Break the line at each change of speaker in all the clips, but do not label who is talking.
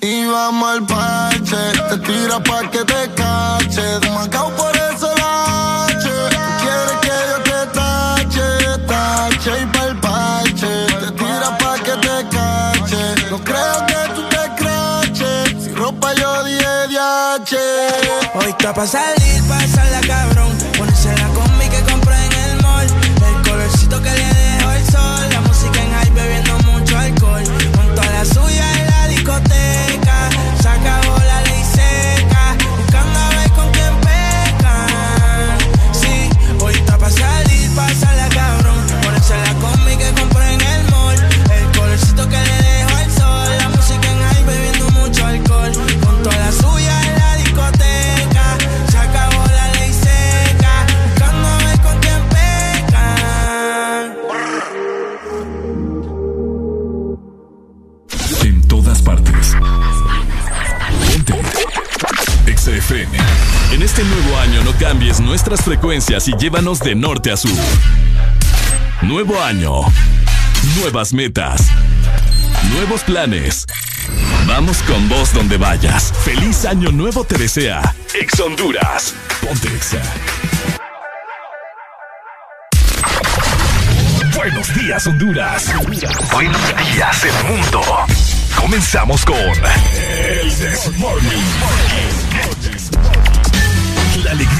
y vamos al parche. Te tira pa' que te cache. Demacao por eso la H. Quieres que yo te tache, tache y pa'l parche. Te tira pa' que te cache. No creo que tú te craches. Si ropa yo dije H.
Hoy está pa' salir, pasarla cabrón.
Este nuevo año no cambies nuestras frecuencias y llévanos de norte a sur. Nuevo año. Nuevas metas. Nuevos planes. Vamos con vos donde vayas. Feliz año nuevo te desea. Ex Honduras. Ponte Exa. Buenos días, Honduras. Buenos días, el mundo. Comenzamos con El Desmorning. La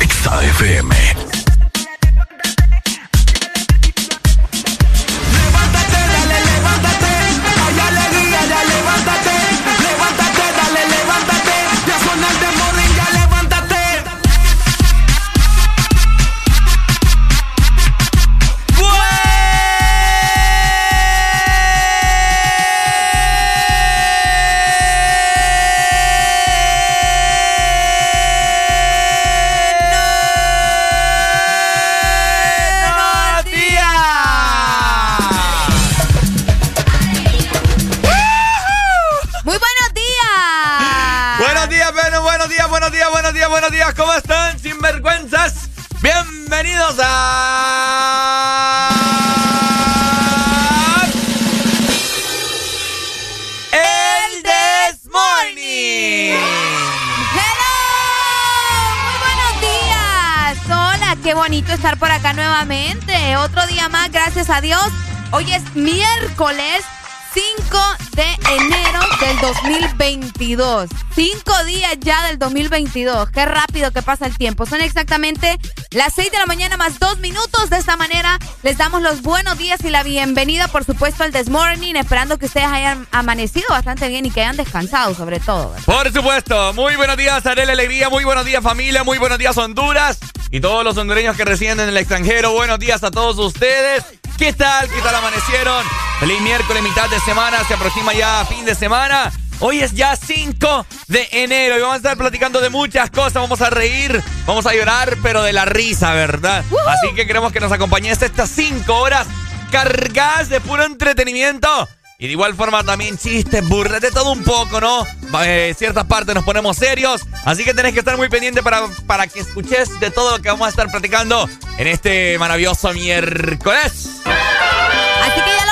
Exa
días. ¿Cómo están, sinvergüenzas? Bienvenidos a... El This Morning.
Hello. Muy buenos días. Hola, qué bonito estar por acá nuevamente. Otro día más, gracias a Dios. Hoy es miércoles 5 de enero del 2022. Cinco días ya del 2022. Qué rápido que pasa el tiempo. Son exactamente las 6 de la mañana más dos minutos. De esta manera les damos los buenos días y la bienvenida, por supuesto, al This Morning. Esperando que ustedes hayan amanecido bastante bien y que hayan descansado, sobre todo.
Por supuesto, muy buenos días, Arela Alegría, muy buenos días, familia, muy buenos días, Honduras y todos los hondureños que residen en el extranjero. Buenos días a todos ustedes. ¿Qué tal? ¿Qué tal amanecieron? Feliz miércoles, mitad de semana, se aproxima ya fin de semana. Hoy es ya 5 de enero y vamos a estar platicando de muchas cosas. Vamos a reír, vamos a llorar, pero de la risa, ¿verdad? Así que queremos que nos acompañes estas 5 horas cargadas de puro entretenimiento. Y de igual forma también chistes, burlas, de todo un poco, ¿no? Eh, ciertas partes nos ponemos serios. Así que tenés que estar muy pendiente para, para que escuches de todo lo que vamos a estar platicando en este maravilloso miércoles.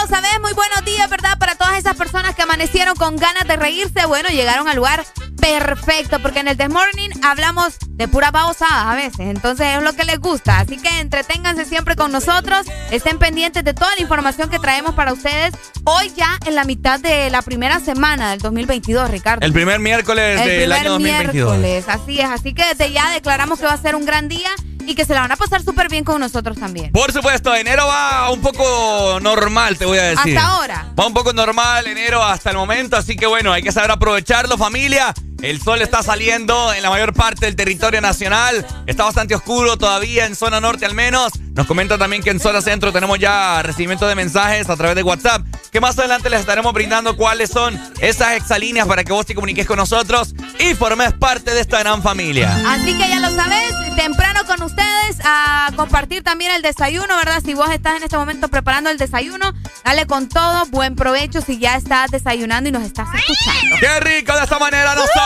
Lo sabes, muy buenos días, ¿verdad? Para todas esas personas que amanecieron con ganas de reírse, bueno, llegaron al lugar perfecto, porque en el This Morning hablamos de pura babosadas a veces, entonces es lo que les gusta. Así que entreténganse siempre con nosotros, estén pendientes de toda la información que traemos para ustedes hoy ya en la mitad de la primera semana del 2022, Ricardo.
El primer miércoles
El
del
primer
año 2022.
miércoles, así es. Así que desde ya declaramos que va a ser un gran día y que se la van a pasar súper bien con nosotros también.
Por supuesto, enero va un poco normal, te voy a decir.
Hasta ahora.
Va un poco normal enero hasta el momento, así que bueno, hay que saber aprovecharlo, familia. El sol está saliendo en la mayor parte del territorio nacional. Está bastante oscuro todavía en zona norte al menos. Nos comenta también que en zona centro tenemos ya recibimiento de mensajes a través de WhatsApp que más adelante les estaremos brindando cuáles son esas exalíneas para que vos te comuniques con nosotros y formes parte de esta gran familia.
Así que ya lo sabes, temprano con ustedes a compartir también el desayuno, ¿verdad? Si vos estás en este momento preparando el desayuno, dale con todo, buen provecho si ya estás desayunando y nos estás escuchando.
¡Qué rico! De esta manera nosotros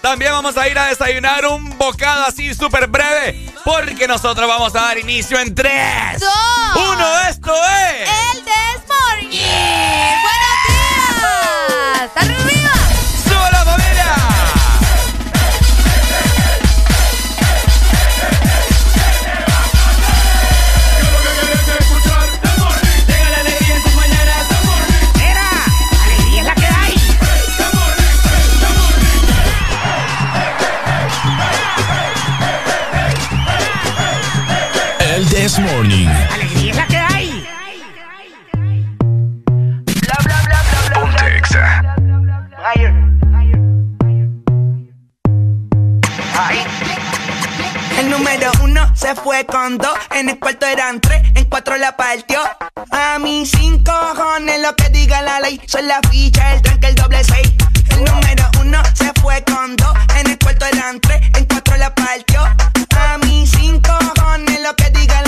también vamos a ir a desayunar un bocado así súper breve. Porque nosotros vamos a dar inicio en 3, 1. Esto es.
El Desmorning. ¡Buenos días! ¡Arriba!
Morning.
Alegría es la que hay.
Bla, bla, bla, bla, bla.
El número uno se fue con dos, en el cuarto eran tres, en cuatro la partió. A mí cinco cojones lo que diga la ley, son la ficha, el tranque, el doble seis. El número uno se fue con dos, en el cuarto eran tres, en cuatro la partió. A mí cinco cojones lo que diga la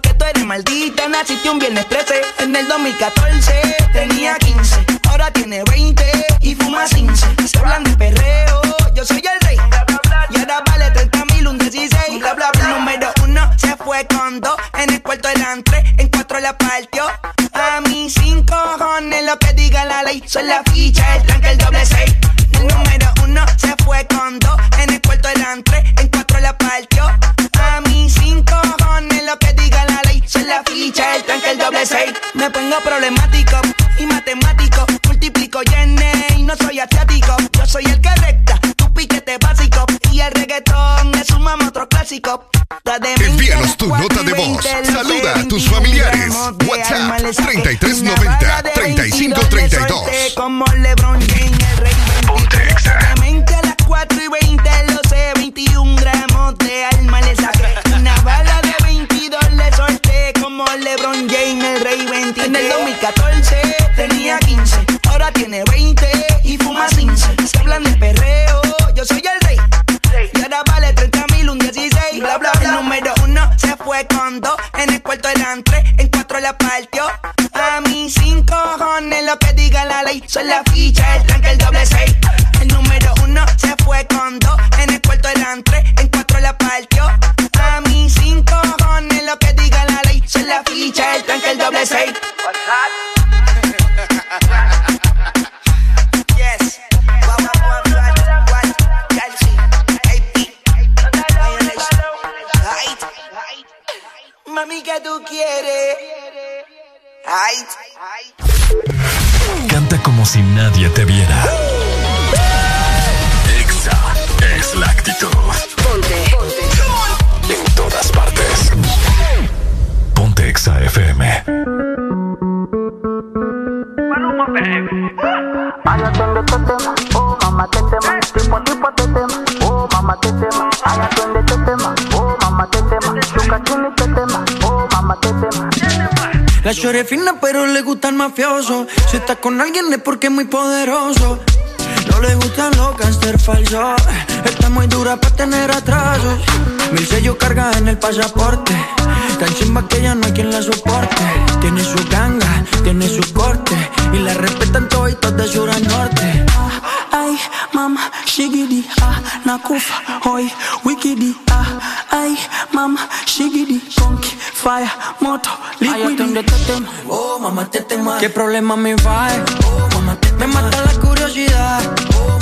Tú eres maldita, naciste un viernes 13. En el 2014 tenía 15, ahora tiene 20 y fuma 15. Se hablan de perreo, yo soy el rey. Y ahora vale 30 mil, un 16. Bla, bla, número uno se fue con dos. En el cuarto eran tres, en cuatro la partió. A mí cinco cojones lo que diga la ley. Son la ficha, el tranque, el doble seis. El número uno se fue con dos. En el cuarto eran tres, el tanque, el doble seis. Me pongo problemático y matemático. Multiplico y y no soy asiático. Yo soy el que recta, tu piquete básico. Y el reggaetón es un otro clásico.
Envíanos tu nota de voz. Saluda a tus familiares. WhatsApp
3390 3532. En el 2014 tenía 15. Ahora tiene 20 y fuma 15. Se hablan de perreo. Yo soy el rey. Y ahora vale 30 mil, un 16. Bla, bla, bla. El número uno se fue con dos. En el cuarto eran tres, en cuatro la partió. A mí cinco cojones lo que diga la ley. Son la ficha, el tranque, el doble seis. El número uno se fue con dos. En el cuarto eran tres, en cuatro la partió. A mí cinco cojones lo que diga la ley. Son la ficha, el tranque, el doble seis. Yes. Mami, ¿qué tú quieres? Ay,
Canta como si nadie te viera. Exa es la actitud.
Ponte. Ponte.
En todas partes. Ponte Exa FM.
La chore es fina pero le gusta el mafioso. Si está con alguien es porque es muy poderoso. No le gustan los gangster falsos. Está muy dura para tener atrasos. Mil sellos carga en el pasaporte. Tan chimba que ya no hay quien la soporte. Tiene su ganga, tiene su corte. Y la respetan todos de sur a norte. Ay, mama, shigidi, ah, nakufa, hoy, wikidi, ah, ay, mama, shigidi, conky, fire, moto, liquidi. tema, oh, mamá, te tema. ¿Qué problema me va? Oh, mamá, te Me mata la curiosidad, oh,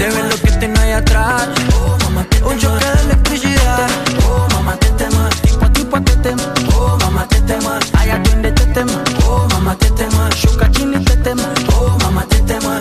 de ver lo que tiene ahí atrás. Oh, mamá, te Un choque de electricidad. Oh, mamá, te temas. Tipo a tipo te temas. Oh, mamá, te temas. Allá tú te temas. Oh, mamá, te temas. Shuka chini te temas.
Oh, mamá, te temas.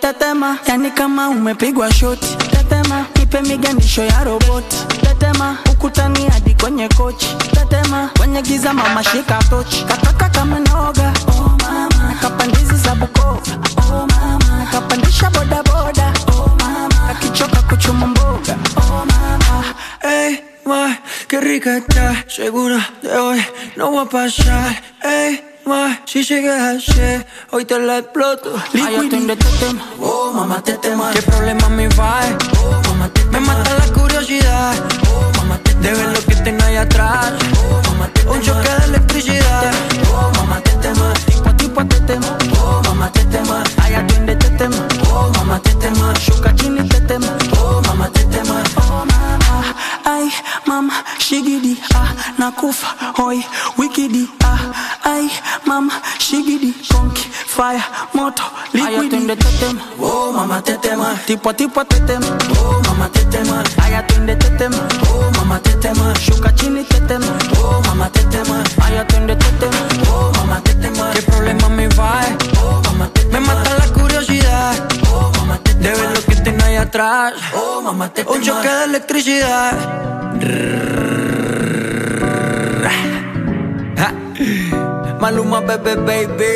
Te temas. Ya ni cama, me pigo a shot. Te temas.
Nipe miganisho ya roboti tetema ukutani hadi kwenye kochi. Tetema kwenye giza mama shika tochi. Kataka kama noga. Oh mama. Nakapandizi za bukova oh mama. Nakapandisha bodaboda oh mama. Kakichoka kuchuma mboga. Oh mama. Hey ma, qué segura de hoy no va a pasar. Ey, ma, si llegas ayer, hoy te la exploto. Liquid tema, oh mamá te tema. ¿Qué problema me va? Oh mamá te Me mata la curiosidad, oh mamá te De ver lo que tengo ahí atrás, oh mamá te Un choque de electricidad, oh mamá te tema. Tipo a tipo te tema, oh mamá te tema. Ay, atiende te tema, oh mamá te tema. Shuka chini te tema, oh mamá te tema. Oh mama, ay mama, shigidi ah nakufa hoi wikidi ah ay mama shigidi konki fire moto liquidi. atiende tetema. Oh mama tetema. Tipo tipo tetema. Oh mama tetema. Ay atiende tetema. Oh mama tetema. Shuka chini tetema. Oh mama tetema. Ay atiende tetema. Oh mama tetema. Qué problema me va oh mama tetema. Me mata la curiosidad oh mama tetema. de ver lo que tengo ahí atrás. Oh mama tetema. Un choque de electricidad. Ha. Maluma, bebé, baby.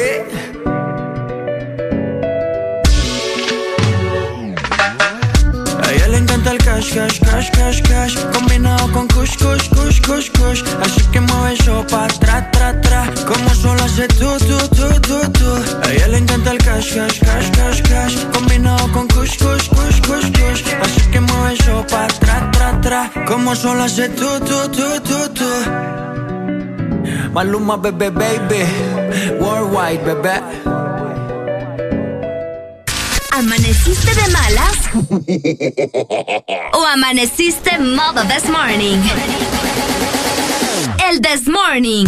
A ella le encanta el cash, cash, cash, cash, cash. Combinado con kush, kush, kush, kush, kush. Así que mueve eso pa' tra, tra, tra. Como solo hace tú, tú, tú, tú, tú A ella le encanta el cash, cash, cash, cash, cash. Combinado con kush, kush, kush, kush, kush. Así que mueve eso pa' tra, tra, tra. Como solo hace tú, tú, tú, tú, tú Maluma, bebé, baby Worldwide, bebé
¿Amaneciste de malas? ¿O amaneciste modo this morning? El this morning.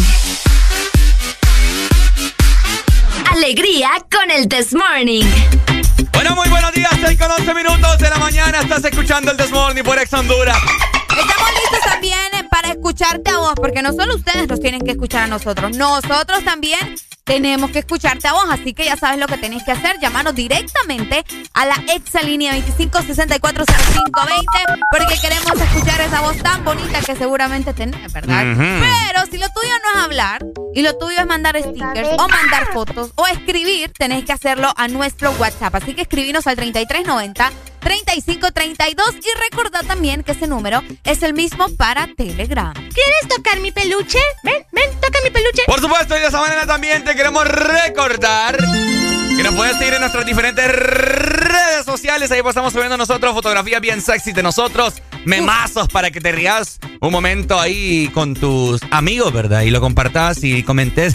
Alegría con el this morning.
Bueno, muy buenos días, 6 con 11 minutos de la mañana. Estás escuchando el This Morning por Ex Honduras.
Estamos listos también para escucharte a vos, porque no solo ustedes nos tienen que escuchar a nosotros, nosotros también tenemos que escucharte a vos, así que ya sabes lo que tenés que hacer, llamarnos directamente a la exalínea 25640520, porque queremos escuchar esa voz tan bonita que seguramente tenés, ¿verdad? Pero si lo tuyo no es hablar y lo tuyo es mandar stickers o mandar fotos o escribir, tenés que hacerlo a nuestro WhatsApp, así que escribinos al 3390 3532 y recordad también que ese número es el mismo para Telegram.
¿Quieres tocar mi peluche? Ven, ven, toca mi peluche.
Por supuesto, y de esa manera también te queremos recordar que nos puedes seguir en nuestras diferentes redes sociales. Ahí pues estamos subiendo nosotros fotografías bien sexy de nosotros, memazos para que te rías un momento ahí con tus amigos, ¿verdad? Y lo compartas y comentes.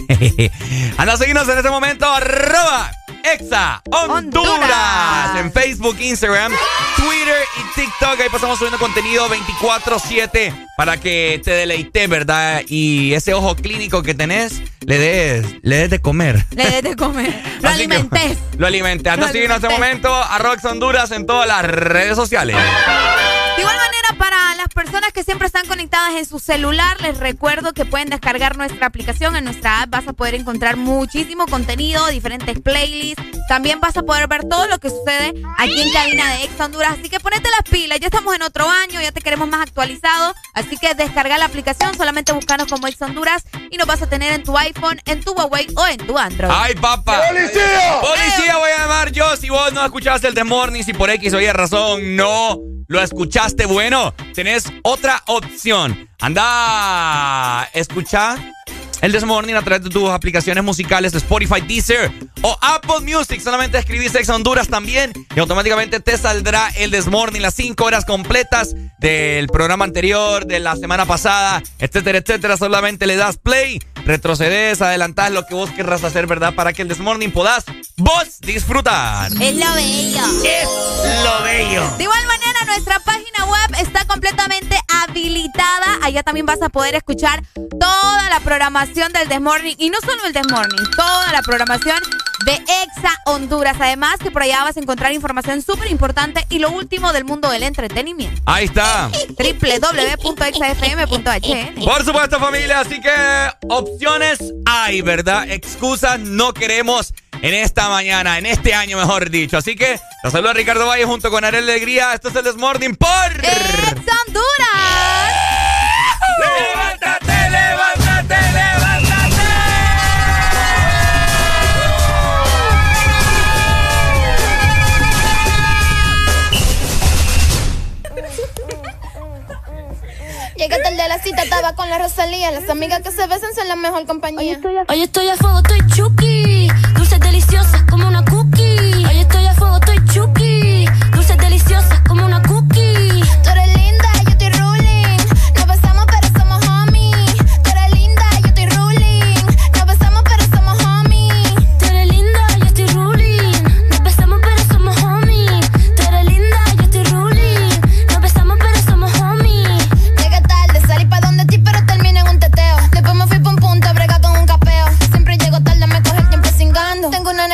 Anda a seguirnos en este momento, arroba Exa Honduras.
Honduras.
En Facebook, Instagram, Twitter y TikTok. Ahí pasamos subiendo contenido 24-7 para que te deleites, ¿verdad? Y ese ojo clínico que tenés, le des, le des de comer.
Le des de comer. Lo
Así que,
alimentes.
Lo alimenté. Anda a seguirnos en este momento a Rox Honduras en todas las redes sociales.
De igual manera, para las personas que siempre están conectadas en su celular, les recuerdo que pueden descargar nuestra aplicación. En nuestra app vas a poder encontrar muchísimo contenido, diferentes playlists. También vas a poder ver todo lo que sucede aquí en cabina de Ex Honduras. Así que ponete las pilas. Ya estamos en otro año, ya te queremos más actualizado. Así que descarga la aplicación, solamente buscarnos como Ex Honduras y nos vas a tener en tu iPhone, en tu Huawei o en tu Android.
¡Ay, papá! ¡Policía! ¡Policía voy a llamar yo! Si vos no escuchaste el The Morning, si por X o Y razón no lo escuchaste, bueno, tenés otra opción. Anda, escucha el This Morning a través de tus aplicaciones musicales de Spotify, Deezer o Apple Music. Solamente escribís Ex Honduras también y automáticamente te saldrá el This Morning, las 5 horas completas del programa anterior, de la semana pasada, etcétera, etcétera. Solamente le das play, retrocedes, adelantás lo que vos querrás hacer, ¿verdad? Para que el This Morning podás vos disfrutar.
Es lo bello.
Es lo bello.
De igual manera, nuestra página web está completamente habilitada. Allá también vas a poder escuchar toda la programación del The Morning. Y no solo el The Morning, toda la programación de Exa Honduras. Además, que por allá vas a encontrar información súper importante y lo último del mundo del entretenimiento.
Ahí está.
www.exafm.hn
Por supuesto, familia. Así que opciones hay, ¿verdad? Excusas no queremos en esta mañana, en este año, mejor dicho. Así que los saluda Ricardo Valle junto con Arel Alegría. Esto es el Desmorning por...
Honduras!
¡Levántate, levántate, levántate!
Llegué tarde a la cita, estaba con la Rosalía. Las amigas que se besan son la mejor compañía.
Hoy estoy a fuego, estoy chuki. Dulces deliciosas como una cookie.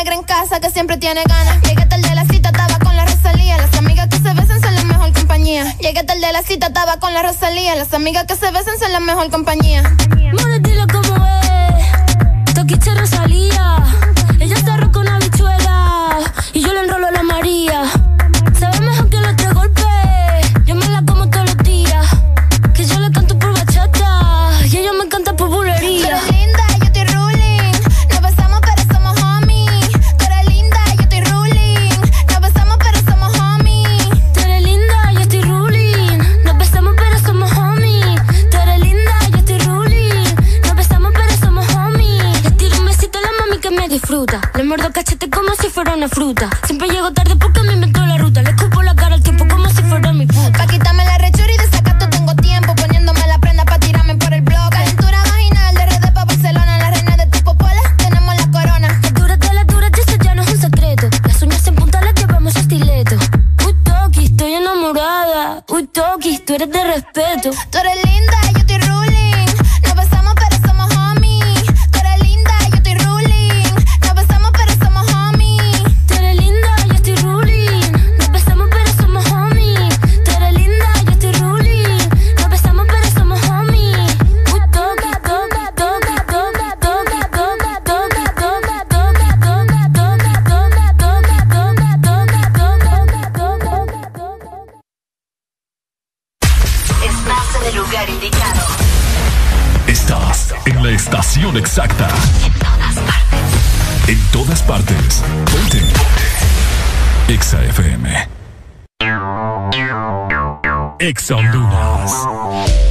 Negra en casa que siempre tiene ganas. Llegué tarde a la cita, estaba con la Rosalía. Las amigas que se besan son la mejor compañía. Llegué tarde a la cita, estaba con la Rosalía. Las amigas que se besan son la mejor compañía.
More, dilo como es. Toquiche Rosalía. Ella se arroja una bichuela. Y yo le enrolo a la María. Sabe mejor que los tres golpes. Disfruta. Le muerdo cachete como si fuera una fruta. Siempre llego tarde porque me inventó la ruta. Le escupo la cara al tiempo como si fuera mi puta.
Pa' quitarme la rechura y de sacato tengo tiempo. Poniéndome la prenda pa' tirarme por el blog. Calentura vaginal de RD pa' Barcelona. La reina de tipo pola, tenemos la corona.
Las duras de las duras, y eso ya no es un secreto. Las uñas en punta las llevamos estileto. Uy, Toki, estoy enamorada. Uy, Toki, tú eres de respeto.
Tú eres linda,
estación exacta.
En todas partes.
En todas partes. Ponte. Exa FM. Exa Honduras.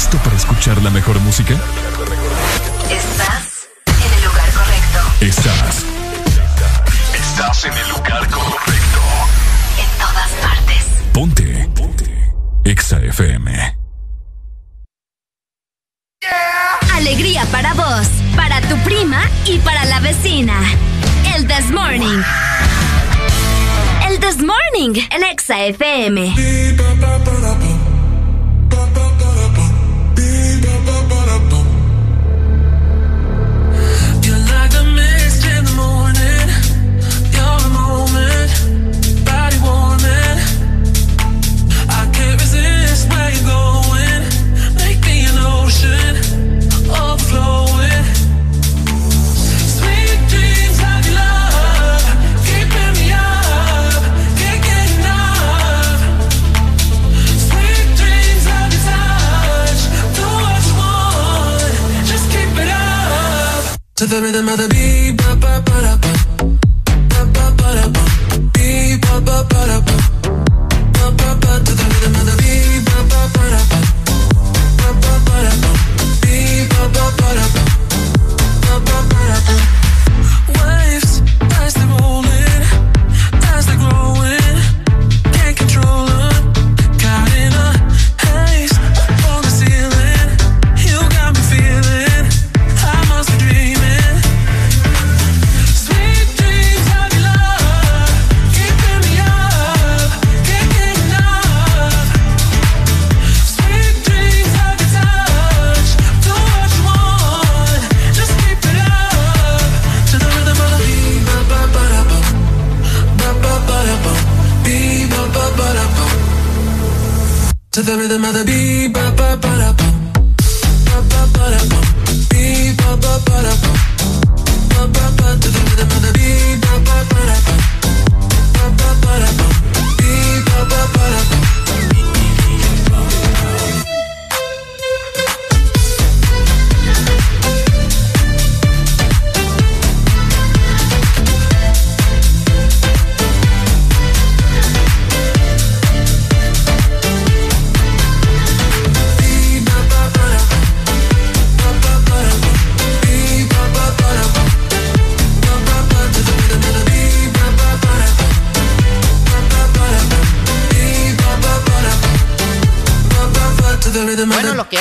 Listo para escuchar la mejor música?
Estás en el lugar correcto.
Estás. Estás en el lugar correcto.
En todas partes.
Ponte. Ponte. Exa FM.
Alegría para vos, para tu prima y para la vecina. El This Morning. El This Morning. En Exa FM.
To the rhythm of the beat,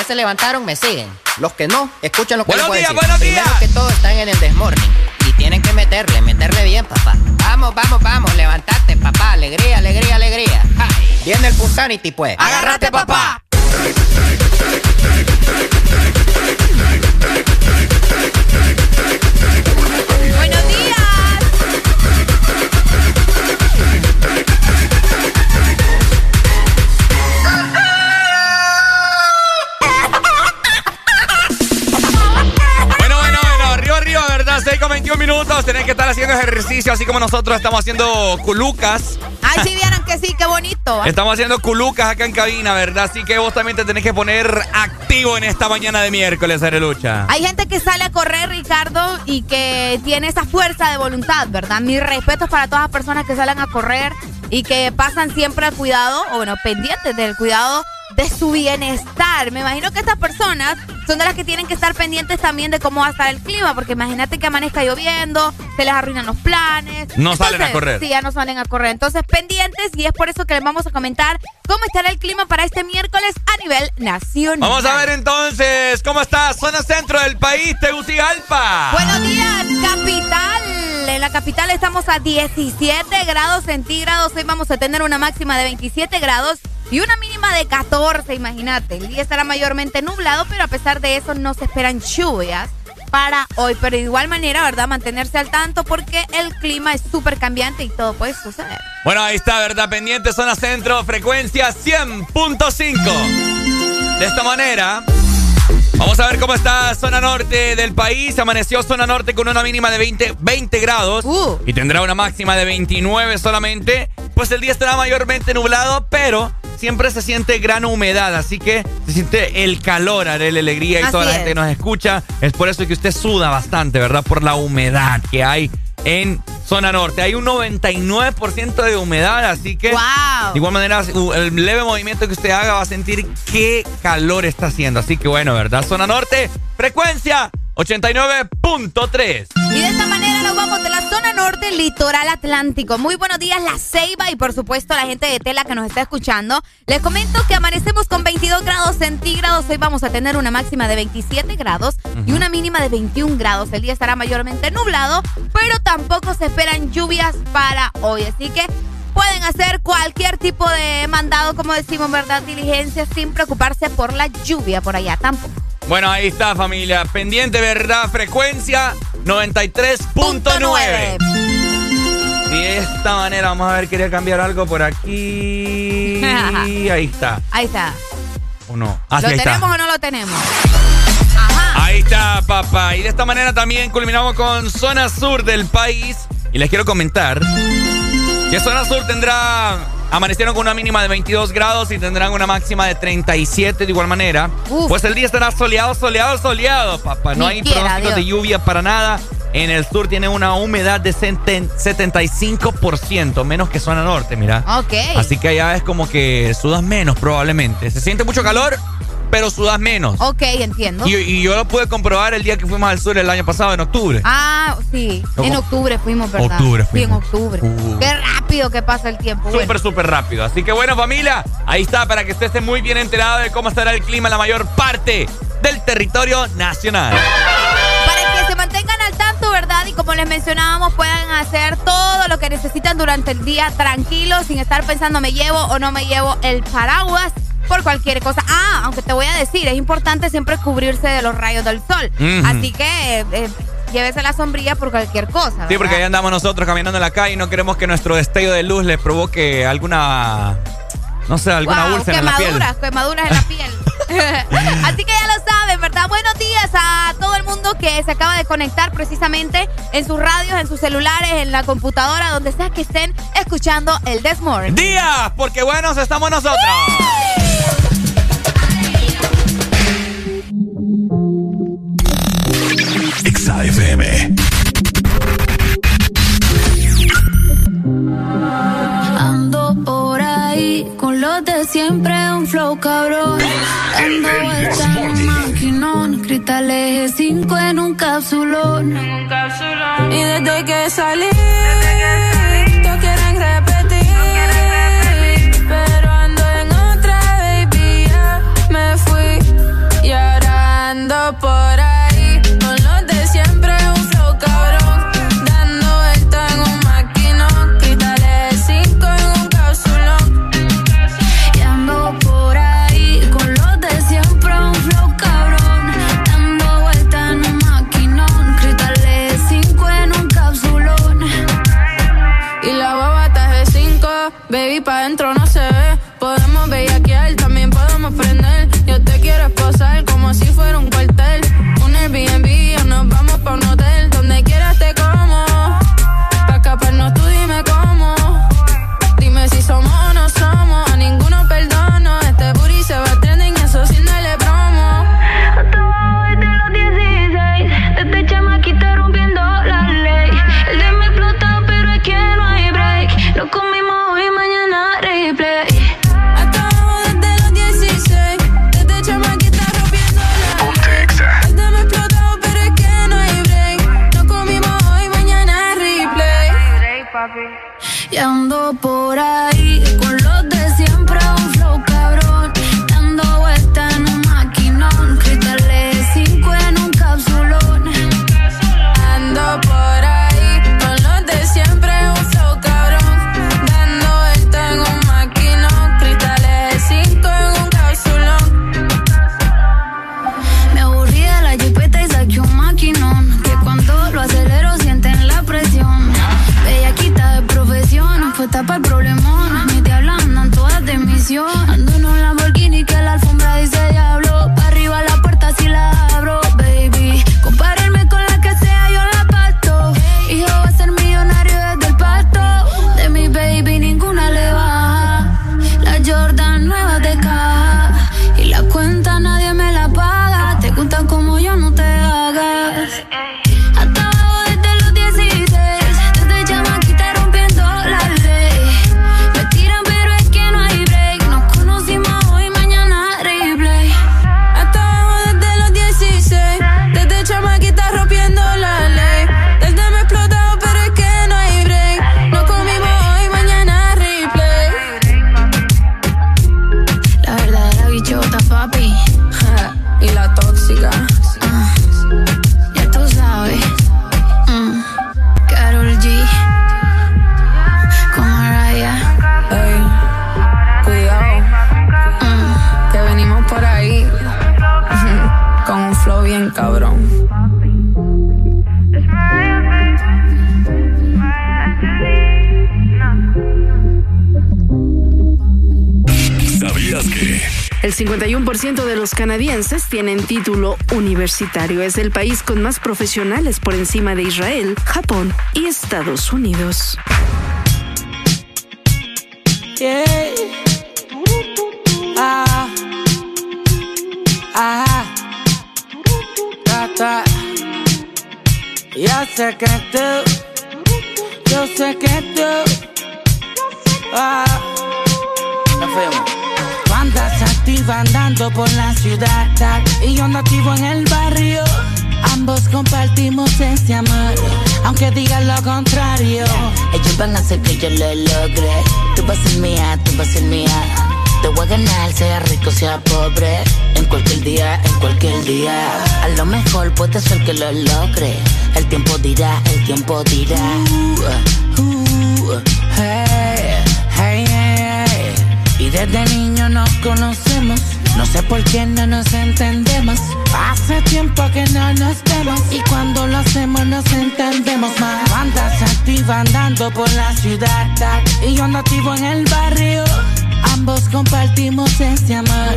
se levantaron me siguen. Los que no, escuchen lo que
Buenos
les voy a decir.
buenos
Primero
días.
que todo están en el desmorning. Y tienen que meterle, meterle bien, papá. Vamos, vamos, vamos, levantate, papá. Alegría, alegría, alegría. Ja, Viene el Punsanity, pues.
¡Agárrate, papá! Minutos. Tenés que estar haciendo ejercicio, así como nosotros estamos haciendo culucas.
Ay, sí vieron que sí, qué bonito.
Estamos haciendo culucas acá en cabina, ¿verdad? Así que vos también te tenés que poner activo en esta mañana de miércoles, Arelucha.
Hay gente que sale a correr, Ricardo, y que tiene esa fuerza de voluntad, ¿verdad? Mis respetos para todas las personas que salen a correr y que pasan siempre al cuidado, o bueno, pendientes del cuidado de su bienestar. Me imagino que estas personas son de las que tienen que estar pendientes también de cómo va a estar el clima, porque imagínate que amanezca lloviendo, se les arruinan los planes.
No salen a correr.
Sí, ya no salen a correr. Entonces, pendientes, y es por eso que les vamos a comentar cómo estará el clima para este miércoles a nivel nacional.
Vamos a ver entonces cómo está zona centro del país, Tegucigalpa.
Buenos días, capital. En la capital estamos a 17 grados centígrados. Hoy vamos a tener una máxima de 27 grados y una mínima de 14, imagínate. El día estará mayormente nublado, pero a pesar de eso no se esperan lluvias para hoy. Pero de igual manera, ¿verdad? Mantenerse al tanto porque el clima es súper cambiante y todo puede suceder.
Bueno, ahí está, ¿verdad? Pendiente, zona centro, frecuencia 100.5. De esta manera, vamos a ver cómo está zona norte del país. Amaneció zona norte con una mínima de 20, 20 grados y tendrá una máxima de 29 solamente. Pues el día estará mayormente nublado, pero siempre se siente gran humedad, así que se siente el calor, haré la alegría y
Así
toda la
es.
gente nos escucha. Es por eso que usted suda bastante, ¿verdad? Por la humedad que hay en zona norte. Hay un 99% de humedad, así que
¡Wow!
de igual manera el leve movimiento que usted haga va a sentir qué calor está haciendo. Así que bueno, ¿verdad? Zona norte, frecuencia 89.3.
Y de esta manera nos vamos de la zona norte, litoral atlántico. Muy buenos días, La Ceiba y por supuesto la gente de Tela que nos está escuchando. Les comento que amanecemos con 22 grados centígrados. Hoy vamos a tener una máxima de 27 grados y una mínima de 21 grados. El día estará mayormente nublado, pero tampoco se esperan lluvias para hoy. Así que pueden hacer cualquier tipo de mandado, como decimos, ¿verdad? Diligencia sin preocuparse por la lluvia por allá tampoco.
Bueno, ahí está, familia. Pendiente, ¿verdad? Frecuencia 93.9. Y de esta manera, vamos a ver, quería cambiar algo por aquí. Ahí está.
Ahí está.
¿O no? Ah, sí,
¿Lo
ahí está.
tenemos o no lo tenemos?
Ahí está, papá. Y de esta manera también culminamos con zona sur del país. Y les quiero comentar que zona sur tendrá. Amanecieron con una mínima de 22 grados y tendrán una máxima de 37 de igual manera. Pues el día estará soleado, soleado, soleado, papá. No
Ni
hay
quiera,
pronósticos de lluvia para nada. En el sur tiene una humedad de seten- 75%, menos que zona norte, mira.
Ok.
Así que allá es como que sudas menos probablemente. Se siente mucho calor, pero sudas menos.
Ok, entiendo.
Y, y yo lo pude comprobar el día que fuimos al sur el año pasado, en octubre.
Ah, sí.
¿Cómo?
En octubre fuimos, ¿verdad?
Octubre
Sí, en
fuimos.
octubre.
Uh.
Qué rápido que pasa el tiempo.
Súper,
Bueno.
súper rápido. Así que bueno, familia, ahí está para que usted esté muy bien enterado de cómo estará el clima en la mayor parte del territorio nacional.
Para que se mantengan al tanto, ¿verdad? Y como les mencionábamos, puedan hacer todo lo que necesitan durante el día tranquilos, sin estar pensando me llevo o no me llevo el paraguas por cualquier cosa. Ah, aunque te voy a decir, es importante siempre cubrirse de los rayos del sol. Así que eh, llévese la sombrilla por cualquier cosa.
Sí, porque ahí andamos nosotros caminando en la calle y no queremos que nuestro destello de luz les provoque alguna, no sé, alguna
Wow,
úlcera en la piel.
quemaduras, quemaduras en la piel. Así que ya lo saben, ¿verdad? Buenos días a todo el mundo que se acaba de conectar precisamente en sus radios, en sus celulares, en la computadora, donde sea que estén escuchando el This Morning.
¡Días! Porque buenos estamos nosotros.
Exa FM.
Los de siempre, un flow cabrón. Dando vueltas en un maquinón, cristales 5 en un capsulón. Y desde que salí, todos Es el
país con más profesionales por encima de Israel, Japón y Estados Unidos.
Hacer que yo lo logre. Tú vas a ser mía, tú vas a ser mía. Te voy a ganar, sea rico, sea pobre. En cualquier día, en cualquier día. A lo mejor puede ser que lo logre. El tiempo dirá, el tiempo dirá.
Uh, uh, hey, hey, hey. Y desde niño nos conocemos. No sé por qué no nos entendemos. Hace tiempo que no nos Y cuando lo hacemos nos entendemos más. Andas activa andando por la ciudad. Y yo ando activo en el barrio. Ambos compartimos ese amor.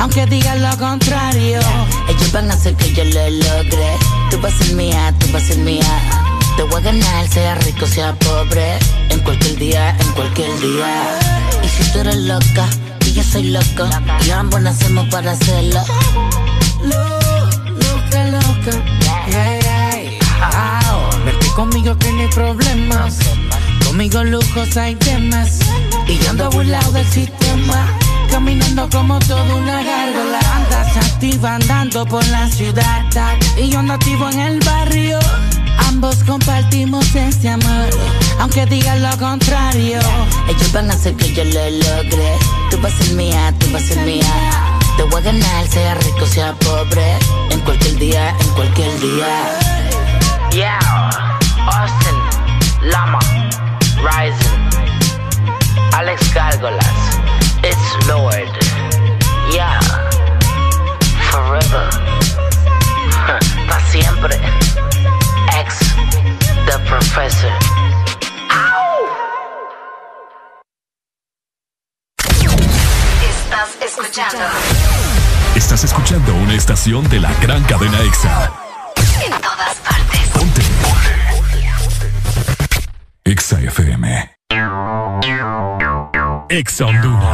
Aunque digan lo contrario.
Ellos van a hacer que yo lo logre. Tú vas a ser mía, tú vas a ser mía. Te voy a ganar, sea rico, sea pobre. En cualquier día, en cualquier día. Y si tú eres loca, y yo soy loco. Y ambos nacemos para hacerlo.
Conmigo que no hay problemas. Conmigo lujos hay temas. Y yo ando burlado del sistema. Caminando como toda una gárgola. Andas activa andando por la ciudad. Y yo ando activo en el barrio. Ambos compartimos ese amor. Aunque digan lo contrario.
Ellos van a hacer que yo lo logre. Tú vas a ser mía, tú vas a ser mía. Te voy a ganar, sea rico, sea pobre. En cualquier día, en cualquier día.
Yeah, Rising, Alex Gárgolas, It's Lord, yeah, Forever, pa' siempre, ex, The Professor.
Estás escuchando.
Estás escuchando una estación de la gran cadena EXA. FM. EXA Honduras.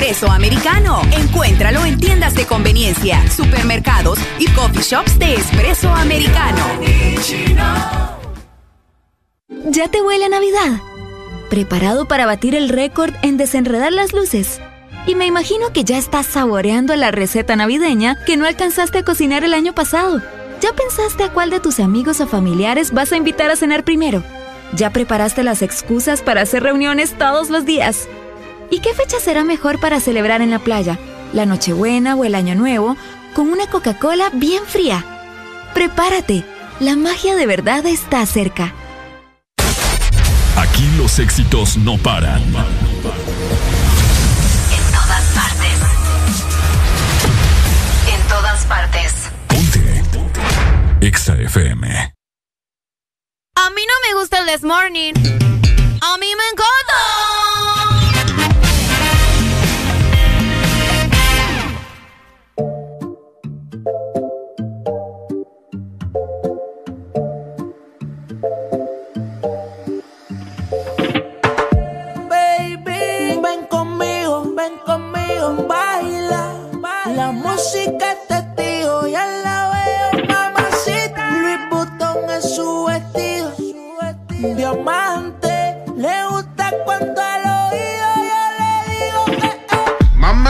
Espresso americano. Encuéntralo en tiendas de conveniencia, supermercados y coffee shops de espresso americano.
¿Ya te huele a Navidad? ¿Preparado para batir el récord en desenredar las luces? Y me imagino que ya estás saboreando la receta navideña que no alcanzaste a cocinar el año pasado. ¿Ya pensaste a cuál de tus amigos o familiares vas a invitar a cenar primero? ¿Ya preparaste las excusas para hacer reuniones todos los días? ¿Y qué fecha será mejor para celebrar en la playa? ¿La Nochebuena o el Año Nuevo? Con una Coca-Cola bien fría. Prepárate, la magia de verdad está cerca.
Aquí los éxitos no paran.
En todas partes. En todas partes.
EXA FM.
A mí no me gusta el This Morning. A mí me encanta.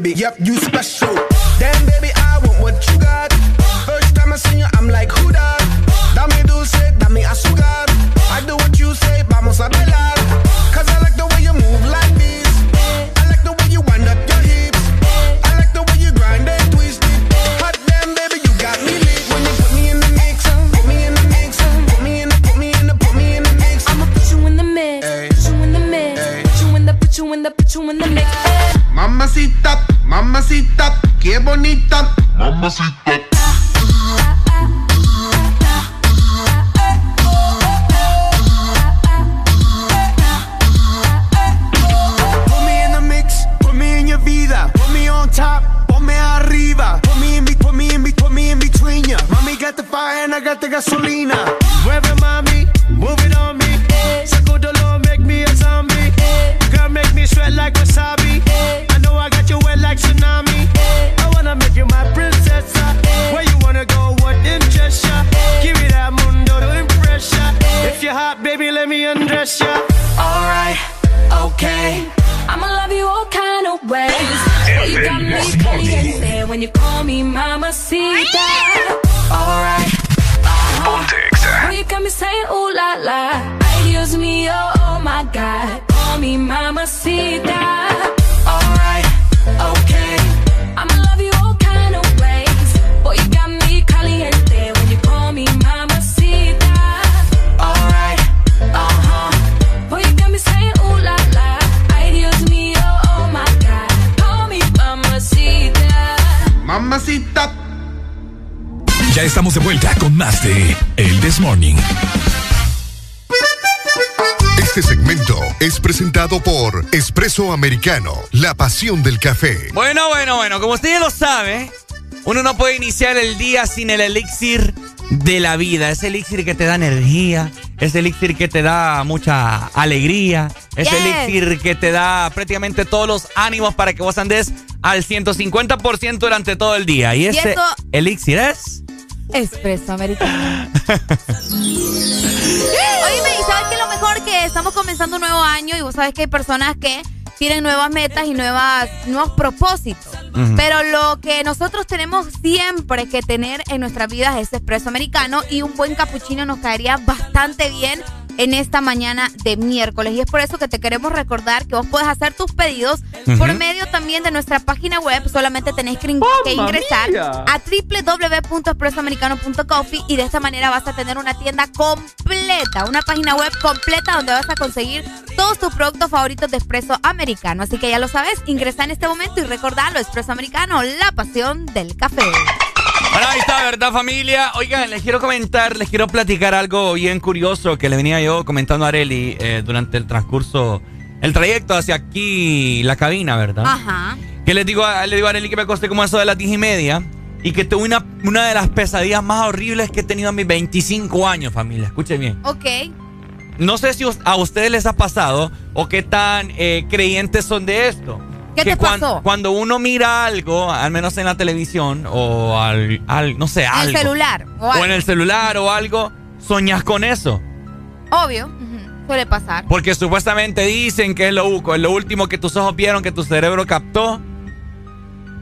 Baby. Yep, This
Morning.
Este segmento es presentado por Espresso Americano, la pasión del café.
Bueno, bueno, bueno, como usted ya lo sabe, uno no puede iniciar el día sin el elixir de la vida. Ese elixir que te da energía, ese elixir que te da mucha alegría, ese
Yes.
elixir que te da prácticamente todos los ánimos para que vos andes al 150% durante todo el día. Y
Y
ese elixir es...
Espresso americano. Oye, ¿y sabes qué es lo mejor? Que estamos comenzando un nuevo año y vos sabes que hay personas que tienen nuevas metas y nuevas, nuevos propósitos. Pero lo que nosotros tenemos siempre que tener en nuestras vidas es espresso americano y un buen capuchino nos caería bastante bien en esta mañana de miércoles. Y es por eso que te queremos recordar que vos puedes hacer tus pedidos por medio también de nuestra página web. Solamente tenés que, in- que
¡Mamma
ingresar
mía!
a www.expresoamericano.coffee y de esta manera vas a tener una tienda completa, una página web completa donde vas a conseguir todos tus productos favoritos de Espresso Americano. Así que ya lo sabes, ingresa en este momento y recordalo, Espresso Americano, la pasión del café.
Bueno, ahí está, ¿verdad, familia? Oigan, les quiero comentar, les quiero platicar algo bien curioso que le venía yo comentando a Areli eh, durante el transcurso, el trayecto hacia aquí, la cabina, ¿verdad?
Ajá.
Que les digo, a- le digo a Areli que me acosté como a eso de las diez y media. y que tuve una, una de las pesadillas más horribles que he tenido en mis 25 años, familia. Escuchen bien.
Ok.
No sé si a ustedes les ha pasado o qué tan eh, creyentes son de esto.
¿Qué
que
te
cuan-
pasó?
Cuando uno mira algo, al menos en la televisión o al, al- no sé,
En
algo.
el celular. O,
O
algo.
en el celular o algo, soñas con eso.
Obvio. Suele pasar.
Porque supuestamente dicen que es lo, es lo último que tus ojos vieron, que tu cerebro captó.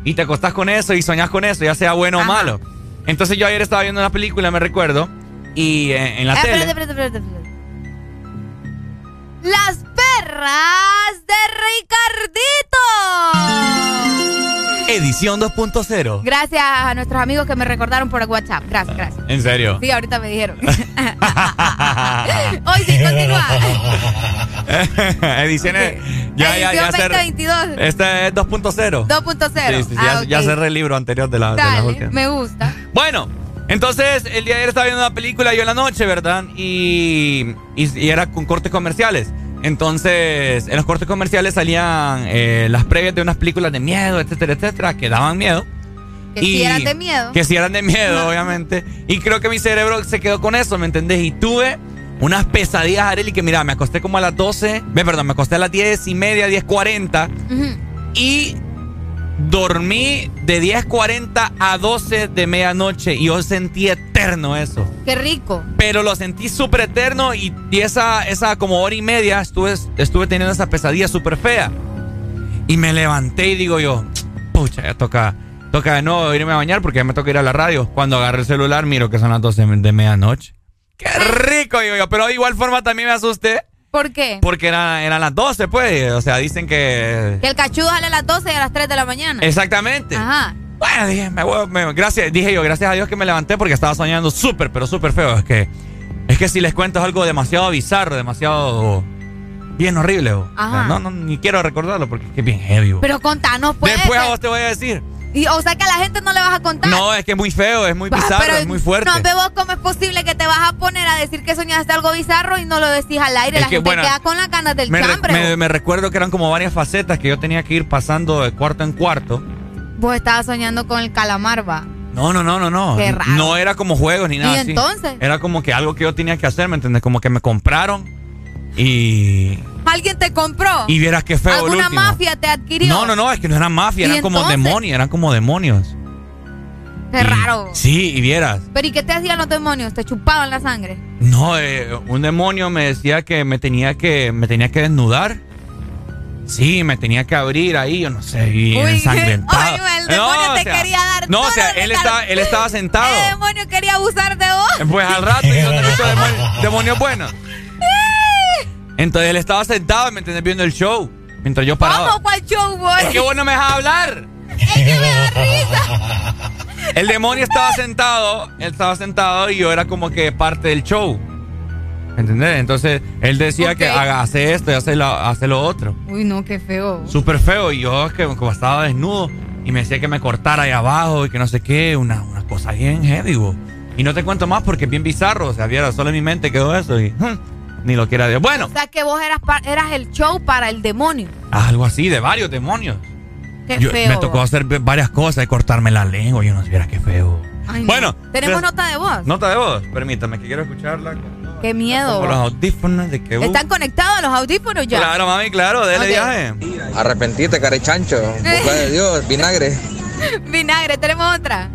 Y te acostás con eso y soñás con eso, ya sea bueno o malo. Entonces yo ayer estaba viendo una película, me recuerdo, y eh, en la
Eh,
tele...
espérate, espérate, espérate. Las perras de Ricardito.
Edición 2.0.
Gracias a nuestros amigos que me recordaron por WhatsApp. Gracias, gracias.
¿En serio?
Sí, ahorita me dijeron. Hoy sí, continúa.
Ediciones... Ya, ya, ya.
Edición
se-
2022.
Este es 2.0.
2.0.
Sí, sí, sí,
Ah,
ya,
ok.
ya cerré el libro anterior de la, de las
Dale,
últimas.
me gusta.
Bueno, entonces el día de ayer estaba viendo una película yo en la noche, ¿verdad? Y, y, y era con cortes comerciales. Entonces, en los cortes comerciales salían eh, las previas de unas películas de miedo, etcétera, etcétera, que daban miedo.
Que si eran de miedo.
Que si eran de miedo, obviamente. Y creo que mi cerebro se quedó con eso, ¿me entendés? Y tuve unas pesadillas, Arely, que mira, me acosté como a las 12, ve, perdón, me acosté a las 10 y media, 10.40.
Ujú.
Y dormí de 10.40 a 12 de medianoche y yo sentí eterno eso.
Qué rico.
Pero lo sentí súper eterno y, y esa, esa como hora y media estuve, estuve teniendo esa pesadilla súper fea. Y me levanté y digo yo, pucha, ya toca, toca de nuevo irme a bañar porque ya me toca ir a la radio. Cuando agarré el celular miro que son las 12 de medianoche. ¡Qué rico! Digo yo, pero de igual forma también me asusté
¿Por qué?
porque era- eran las 12, pues. O sea, dicen que...
Que el cachudo sale a las 12 y a las 3 de la mañana.
Exactamente.
Ajá.
Bueno, dije, me me- gracias, dije yo, gracias a Dios que me levanté porque estaba soñando súper, pero súper feo. Es que, es que si les cuento es algo demasiado bizarro, demasiado bien horrible. bo. O sea,
Ajá.
no, no, ni quiero recordarlo porque es que es bien heavy. bo.
Pero contanos, pues.
Después a vos te voy a decir.
Y, o sea que a la gente no le vas a contar.
No, es que es muy feo, es muy bizarro,
pero
es muy fuerte.
No, ve vos cómo es posible que te vas a poner a decir que soñaste algo bizarro y no lo decís al aire.
Es
la
que,
gente
bueno,
queda con las ganas del
me, re-
chambre.
me recuerdo que eran como varias facetas que yo tenía que ir pasando de cuarto en cuarto.
Vos estabas soñando con el calamar, va.
No, no, no, no, no.
Qué raro.
No era como juegos ni nada
¿Y
así.
entonces?
Era como que algo que yo tenía que hacer, ¿me entiendes? Como que me compraron y...
¿Alguien te compró?
Y vieras qué feo el
¿Alguna
último.
mafia te adquirió?
No, no, no, es que no eran mafia,
¿Y
eran como demonios, eran como demonios.
Qué raro.
Sí, y vieras.
¿Pero y qué te hacían los demonios? ¿Te chupaban la sangre?
No, eh, un demonio me decía que me tenía que me tenía que desnudar. Sí, me tenía que abrir ahí, yo no sé, y
Uy,
ensangrentado.
oye, el demonio te
sea,
quería dar
No, o sea, él estaba, él estaba sentado.
El demonio quería abusar de vos.
Pues al rato yo no he visto demonios, demonios buenos. Entonces él estaba sentado, ¿me entendés? Viendo el show. Mientras yo paraba.
¿Cómo? ¿Cuál show, vos?
Es que vos no me dejas hablar.
Es que me da risa.
El demonio estaba sentado, él estaba sentado y yo era como que parte del show. ¿Entendés? Entonces él decía que
Ok.
haga, hace esto y hace lo, hace lo otro.
Uy, no, qué feo.
Súper feo. Y yo que como estaba desnudo y me decía que me cortara ahí abajo y que no sé qué, una, una cosa bien heavy. bo. Y no te cuento más porque es bien bizarro. O sea, viera, solo en mi mente quedó eso y hmm, ni lo quiera Dios. Bueno,
O sea que vos eras, eras el show para el demonio.
algo así, de varios demonios.
Qué
Yo-
feo.
me tocó hacer varias cosas y cortarme la lengua. Yo no sé, qué feo.
Ay, no.
Bueno,
Tenemos
pues-
nota de voz.
Nota de voz, permítame que quiero escucharla.
Qué miedo.
Con los audífonos de que. uh,
¿Están conectados los audífonos ya?
Claro, mami, claro, dele
Ok.
viaje.
Arrepentite, carechancho. Boca de Dios, vinagre.
Vinagre, tenemos otra.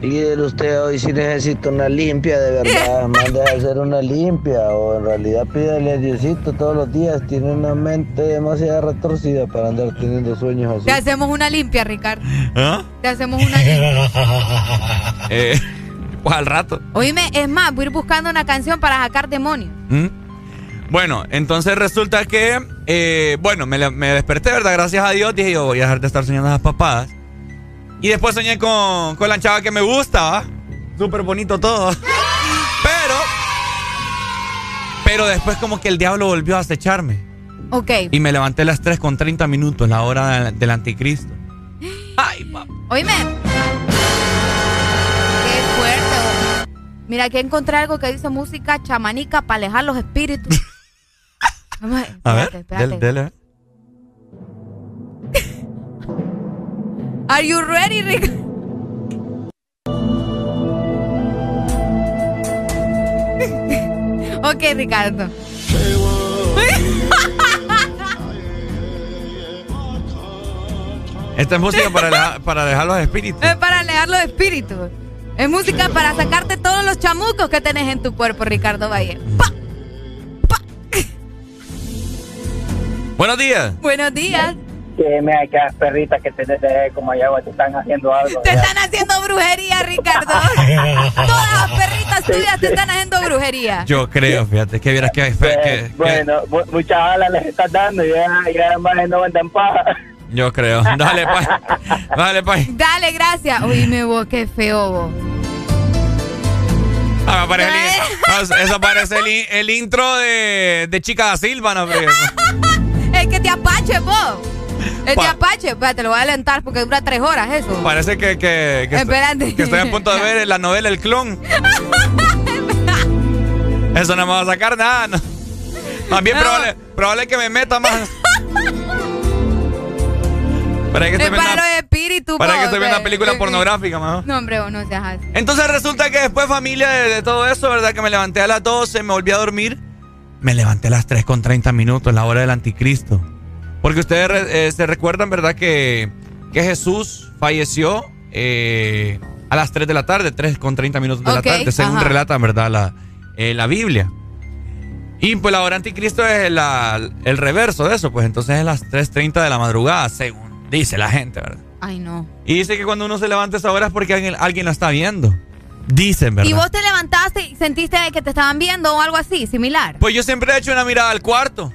Líder, usted hoy sí necesita una limpia, de verdad. Mande a hacer una limpia. O en realidad pídale a Diosito todos los días. Tiene una mente demasiado retorcida para andar teniendo sueños
Te
así.
hacemos una limpia, Ricardo.
¿Ah?
Te hacemos una limpia.
Eh, pues al rato.
Oíme, es más, voy a ir buscando una canción para sacar demonios.
¿Mm? Bueno, entonces resulta que, eh, bueno, me, me desperté, ¿verdad? Gracias a Dios. Dije yo, voy a dejar de estar soñando esas papadas. Y después soñé con, con la chava que me gusta. Súper bonito todo. Pero, pero después como que el diablo volvió a acecharme.
Ok.
Y me levanté a las 3 con 30 minutos, la hora del, anticristo. Ay, papá.
Oíme. Qué fuerte. Mira, aquí encontré algo que dice música chamanica para alejar los espíritus.
A ver,
espérate, espérate.
dele, dele.
Are you ready, Ricardo? ok, Ricardo.
Esta es música para, para dejar los espíritus.
Es para alejar los espíritus. Es música para sacarte todos los chamucos que tenés en tu cuerpo, Ricardo Valle. Pa.
Buenos días.
Buenos días.
Dime, aquellas perritas que tenés de como allá te están haciendo algo.
Te
ya.
están haciendo brujería, Ricardo. Todas las perritas tuyas te están haciendo brujería.
Yo creo, fíjate, que vieras que, que- que-
Bueno, mu- muchas alas les estás dando y ya, ya además no venden paja.
yo creo. Dale, pues. Dale, pues.
Dale, gracias. Uy, me vos, qué feo vos.
Ah, me parece el no, eso parece el, in- el intro de, de Chica da Silva, ¿no?
El que te apache, vos. El
Pa-
te apache. Te lo voy a alentar porque dura tres horas eso.
Parece que, que, que, estoy, que estoy a punto de ver la novela El Clon. Eso no me va a sacar nada. no. Más bien probable, probable que me meta más. Para que
Es
estoy viendo,
para
una- para que estoy viendo una película pornográfica, mejor.
No, hombre, vos no seas así.
Entonces resulta que después, familia, de, de todo eso, ¿verdad? Que me levanté a las 12, me volví a dormir. Me levanté a las 3 con 30 minutos, la hora del anticristo. Porque ustedes eh, se recuerdan, ¿verdad? Que, que Jesús falleció eh, a las 3 de la tarde, 3 con 30 minutos de la tarde, según
ajá.
relata, ¿verdad? La, eh, la Biblia. Y pues la hora anticristo es la- el reverso de eso, pues entonces es las 3.30 de la madrugada, según dice la gente, ¿verdad?
Ay, no.
Y dice que cuando uno se levanta a esa hora es porque alguien, alguien lo está viendo. Dicen, ¿verdad?
¿Y vos te levantaste y sentiste que te estaban viendo o algo así, similar?
Pues yo siempre he hecho una mirada al cuarto.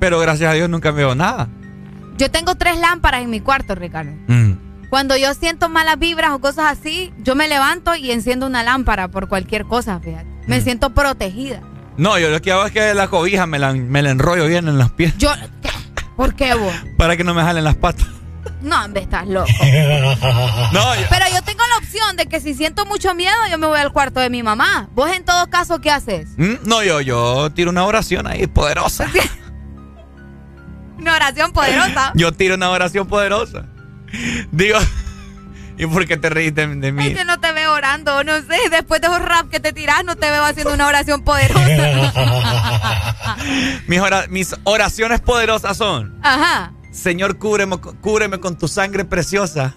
Pero gracias a Dios nunca veo nada.
Yo tengo tres lámparas en mi cuarto, Ricardo.
Mm.
Cuando yo siento malas vibras o cosas así, yo me levanto y enciendo una lámpara por cualquier cosa, fíjate.
Mm.
Me siento protegida.
No, yo lo que hago es que la cobija me la, me la enrollo bien en las pies
Yo, ¿por qué vos?
para que no me jalen las patas.
No, hombre, estás loco.
No, yo-
Pero yo tengo la opción de que si siento mucho miedo, yo me voy al cuarto de mi mamá. Vos en todo caso, ¿qué haces?
Mm, no, yo, yo tiro una oración ahí poderosa.
Una oración poderosa.
Yo tiro una oración poderosa. Digo, ¿y por qué te reíste de, mí?
Es que no te veo orando, no sé. Después de esos rap que te tirás, no te veo haciendo una oración poderosa.
Mis, ora- mis oraciones poderosas son,
Ajá.
Señor, cúbreme, cúbreme con tu sangre preciosa.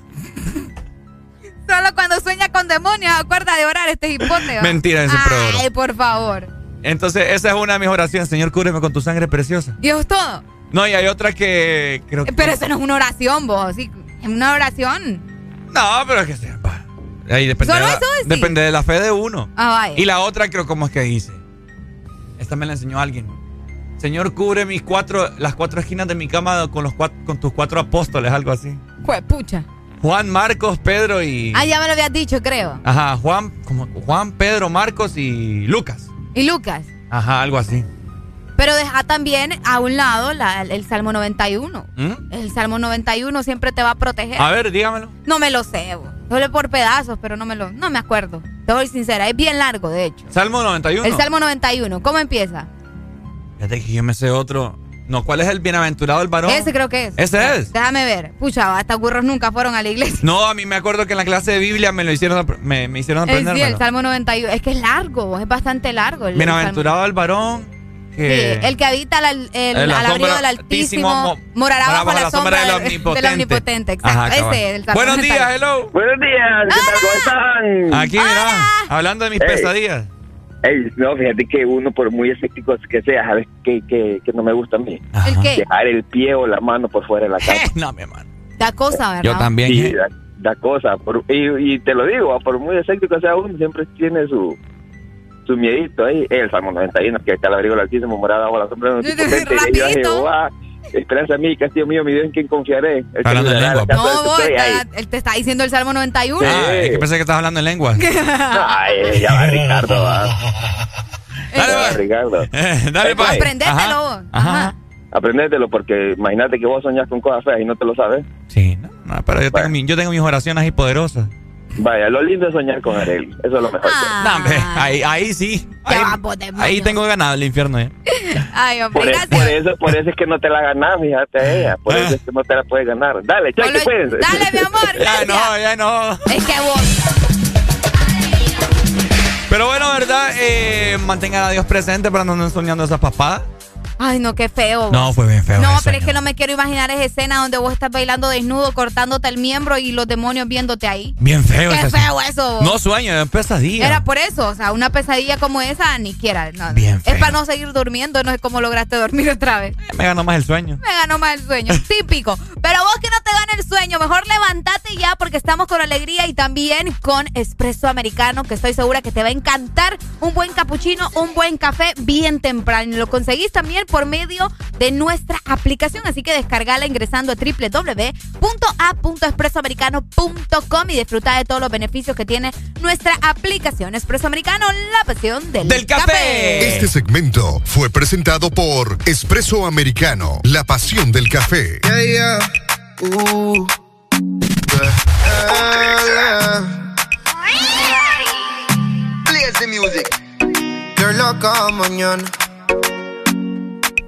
Solo cuando sueña con demonios, acuerda de orar este hipote.
Mentira, ese.
Ay, por favor.
Entonces, esa es una de mis oraciones. Señor, cúbreme con tu sangre preciosa.
Dios todo.
No, y hay otra que creo que...
Pero eso no es una oración, vos. Sí, es una oración.
No, pero es que sea... Ahí depende,
¿Solo
de la,
eso decís?
depende de la fe de uno.
Ah, vaya.
Y la otra creo como es que dice. Esta me la enseñó alguien. Señor, cubre mis cuatro, las cuatro esquinas de mi cama con, los cuat- con tus cuatro apóstoles, algo así.
pucha.
Juan, Marcos, Pedro y...
Ah, ya me lo habías dicho, creo.
Ajá, Juan, como Juan, Pedro, Marcos y Lucas.
Y Lucas.
Ajá, algo así.
Pero deja también a un lado la- el Salmo 91.
¿Mm?
El Salmo 91 siempre te va a proteger.
A ver, dígamelo.
No me lo sé. Solo por pedazos, pero no me lo, no me acuerdo. Te voy sincera, es bien largo, de hecho.
Salmo 91.
El Salmo 91, ¿cómo empieza?
Fíjate que yo me sé otro. No, ¿cuál es el bienaventurado el varón?
Ese creo que es.
¿Ese es?
Déjame ver. Pucha, hasta burros nunca fueron a la iglesia.
No, a mí me acuerdo que en la clase de Biblia me lo hicieron, me, me hicieron
Es, sí,
aprenderlo.
el Salmo 91. Es que es largo, es bastante largo. El, el
Bienaventurado el varón. Que...
Sí, el que habita al, el-
En la
al abrigo del Altísimo,
Altísimo, mo-
morará bajo la, sombra,
del Omnipotente.
del Omnipotente. Exacto,
Ajá, cabal.
ese es el Salmo
Buenos
91.
días, hello.
Buenos días, ¿qué tal? ¿Cómo están?
Aquí, mira, hablando de mis
Ey.
pesadillas.
Ey, no, fíjate que uno, por muy escéptico que sea, ¿sabes qué, qué, qué no me gusta a mí?
¿El qué?
Dejar el pie o la mano por fuera de la casa.
no, mi hermano.
Da cosa, ¿verdad?
Sí,
¿eh?
da, da cosa. Por- y, y te lo digo, por muy escéptico que sea uno, siempre tiene su su miedito ahí. El Salmo 91, que está el abrigo del Altísimo, morada bajo la sombra de y yo a. Jehová, esperanza mía y castillo mío, mi Dios en quien confiaré. El
Hablando en lengua.
No, vos, él te está diciendo el Salmo 91.
Ah, es que pensé que estabas hablando en lengua.
Ay, ya va Ricardo, va. Ya va Ricardo.
Dale,
pues.
Aprendételo. Ajá.
Aprendételo porque imagínate que vos soñás con cosas feas y no te lo sabes.
Sí, no, no, pero yo tengo, mi- yo tengo mis oraciones ahí poderosas.
Vaya, lo lindo es soñar con Arely. Eso es lo mejor.
No, hombre, ahí, ahí sí. Ahí, ahí tengo ganado el infierno. ¿eh?
Ay, hombre,
Por, e- por eso, por eso es que no te la ganás, fíjate a ella. Por eso es que no te la puedes ganar. Dale, cheque, pues.
Dale, mi amor,
Ya no, ya no.
Es que vos.
Pero bueno, ¿verdad? Eh, mantengan a Dios presente para no andar soñando esas papadas.
Ay, no, qué feo.
No, fue bien feo.
No, pero es que no me quiero imaginar esa escena donde vos estás bailando desnudo, cortándote el miembro y los demonios viéndote ahí.
Bien feo.
Qué feo eso.
No sueño, es pesadilla.
Era por eso, o sea, una pesadilla como esa, ni quiera. no.
Bien
es para no seguir durmiendo, no sé cómo lograste dormir otra vez.
Me ganó más el sueño.
Me ganó más el sueño, típico. Pero vos que no te gane el sueño, mejor levántate ya porque estamos con alegría y también con espresso americano, que estoy segura que te va a encantar. Un buen cappuccino, un buen café bien temprano. Lo conseguís también por medio de nuestra aplicación, así que descargala ingresando a www.a.expresoamericano.com y disfruta de todos los beneficios que tiene nuestra aplicación. Espresso Americano, la pasión del,
Este segmento fue presentado por Espresso Americano, la pasión del café.
Yeah, yeah. Ooh. Yeah. Play the music. You're loca mañana.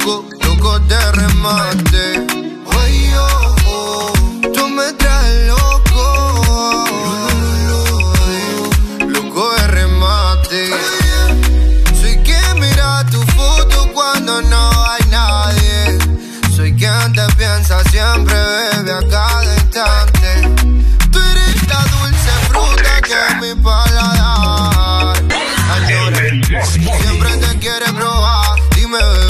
Loco, loco de remate. Ay, oh, oh, tú me traes loco. Loco de remate. Soy quien mira tu foto cuando no hay nadie. Soy quien te piensa siempre, bebe a cada instante. Tú eres la dulce fruta que es mi paladar. Añora, siempre te quiere probar. Dime, bebé,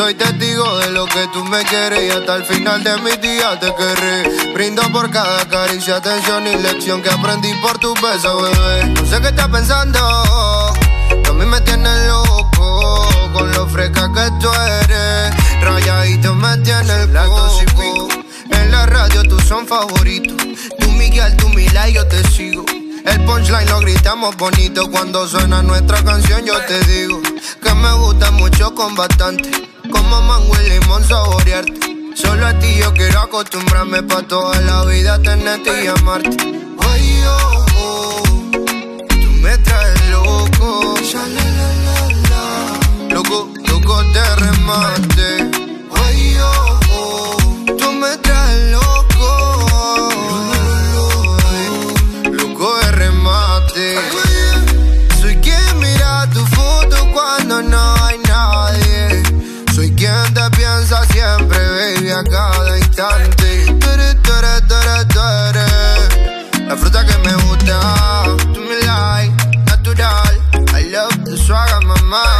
soy testigo de lo que tú me quieres y hasta el final de mis días te querré. Brindo por cada caricia, atención y lección que aprendí por tu beso, bebé. No sé qué estás pensando, tú a mí me tienes loco con lo fresca que tú eres. Rayadito me tiene el coco. y pico. En la radio tú son favoritos. Tú Miguel, tú Mila y yo te sigo. El punchline lo gritamos bonito cuando suena nuestra canción. Yo te digo que me gusta mucho con bastante. Como mango y limón saborearte. Solo a ti yo quiero acostumbrarme pa' toda la vida tenerte y amarte. Ay, oh, oh, tú me traes loco. La. Loco, loco de remate. Ay, oh, oh, tú me traes cada instante. Tú eres, tú eres La fruta que me gusta. Tú me like, natural. I love the swagger, mamá.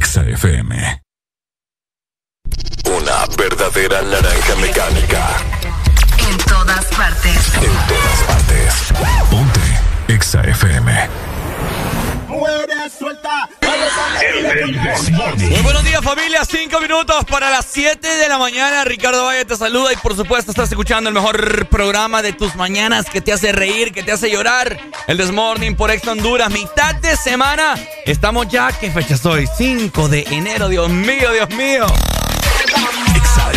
Exa FM.
Una verdadera naranja mecánica.
En todas partes.
En todas partes.
Ponte Exa FM.
Muy buenos días familia, cinco minutos para las 7 de la mañana. Ricardo Valle te saluda y por supuesto estás escuchando el mejor programa de tus mañanas que te hace reír, que te hace llorar. El Desmorning por Ex Honduras, mitad de semana. Estamos ya, ¿qué fecha soy? 5 de enero, Dios mío, Dios mío. Exa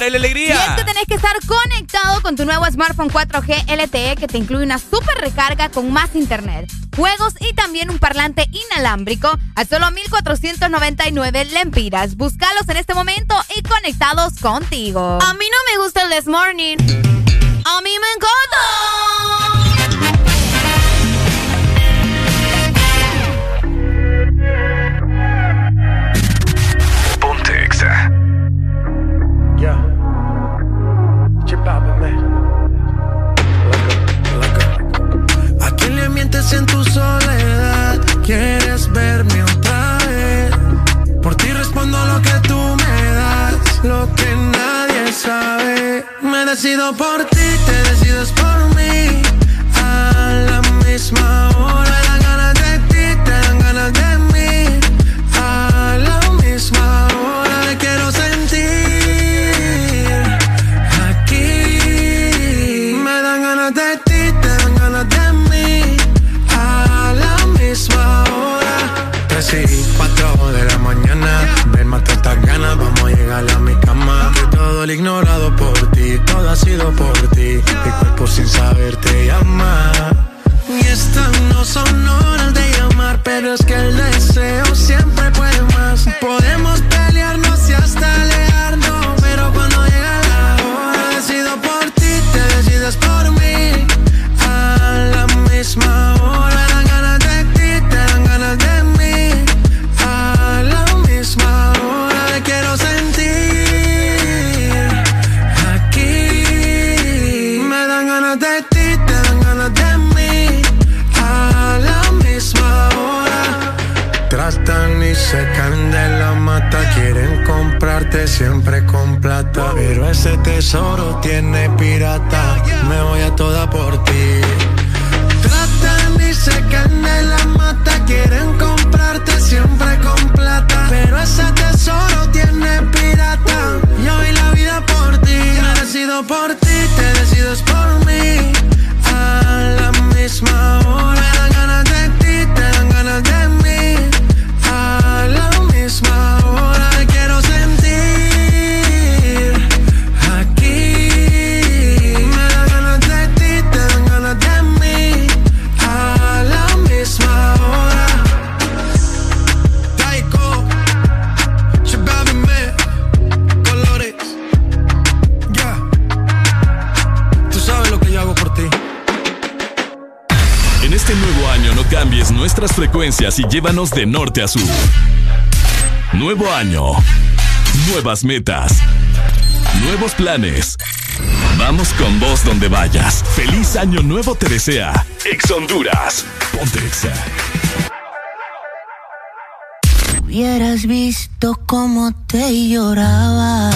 Para.
Y es que tenés que estar conectado con tu nuevo smartphone 4G LTE que te incluye una super recarga con más internet, juegos y también un parlante inalámbrico a solo 1499 lempiras. Búscalos en este momento y conectados contigo.
A mí no me gusta el This Morning.
up all the tesoro tiene pirata.
frecuencias y llévanos de norte a sur. Nuevo año. Nuevas metas. Nuevos planes. Vamos con vos donde vayas. Feliz año nuevo te desea. Ex Honduras. Ponte exa.
Hubieras visto cómo te lloraba.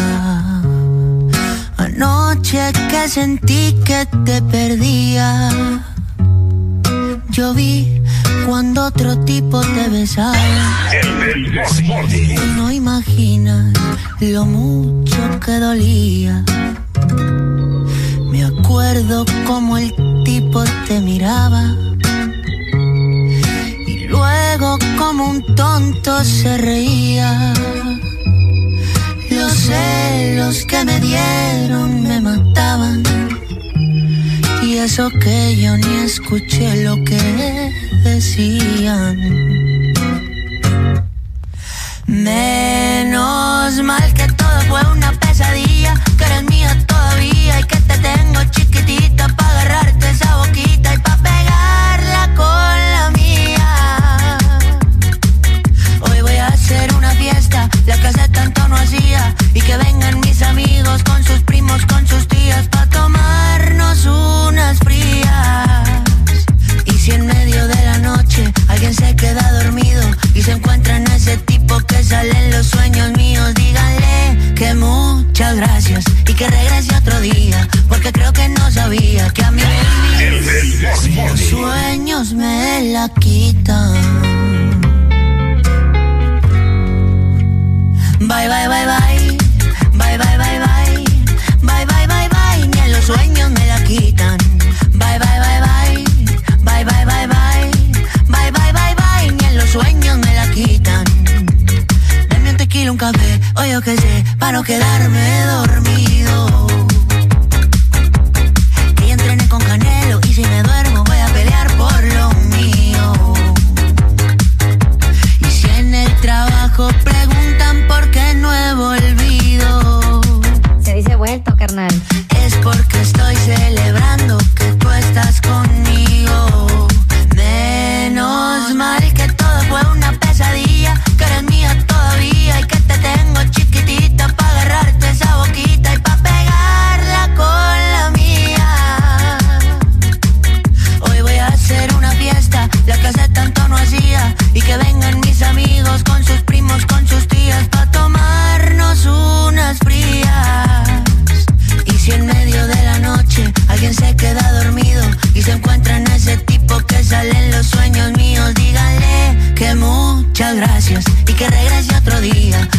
Anoche que sentí que te perdía. Yo vi cuando otro tipo te besaba. No imaginas lo mucho que dolía. Me acuerdo como el tipo te miraba. Y luego como un tonto se reía. Los celos que me dieron me mataban. Y eso que yo ni escuché lo que decían. Menos mal que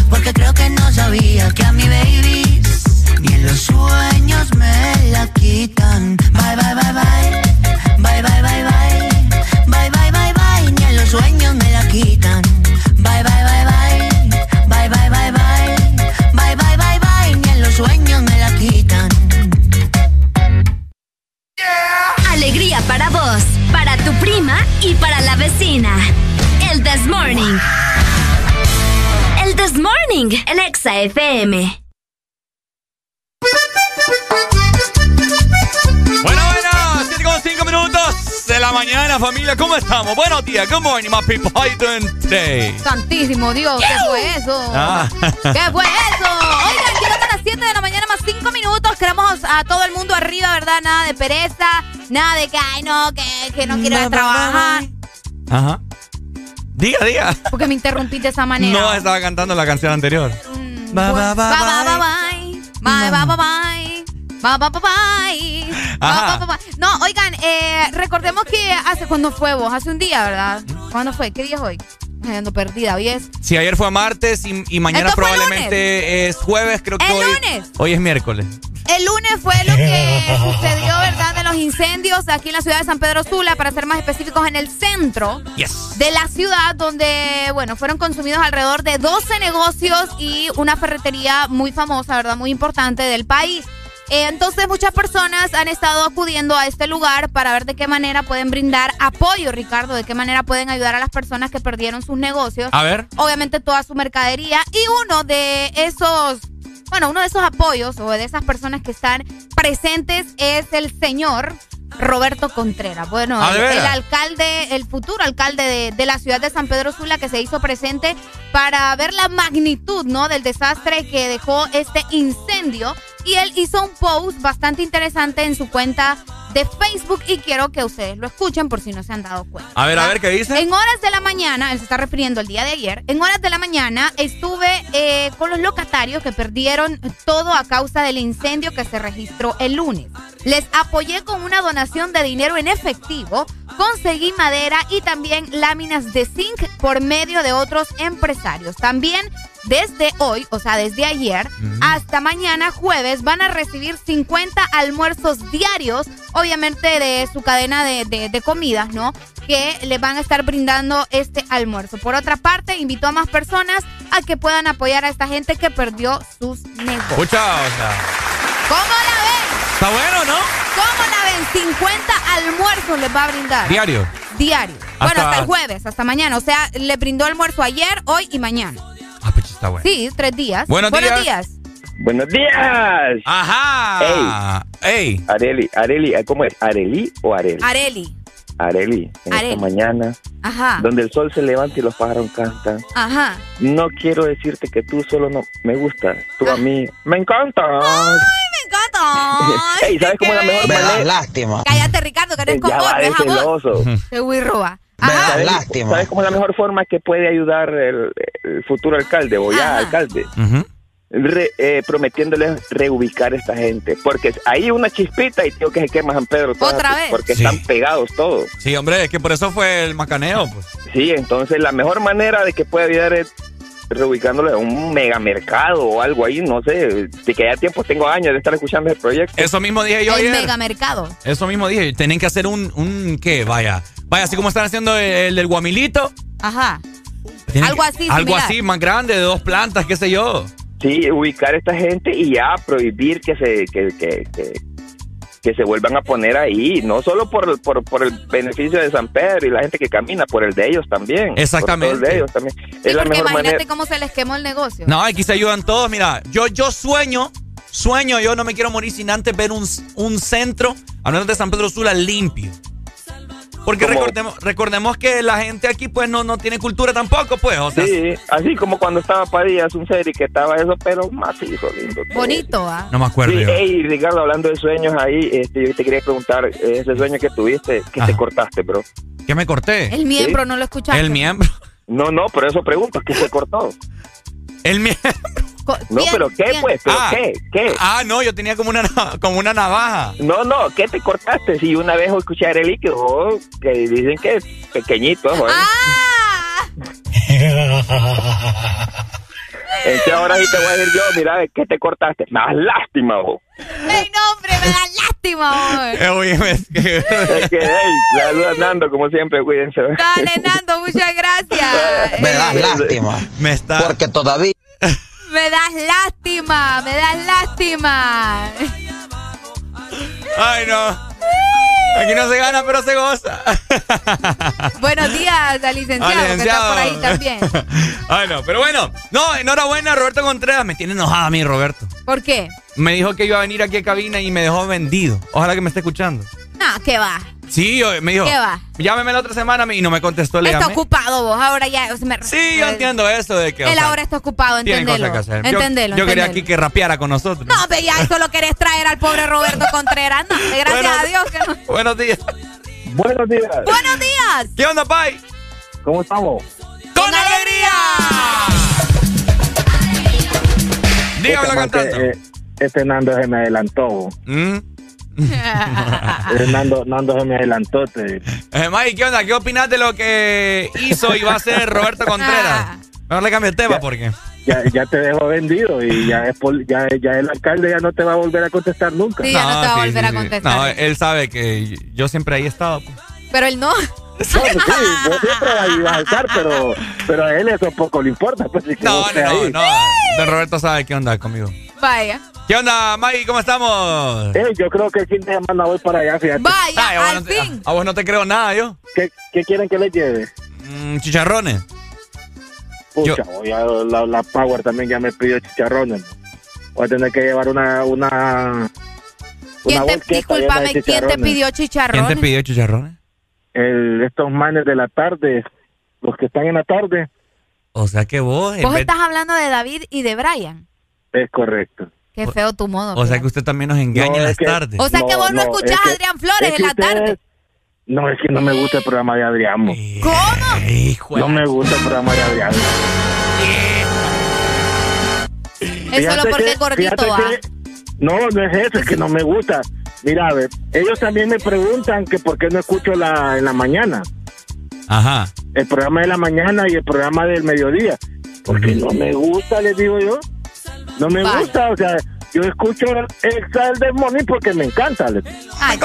porque creo que no sabía que a
mi baby ni en los sueños me la quitan.
FM.
Bueno, bueno, 7 con 5 minutos de la mañana, familia. ¿Cómo estamos? Buenos días. Good morning, my people. How you doing today?
Santísimo Dios, ¿qué fue eso?
Ah.
¿Qué fue eso? Oigan, llegan a las 7 de la mañana más 5 minutos. Queremos a todo el mundo arriba, ¿verdad? Nada de pereza, nada de que, ay, no, que, que no quiero ir a trabajar.
Ajá. Diga, diga.
Porque me interrumpiste de esa manera.
No, estaba cantando la canción anterior.
Bye, bye, bye, bye. Bye, bye, bye, bye. Bye, bye, bye. Bye, bye, bye, bye. No, oigan, eh, recordemos que hace cuando fue vos, hace un día, ¿verdad? ¿Cuándo fue? ¿Qué día es hoy? Ay, ando perdida, hoy es.
Si ayer fue martes y, y mañana probablemente es jueves, creo que
¿El
hoy.
lunes?
Hoy es miércoles.
El lunes fue lo que sucedió, ¿verdad? De los incendios aquí en la ciudad de San Pedro Sula, para ser más específicos, en el centro
Yes.
de la ciudad, donde, bueno, fueron consumidos alrededor de 12 negocios y una ferretería muy famosa, ¿verdad? Muy importante del país. Eh, entonces muchas personas han estado acudiendo a este lugar para ver de qué manera pueden brindar apoyo, Ricardo, de qué manera pueden ayudar a las personas que perdieron sus negocios.
A ver.
Obviamente toda su mercadería y uno de esos, bueno, uno de esos apoyos o de esas personas que están presentes es el señor Roberto Contreras. Bueno,
Ah,
el alcalde, el futuro alcalde de, de la ciudad de San Pedro Sula que se hizo presente para ver la magnitud, ¿no? Del desastre que dejó este incendio. Y él hizo un post bastante interesante en su cuenta de Facebook y quiero que ustedes lo escuchen por si no se han dado cuenta.
A ver, a ver, ¿qué dice?
En horas de la mañana, él se está refiriendo al día de ayer, en horas de la mañana estuve eh, con los locatarios que perdieron todo a causa del incendio que se registró el lunes. Les apoyé con una donación de dinero en efectivo, conseguí madera y también láminas de zinc por medio de otros empresarios. También desde hoy, o sea, desde ayer hasta mañana jueves, van a recibir 50 almuerzos diarios, obviamente de su cadena de, de- de comidas, ¿no? Que le van a estar brindando este almuerzo. Por otra parte, invitó a más personas a que puedan apoyar a esta gente que perdió sus negocios.
Escucha, o sea.
¿Cómo la ven?
Está bueno, ¿no?
¿Cómo la ven? 50 almuerzos les va a brindar.
Diario.
Diario. Bueno,
hasta
el jueves, hasta mañana. O sea, le brindó almuerzo ayer, hoy y mañana.
Está bueno.
Sí, tres días.
Buenos días. Buenos días.
Ajá.
Ey. Areli, Areli, ¿cómo es? ¿Areli o Areli?
Areli.
Areli, en
Areli.
esta mañana,
Ajá.
donde el sol se levanta y los pájaros cantan.
Ajá.
No quiero decirte que tú solo no me gustas. Tú a mí me encantas.
Me encanta.
Ey, ¿sabes cómo es la mejor
Me das
manera?
lástima.
Cállate, Ricardo, que eres con vos.
celoso.
Te voy roba.
¿Sabes,
lástima.
¿Sabes cómo es la mejor forma que puede ayudar el, el futuro alcalde o ya alcalde? Re- eh, prometiéndoles reubicar a esta gente. Porque hay una chispita y tengo que se quema San Pedro.
¿Otra vez?
Porque
Sí.
están pegados todos.
Sí, hombre, es que por eso fue el macaneo, pues.
Sí, entonces la mejor manera de que pueda ayudar es reubicándole a un megamercado o algo ahí, no sé, de que ya tiempo tengo años de estar escuchando ese proyecto.
Eso mismo dije yo
El
ayer.
megamercado.
Eso mismo dije. Tienen que hacer un, un ¿qué? Vaya. Vaya, así como están haciendo el, el del guamilito.
Ajá.
Tienen
Algo
que-
así,
Algo
similar.
así, más grande, de dos plantas, qué sé yo.
Sí, ubicar a esta gente y ya prohibir que se que, que, que, que se vuelvan a poner ahí, no solo por, por, por el beneficio de San Pedro y la gente que camina, por el de ellos también.
Exactamente.
Por el de ellos también.
Sí,
es la
porque
mejor
imagínate
manera.
cómo se les quemó el negocio.
No, aquí se ayudan todos. Mira, yo, yo sueño, sueño, yo no me quiero morir sin antes ver un, un centro, hablando de San Pedro Sula, limpio. Porque recordemos, recordemos que la gente aquí pues no, no tiene cultura tampoco, pues. O sea,
Sí, así como cuando estaba Padilla, un serie que estaba eso, pero más hijo lindo.
Bonito, ¿ah?
No me acuerdo
Sí,
yo.
ey, Ricardo, hablando de sueños ahí, este, yo te quería preguntar, ese sueño que tuviste, que te cortaste, bro.
¿Qué me corté?
El miembro, ¿no lo escuchaste?
El miembro.
No, no, por eso pregunto, ¿qué se cortó?
El miembro.
No, pero ¿qué, pues? ¿Pero
Ah.
qué? ¿Qué?
Ah, no, yo tenía como una, na- como una navaja.
No, no, ¿qué te cortaste? Si una vez escuché a Arely que, oh, que dicen que es pequeñito, ¿eh?
¡Ah!
Entonces ahora sí te voy a decir yo, mira, ¿qué te cortaste? Más lástima, ojo.
¡Ey, no, hombre! ¡Me da lástima!
Eh, oye, me-
Es que, hey, saludos Nando, como siempre, cuídense.
Dale, Nando, muchas gracias.
Me das lástima.
Me está.
Porque todavía.
Me das lástima, me das lástima.
Ay, no. Aquí no se gana, pero se goza.
Buenos días al licenciado,
Al
que está
licenciado.
por ahí también.
Ay, no, pero bueno. No, enhorabuena, Roberto Contreras. Me tiene enojada a mí, Roberto.
¿Por qué?
Me dijo que iba a venir aquí a cabina y me dejó vendido. Ojalá que me esté escuchando.
No, ¿qué va?
Sí, yo- me dijo.
¿Qué va?
Llámeme la otra semana y no me contestó. Le
Está
llamé.
ocupado vos, ahora ya. me-
Sí, yo entiendo eso de que. o
Él
sea,
ahora está ocupado, entendelo.
cosas que hacer. Yo-
Entendelo,
Yo, quería
entendelo.
aquí que rapeara con nosotros.
No, pero ya eso lo querés traer al pobre Roberto Contreras. No, gracias
Bueno.
a Dios que no.
Buenos días.
Buenos días.
Buenos días.
¿Qué onda, Pai?
¿Cómo estamos?
¡Con alegría! Dígamelo
Este,
cantando.
eh, Este Nando se me adelantó.
¿Mm?
Nando, Nando se me adelantó. Te...
Eh, Mike, ¿qué onda? ¿Qué opinas de lo que hizo y va a hacer Roberto Contreras? Mejor le cambio el tema porque.
Ya, ya te dejo vendido y ya, es pol- ya, ya el alcalde ya no te va a volver a contestar nunca.
Sí, ya no te va a volver a contestar.
No, él sabe que yo siempre ahí he estado. pues.
Pero él no.
No, pues sí, vos siempre ahí vas a estar, pero, pero a él eso poco le importa. Pues, si
No, no, no,
ahí.
no. Don Roberto sabe qué onda conmigo.
Vaya.
¿Qué onda, Mike? ¿Cómo estamos?
Eh, yo creo que el fin de semana voy para allá, fíjate.
Vaya,
Ay, a vos
al
no te-
fin.
A vos no te creo nada, yo.
¿Qué, qué quieren que les lleve?
Mm, chicharrones.
Pucha, voy a- la, la Power también ya me pidió chicharrones. Voy a tener que llevar una... una
¿Quién
una
te,
de
¿quién te
chicharrones.
pidió
¿Quién te
chicharrones?
pidió chicharrones?
El, estos manes de la tarde, los que están en la tarde,
O sea que vos.
Vos
vez-
estás hablando de David y de Brian.
es correcto.
Qué feo tu modo.
O sea que usted también nos engaña
No,
en
es
las
que-
tardes.
O sea que vos no,
no,
escuchás
es que-
a Adrián Flores
es que
en la
ustedes-
tarde.
No, es que no me gusta el programa de Adrián. mo.
¿Cómo?
Hijo
No me gusta el programa de Adrián.
Es solo porque
que-
es gordito, va.
no, no es eso, es que no me gusta. Mira, a ver, ellos también me preguntan que por qué no escucho la, en la mañana,
Ajá.
el programa de la mañana y el programa del mediodía. Porque no me gusta, les digo yo. No me gusta, o sea, yo escucho el Exal del Morning porque me encanta. les-
Ay, me.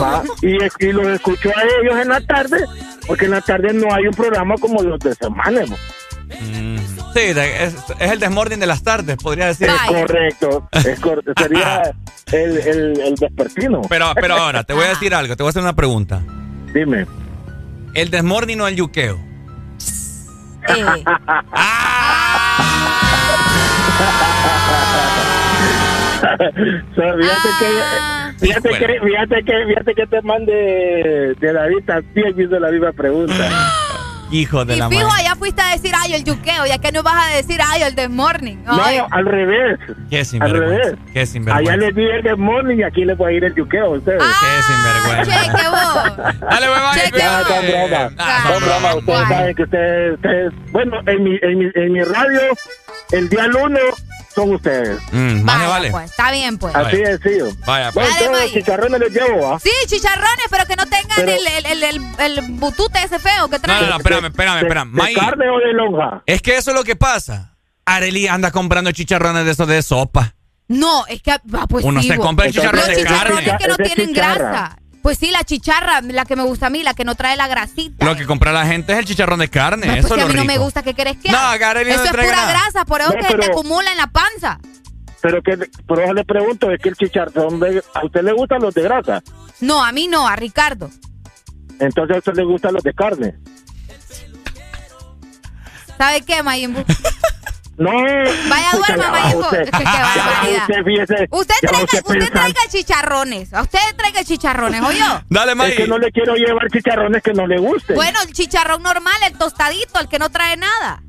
Va, y, y los escucho a ellos en la tarde, porque en la tarde no hay un programa como los de semana. mo.
Mm, Sí, de- es, es el desmording de las tardes, podría decir.
Es correcto, es cor- sería el, el, el despertino.
Pero, pero ahora, te voy a decir algo, te voy a hacer una pregunta.
Dime.
¿El desmording o el yuqueo?
Eh,
So, fíjate
Ah.
que fíjate que fíjate que fíjate que te mande de David también hizo la misma pregunta.
Hijo de
y
la
fijo,
madre.
allá fuiste a decir, ay, el yuqueo, ya que no vas a decir, ay, el de morning.
No,
Ay.
al revés.
Qué
Al
sinvergüenza.
revés.
Qué
Allá
sinvergüenza.
les di el de morning y aquí les voy a ir el yuqueo a ustedes.
Qué sinvergüenza.
Cheque vos.
Dale, bye, bye,
Cheque
Ah, son bromas.
Ah,
Son bromas. Ustedes
Guay.
saben que ustedes, ustedes bueno, en mi, en mi, en mi radio, el día lunes son ustedes.
Mm, más le
Vaya,
vale.
pues, está bien, pues.
Así es, sí.
Vaya, pues.
Bueno,
Dale,
chicharrones les llevo, ¿ah?
Sí, chicharrones, pero que no tengan
Pero-
el, el, el, el, el butute ese feo que
No,
traen.
no, no, espérame, espérame,
¿De,
espérame.
de
May,
carne o de lonja?
es que eso es lo que pasa. Areli anda comprando chicharrones de esos de sopa.
No, es que, ah, pues
Uno
sí,
se compra el chicharrón
Los
de carne.
que no tienen
chicharra.
grasa. Pues sí, la chicharra, la que me gusta a mí, la que no trae la grasita.
Lo que compra la gente es el chicharrón de carne.
Pues
eso
si
es
a
lo
mí no me gusta, ¿qué querés que
No,
haga?
No
Eso es pura
nada.
grasa, por eso
No,
que te acumula en la panza.
Pero que por eso le pregunto, es que el chicharrón de, a usted le gustan los de grasa,
No, a mí no, a Ricardo.
entonces a usted le gustan los de carne.
¿Sabe qué, Mayimbu?
No.
Vaya, duerma, Mayimbu.
usted.
Es que barbaridad.
usted,
traiga,
usted
traiga chicharrones. A usted traiga chicharrones, ¿oyó?
Dale,
Es que no le quiero llevar chicharrones que no le gusten.
Bueno, el chicharrón normal, el tostadito, el que no trae nada.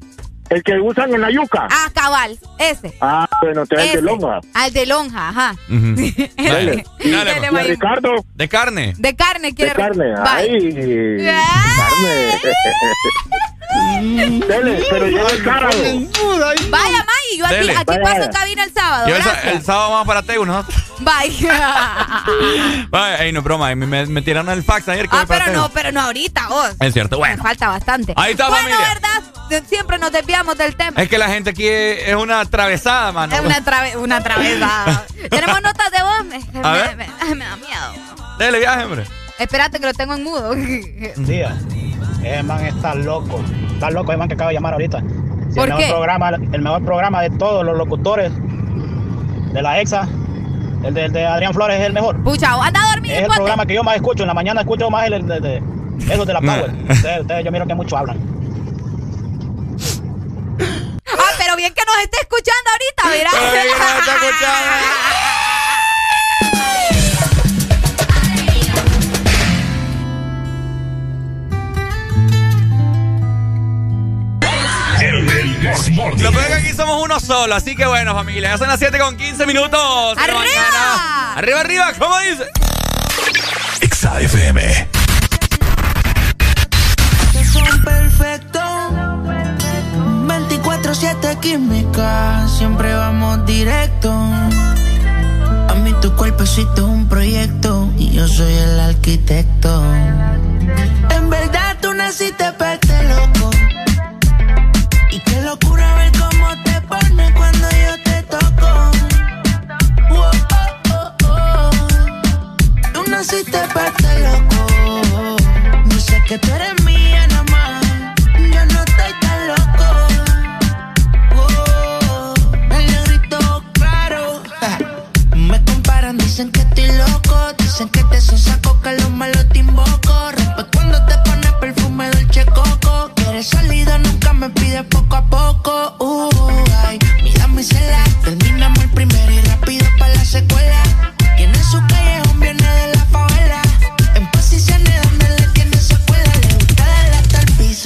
El que usan en la yuca.
Ah, cabal, ese.
Ah, bueno, te el de lonja.
Al de lonja, ajá.
Ujú.
Dale.
Dale,
Dale,
dale.
Y
Mayimbu.
Ricardo,
De carne.
De carne,
de
quiere.
carne. Ay, carne. Dele, pero yo el sábado.
Vaya, May, yo aquí,
Dele.
aquí
Vaya,
paso cabina el sábado.
Yo el, sa-
gracias.
el sábado vamos para Tegu, ¿no?
Vaya.
Ay, ey, no broma, me, me, me tiraron el fax ayer que
ah,
voy para
pero
Tegu.
no, pero no ahorita, vos.
Es cierto,
Me
bueno.
falta bastante.
Ahí está,
bueno,
familia.
¿verdad? De- Siempre nos desviamos del tema.
Es que la gente aquí es, es una atravesada, mano.
Es una, trave- una travesada. Tenemos notas de voz. Me,
A
me-
ver.
me- da miedo.
Dele viaje, hombre.
Espérate que lo tengo en mudo.
Día. Ese man está loco. Está loco ese man que acaba de llamar ahorita. Si
¿Por
el mejor
qué?
Programa, el mejor programa de todos los locutores de la EXA, el de, el de Adrián Flores es el mejor.
Pucha, anda a dormir.
Es el programa que yo más escucho. En la mañana escucho más el, el de, de- de la. Power. Ustedes, ustedes yo miro que mucho hablan.
Ah, pero bien que nos esté escuchando ahorita, mira.
Lo peor es que aquí somos uno solo, así que bueno, familia. Ya son las 7 con 15 minutos.
¡Arriba!
mañana. Arriba, arriba, ¿cómo dice?
Exa FM.
que son perfectos. 24-7 química, siempre vamos directo. A mí tu cuerpecito es un proyecto y yo soy el arquitecto. En verdad tú naciste para Para este loco. Yo sé que tú eres mía nada más. Yo no estoy tan loco. Oh, el negrito claro. Me comparan, dicen que estoy loco. Dicen que te son saco, que los malos te invoco. Rompe cuando te pones perfume dolce coco. Quieres salida, nunca me pides poco a poco. Uh, mira mi cela. Terminamos el primero y rápido para la secuela. Tiene su callejón, viene de la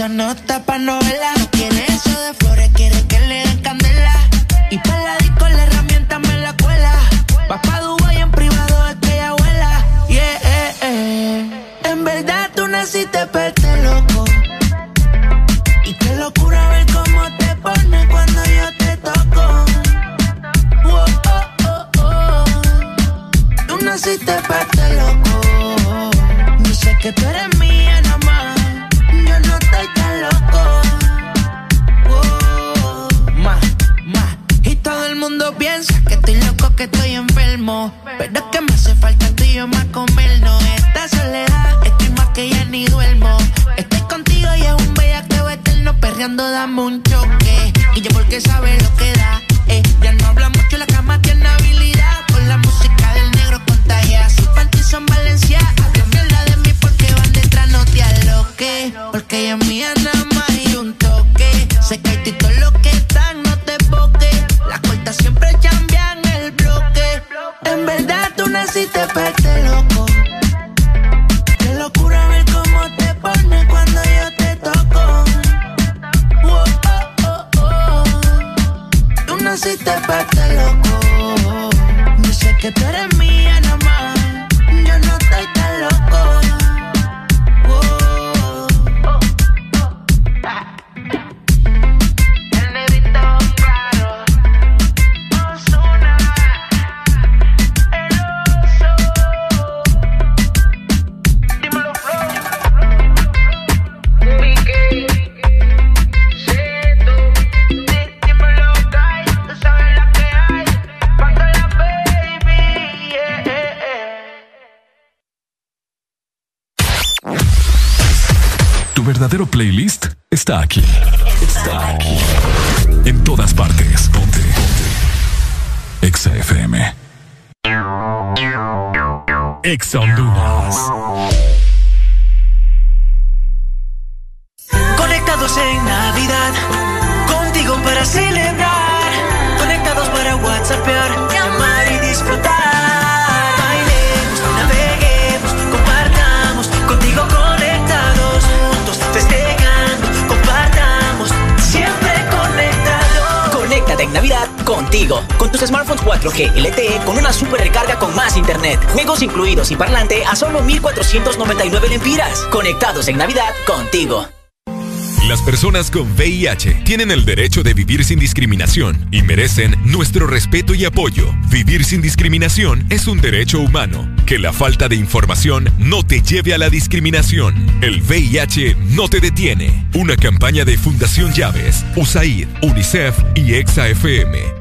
hasta el piso, no tapa novela. No quiere eso de flores, quiere que le den candela. Y para la disco la herramienta me la cuela. Va pa' Dubai en privado, es que ella abuela. Yeah, eh, eh. En verdad tú naciste para este loco. Y qué locura ver cómo te pones cuando yo te toco. Wow, oh, oh, oh. Tú naciste para este loco. Yo que tú eres que estoy enfermo. Pero es que me hace falta tú y yo más comernos. Esta soledad, estoy más que ya ni duermo. Estoy contigo y es un bellaqueo eterno. Perreando, dame un choque. Y yo porque sabe lo que da. Eh, ya no habla mucho, la cama tiene habilidad. Con la música del negro contagia. Sus panties son Valencia. Mierda de mí porque van detrás, no te aloques. Porque ella es mía nada naciste para este loco. Qué locura ver cómo te pones cuando yo te toco. Wow, oh, oh, oh. Tú naciste para este loco. Yo sé que tú eres mía
verdadero playlist está aquí. Está aquí. En todas partes. Ponte. Ponte. Exa FM. Exa Honduras.
Conectados en Navidad, contigo para celebrar. Contigo.
Con tus smartphones 4G LTE con una super recarga con más internet. Juegos incluidos y parlante a solo 1499 lempiras. Conectados en Navidad contigo.
Las personas con VIH tienen el derecho de vivir sin discriminación y merecen nuestro respeto y apoyo. Vivir sin discriminación es un derecho humano. Que la falta de información no te lleve a la discriminación. El VIH no te detiene. Una campaña de Fundación Llaves, USAID, UNICEF y EXA-FM.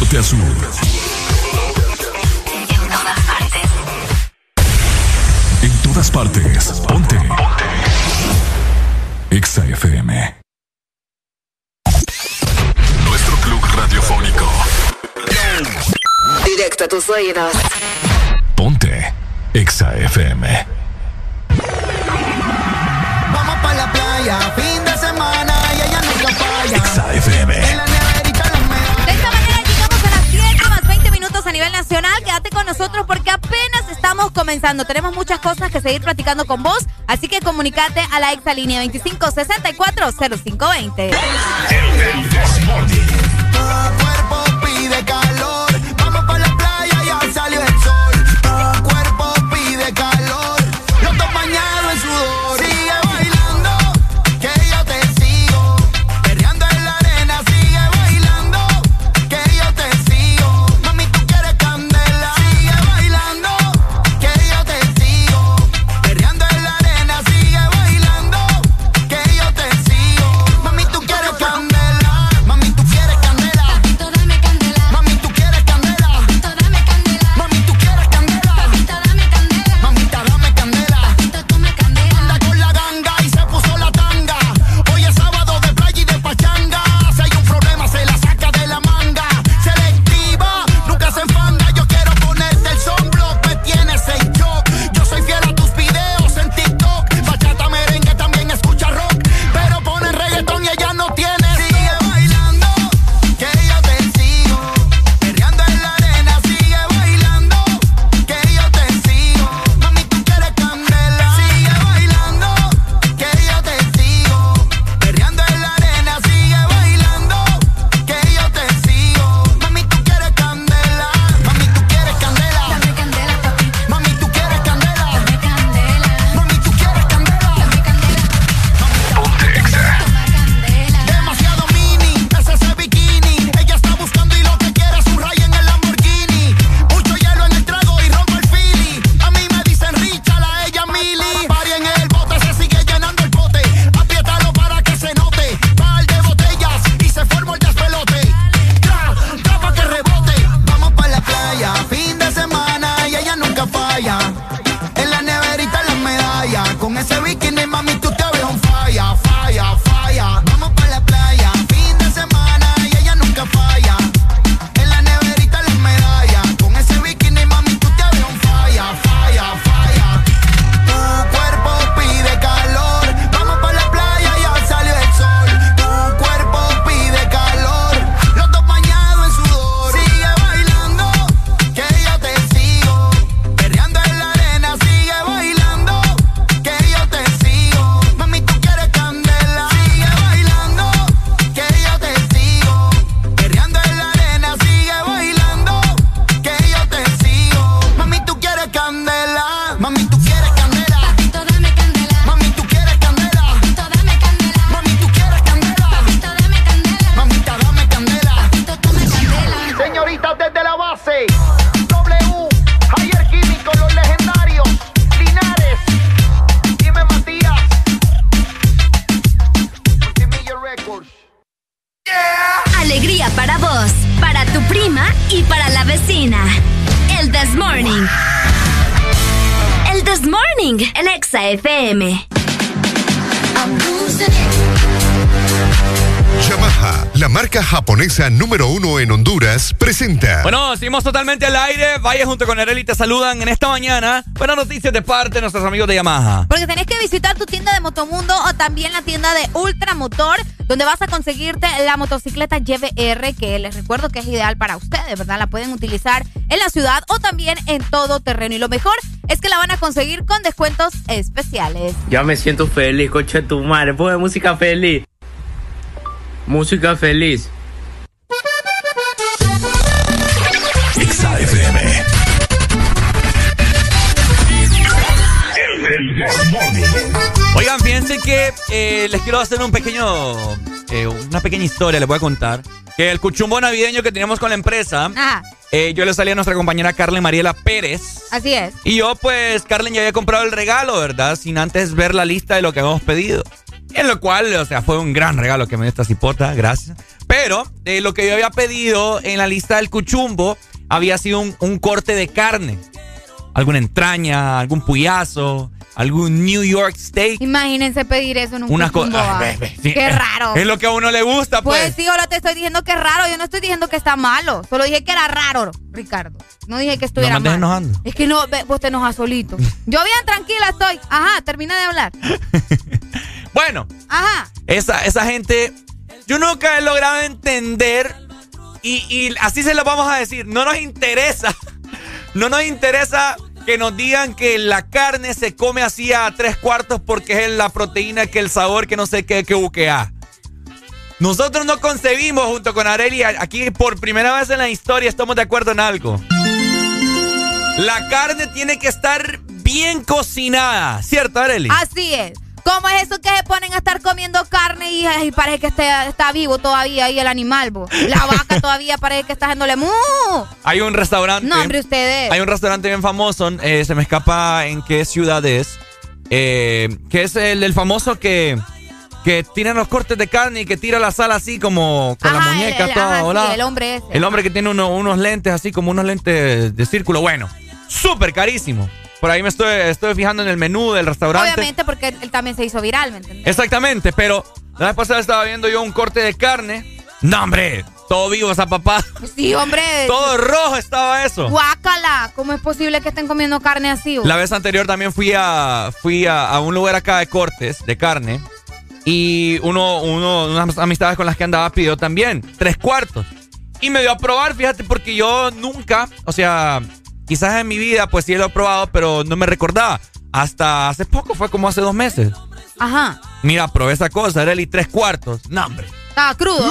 Norte a sur. En todas partes. Ponte. Exa FM.
Nuestro club radiofónico.
Directo a tus oídos.
Ponte. Exa FM.
Vamos para la playa, fin de semana y ella nunca falla.
Exa
nacional. Quédate con nosotros porque apenas estamos comenzando. Tenemos muchas cosas que seguir platicando con vos, así que comunicate a la exa línea 25640520.
cuerpo pide calor. Vamos para la playa, ya salió el sol. Tu cuerpo pide calor.
Exa FM.
La marca japonesa número uno en Honduras, presenta.
Bueno, seguimos totalmente al aire. Vaya junto con Areli te saludan en esta mañana. Buenas noticias de parte de nuestros amigos de Yamaha.
Porque tenés que visitar tu tienda de Motomundo o también la tienda de Ultramotor, donde vas a conseguirte la motocicleta YBR, que les recuerdo que es ideal para ustedes, ¿verdad? La pueden utilizar en la ciudad o también en todo terreno. Y lo mejor es que la van a conseguir con descuentos especiales.
Ya me siento feliz, coche tu madre. Pone música feliz. Música feliz.
XAFM.
Oigan, fíjense que eh, les quiero hacer un pequeño, eh, una pequeña historia, les voy a contar. Que el cuchumbo navideño que teníamos con la empresa,
Ajá,
eh, yo le salí a nuestra compañera Carlen Mariela Pérez.
así es.
Y yo, pues, Carlen ya había comprado el regalo, ¿verdad? Sin antes ver la lista de lo que habíamos pedido. En lo cual, o sea, fue un gran regalo que me dio esta cipota, gracias. Pero eh, lo que yo había pedido en la lista del cuchumbo había sido un, un corte de carne. Alguna entraña, algún puyazo, algún New York steak.
Imagínense pedir eso en un
Unas
cuchumbo,
cosas.
ah. Qué raro.
Es lo que a uno le gusta, pues.
Pues sí, ahora te estoy diciendo que es raro. Yo no estoy diciendo que está malo. Solo dije que era raro, Ricardo. No dije que estuviera
No me andes
mal.
enojando.
Es que no, vos te enojas solito. Yo bien tranquila estoy. Ajá, termina de hablar.
Bueno,
Ajá.
esa, esa gente, yo nunca he logrado entender, y, y así se lo vamos a decir, no nos interesa, no nos interesa que nos digan que la carne se come así a tres cuartos porque es la proteína, que el sabor, que no sé qué, que buquea. Nosotros no concebimos junto con Areli, aquí por primera vez en la historia estamos de acuerdo en algo. La carne tiene que estar bien cocinada, ¿cierto, Areli?
Así es. ¿Cómo es eso que se ponen a estar comiendo carne y, y parece que está vivo todavía ahí el animal, bo? La vaca todavía parece que está haciéndole mu.
Hay un restaurante.
No, hombre, ustedes.
Hay un restaurante bien famoso, eh, se me escapa en qué ciudad es, eh, que es el, el famoso que, que tiran los cortes de carne y que tira la sal así como con la muñeca
el- el-
toda
ajá, sí, el hombre ese.
El hombre que tiene uno- unos lentes así como unos lentes de círculo. Bueno, súper carísimo. Por ahí me estoy, estoy fijando en el menú del restaurante.
Obviamente porque él, también se hizo viral, ¿me entiendes?
Exactamente, pero la vez pasada estaba viendo yo un corte de carne. No, hombre, todo vivo esa papá.
Sí, hombre.
Todo rojo estaba eso.
Guácala. ¿Cómo es posible que estén comiendo carne así? bo?
La vez anterior también fui a fui a, a un lugar acá de cortes de carne y uno, uno, unas amistades con las que andaba pidió también tres cuartos. Y me dio a probar, fíjate, porque yo nunca, o sea, quizás en mi vida pues sí lo he probado, pero no me recordaba. Hasta hace poco, fue como hace dos meses.
Ajá.
Mira, probé esa cosa, era el tres cuartos. No, hombre.
Estaba crudo.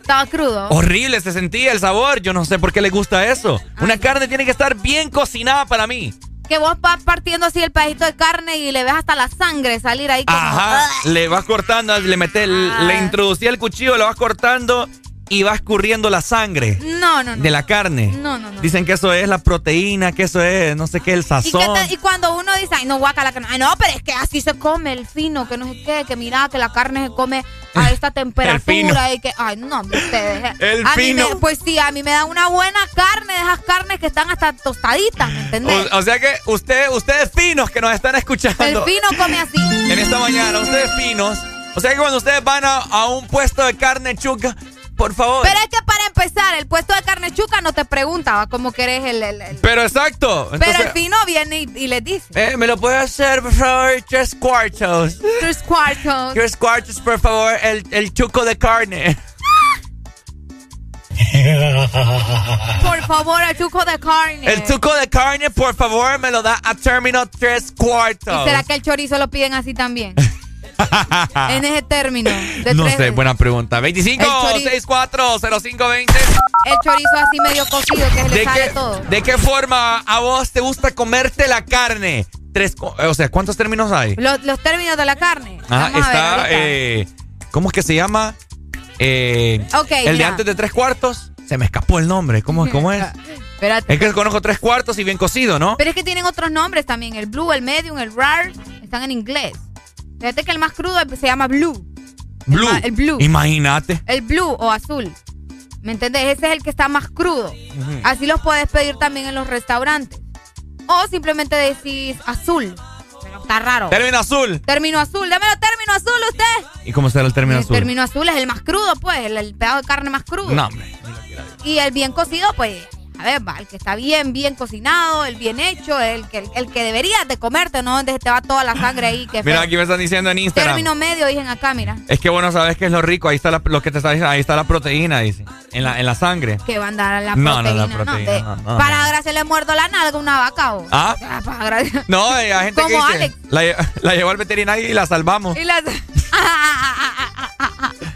Estaba crudo.
Horrible se sentía el sabor. Yo no sé por qué le gusta eso. Una carne tiene que estar bien cocinada para mí.
Que vos vas partiendo así el pedacito de carne y le ves hasta la sangre salir ahí como...
Ajá, le vas cortando, le metes, le introducía el cuchillo, lo vas cortando y va escurriendo la sangre
No, no, no.
de la carne.
No, no, no.
Dicen que eso es la proteína, que eso es, no sé qué, el
¿Y, qué
sazón.
te- y cuando uno dice, ay, no, guacala, que no, ay, no, pero es que así se come el fino, que no sé qué, que mira, que la carne se come a esta temperatura y que, ay, no, ustedes.
El
a mí
fino.
me- pues sí, a mí me dan una buena carne, de esas carnes que están hasta tostaditas, ¿me entendés?
O, o sea que usted, ustedes finos que nos están escuchando
el fino come así.
en esta mañana, ustedes finos. O sea que cuando ustedes van a, a un puesto de carne chuca, por favor.
Pero es que para empezar, el puesto de carne chuca no te preguntaba cómo querés el... el- el-
Pero exacto.
pero
entonces-
el fino viene y, y les dice.
Eh, ¿Me lo puede hacer, por favor? Tres cuartos.
Tres cuartos.
Tres cuartos, por favor, el, el chuco de carne.
Por favor, el chuco de carne.
El chuco de carne, por favor, me lo da a término tres cuartos.
¿Y será que el chorizo lo piden así también? en ese término. De
no
tres-
sé, buena pregunta. 25
El chorizo.
64 0520.
El chorizo así medio cocido que se le
¿De
sale
qué,
todo.
¿De qué forma a vos te gusta comerte la carne? Tres, o sea, ¿cuántos términos hay?
Los, los términos de la carne.
Ajá,
Vamos
está, eh, ¿cómo es que se llama? Eh,
Ok,
el de antes de tres cuartos. Se me escapó el nombre. ¿Cómo, cómo es?
Espérate.
Es que conozco tres cuartos y bien cocido, ¿no?
Pero es que tienen otros nombres también. El blue, el medium, el rare. Están en inglés. Fíjate que el más crudo se llama blue.
Blue.
el blue.
Imagínate.
El blue o azul. ¿Me entendés? Ese es el que está más crudo. Así los puedes pedir también en los restaurantes. O simplemente decís azul. Pero está raro.
Término azul.
Término azul, démelo término azul usted.
¿Y cómo será el término
El
azul?
término azul es el más crudo, pues, el, el pedazo de carne más crudo.
No, hombre.
Y el bien cocido, pues, a ver, va, el que está bien, bien cocinado, el bien hecho, el que, el, que deberías de comerte, ¿no? Donde te va toda la sangre ahí. Que
Mira,
feo.
aquí me están diciendo en Instagram.
Término medio, dicen acá, mira.
Es que bueno, sabes que es lo rico. Ahí está la- lo que te está diciendo. Ahí está la proteína, dice. En la, en la sangre.
Que van a dar la
No, no,
proteína.
la proteína,
de-
no, no,
para gracia le muerdo la nalga a una vaca o.
¿Ah?
Para gracia.
No, hay gente que dice.
Alex.
La, la llevó al veterinario y la salvamos.
Y las.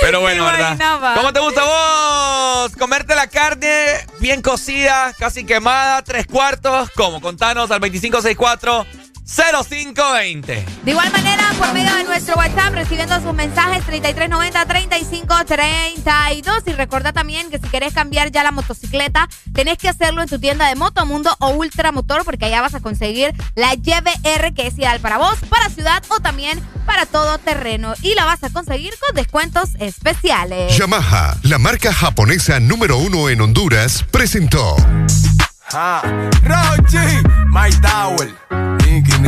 Pero bueno, ¿verdad? ¿Cómo te gusta vos? Comerte la carne bien cocida, casi quemada, tres cuartos. ¿Cómo? Contanos al 2564 0520.
De igual manera, por medio de nuestro WhatsApp, recibiendo sus mensajes 3390-3532. Y recuerda también que si querés cambiar ya la motocicleta, tenés que hacerlo en tu tienda de Motomundo o Ultramotor, porque allá vas a conseguir la YBR, que es ideal para vos, para ciudad o también para todo terreno. Y la vas a conseguir con descuentos especiales.
Yamaha, la marca japonesa número uno en Honduras, presentó.
Ah, Rochi, My Nicky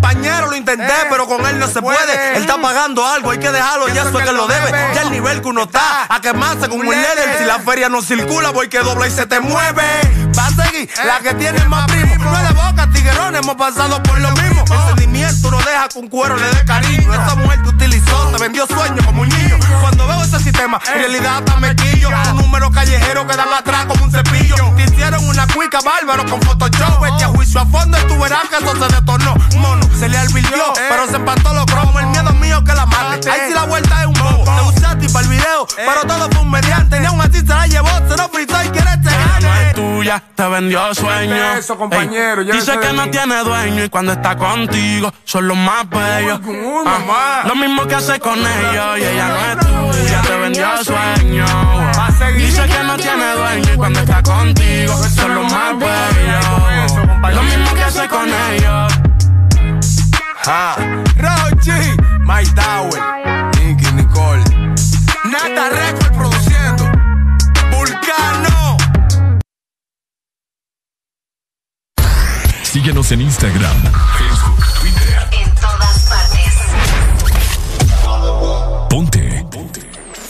Compañero, lo intenté, pero con él no se puede. Él está pagando algo, hay que dejarlo, ya eso es que lo debe. Ya el nivel que uno está, a quemarse como un líder. Si la feria no circula, voy que dobla y se te mueve. Va a seguir la que tiene más primo. No es de boca, tiguerón, hemos pasado por lo mismo. El sentimiento no deja que un cuero le dé cariño. Mujer vendió sueños como un niño. Cuando veo ese sistema, en realidad hasta me quillo. Un número callejero que dan atrás como un cepillo. Te hicieron una cuica bárbaro con Photoshop. Vete a juicio a fondo y tú verás que eso se detornó. Mono, se le advirtió, pero se empató los cromos. El miedo mío que la mate. Ahí sí la vuelta es un bobo. Te usaste para el video, pero todo fue un mediante. Ni aún así se la llevó, se lo fritó y quiere este
es tuya, te vendió sueño.
Eso, compañero,
dice que no tiene dueño y cuando está contigo son los más bellos. Ah, lo mismo que hace con ellos y ella no es tuya, te vendió sueño. Dice que no tiene dueño y cuando está contigo son los más bellos. Lo mismo que hace con ellos.
Ah, Rochi, My Tower, Nicky Nicole. Nata Record produciendo. Vulcano.
Síguenos en Instagram,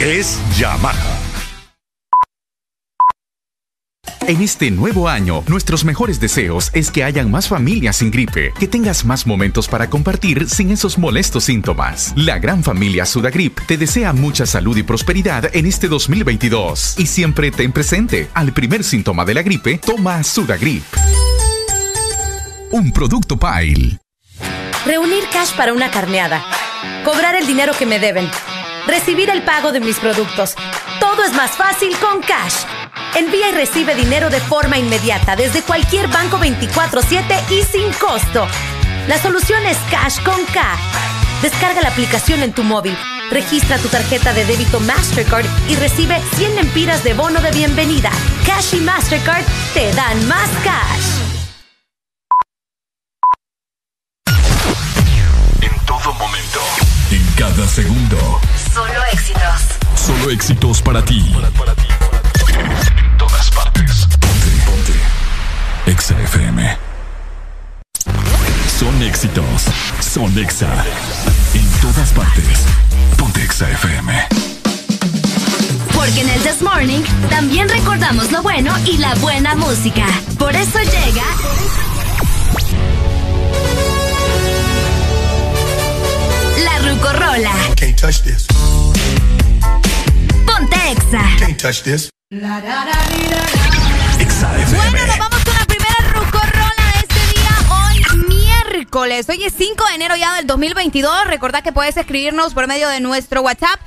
es Yamaha.
En este nuevo año, nuestros mejores deseos es que hayan más familias sin gripe, que tengas más momentos para compartir sin esos molestos síntomas. La gran familia Sudagrip te desea mucha salud y prosperidad en este 2022 y siempre ten presente, al primer síntoma de la gripe, toma Sudagrip. Un producto Pile.
Reunir cash para una carneada. Cobrar el dinero que me deben. Recibir el pago de mis productos. Todo es más fácil con Cash. Envía y recibe dinero de forma inmediata desde cualquier banco 24/7 y sin costo. La solución es Cash con K. Descarga la aplicación en tu móvil. Registra tu tarjeta de débito Mastercard y recibe 100 lempiras de bono de bienvenida. Cash y Mastercard te dan más cash.
En todo momento. Cada segundo.
Solo éxitos.
Solo éxitos para ti. En todas partes. Ponte, ponte. Exa FM. Son éxitos. Son Exa. En todas partes. Ponte Exa FM.
Porque en el This Morning también recordamos lo bueno y la buena música. Por eso llega. La Rucorola.
Can't touch this.
Ponte Exa.
Can't touch this.
Bueno, nos vamos con la primera rucorrola de este día, hoy miércoles. Hoy es 5 de enero ya del 2022. Recordad que puedes escribirnos por medio de nuestro WhatsApp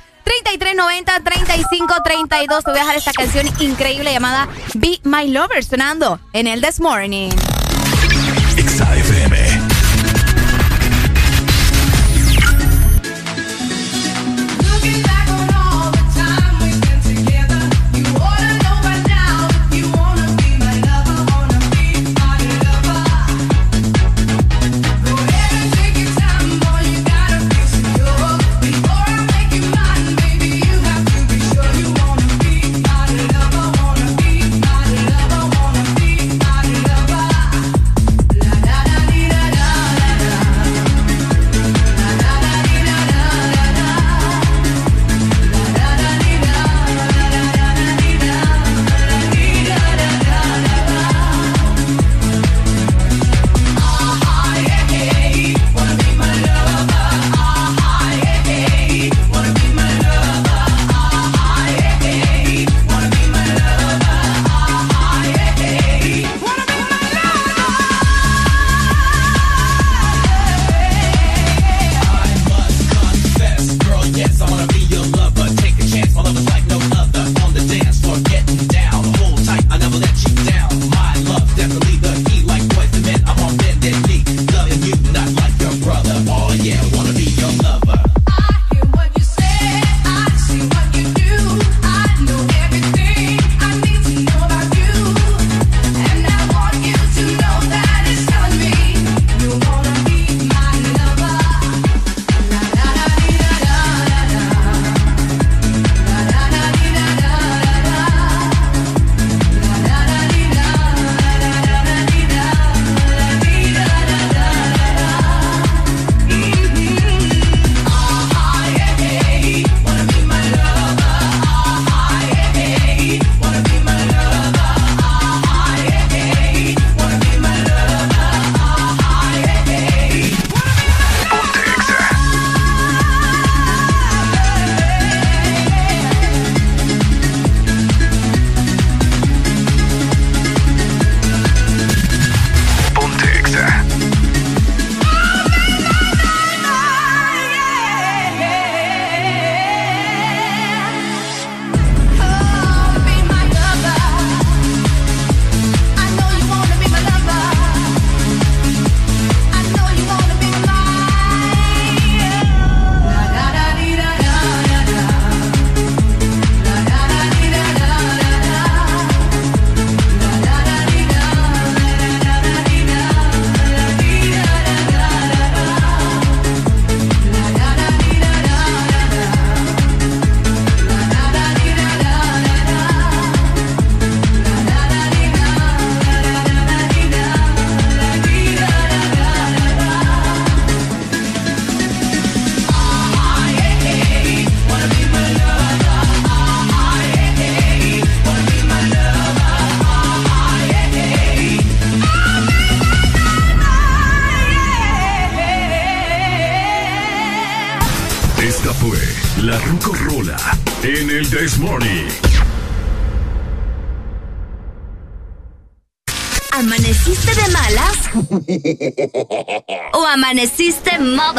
3390-3532. Te voy a dejar esta canción increíble llamada Be My Lover sonando en el This Morning.
Exa FM.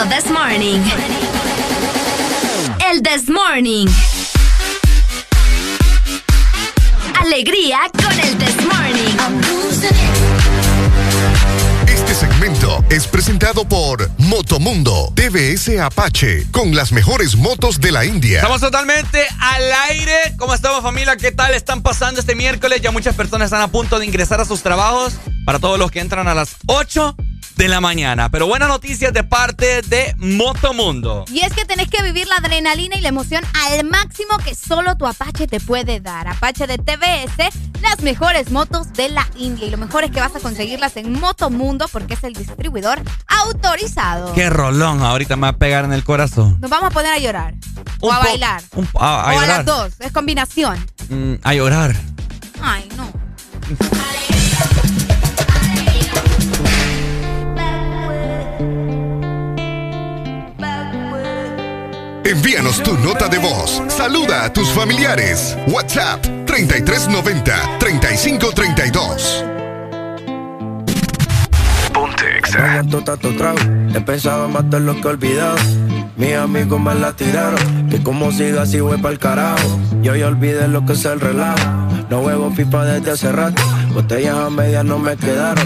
This morning?
El this morning. Alegría con el this morning.
Este segmento es presentado por Motomundo TVS Apache con las mejores motos de la India.
Estamos totalmente al aire. ¿Cómo estamos familia? ¿Qué tal están pasando este miércoles? Ya muchas personas están a punto de ingresar a sus trabajos. Para todos los que entran a las 8 de la mañana. Pero buenas noticias de parte de Motomundo.
Y es que tenés que vivir la adrenalina y la emoción al máximo que solo tu Apache te puede dar. Apache de TVS, las mejores motos de la India. Y lo mejor es que vas a conseguirlas en Motomundo porque es el distribuidor autorizado.
Qué rolón, ahorita me va a pegar en el corazón.
Nos vamos a poner a llorar. o a bailar.
un- a, a
o a las dos. Es combinación.
Mm, a llorar.
Ay, no.
Envíanos tu nota de voz. Saluda a tus familiares. WhatsApp 3390 3532.
Ponte tanto trago, he pensado en matar lo que he olvidado. Mis amigos me la tiraron, que como siga así voy pa'l carajo. Yo ya olvidé lo que es el relajo. No huevo pipa desde hace rato, botellas a medias no me quedaron.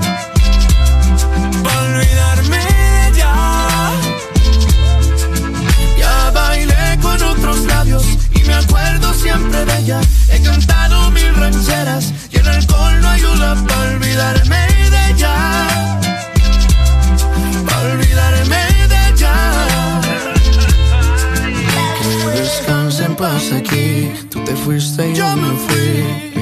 Olvidarme ya.
Ya bailé con otros labios y me acuerdo siempre de ella. He cantado mil rancheras y el alcohol no ayuda para olvidarme de ella. Para olvidarme de ella. Que descanse en paz aquí. Tú te fuiste y yo me fui.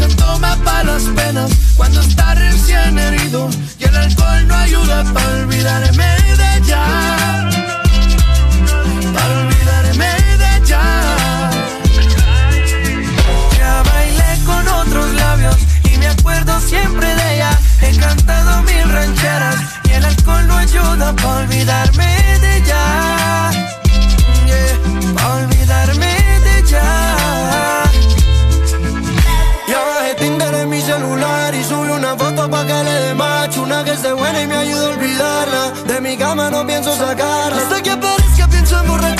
se toma para las penas cuando está recién herido y el alcohol no ayuda para olvidarme de ella. Para olvidarme de ella.
Ya bailé con otros labios y me acuerdo siempre de ella. He cantado mil rancheras y el alcohol no ayuda para olvidarme
cama no pienso sacarla Hasta que aparezca pienso emborracharme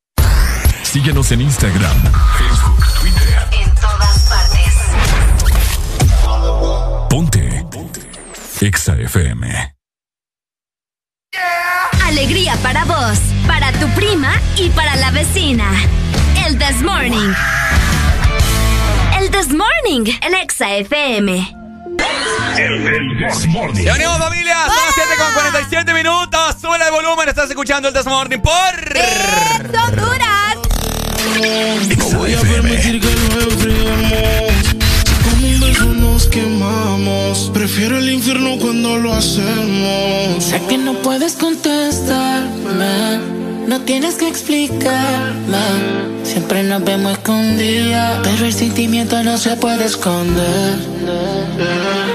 Síguenos en Instagram, Facebook, Twitter.
En todas partes.
Ponte. Ponte. Exa FM.
Alegría para vos, para tu prima y para la vecina. El This Morning. El This Morning, el Exa FM.
Ya venimos familia, son las 7 con 47 minutos. Sube el volumen, estás escuchando el This Morning por
Honduras.
No voy a permitir que lo enfriemos. Con un beso nos quemamos, prefiero el infierno cuando lo hacemos.
Sé que no puedes contestarme, no tienes que explicarme. Siempre nos vemos escondidas, pero el sentimiento no se puede esconder.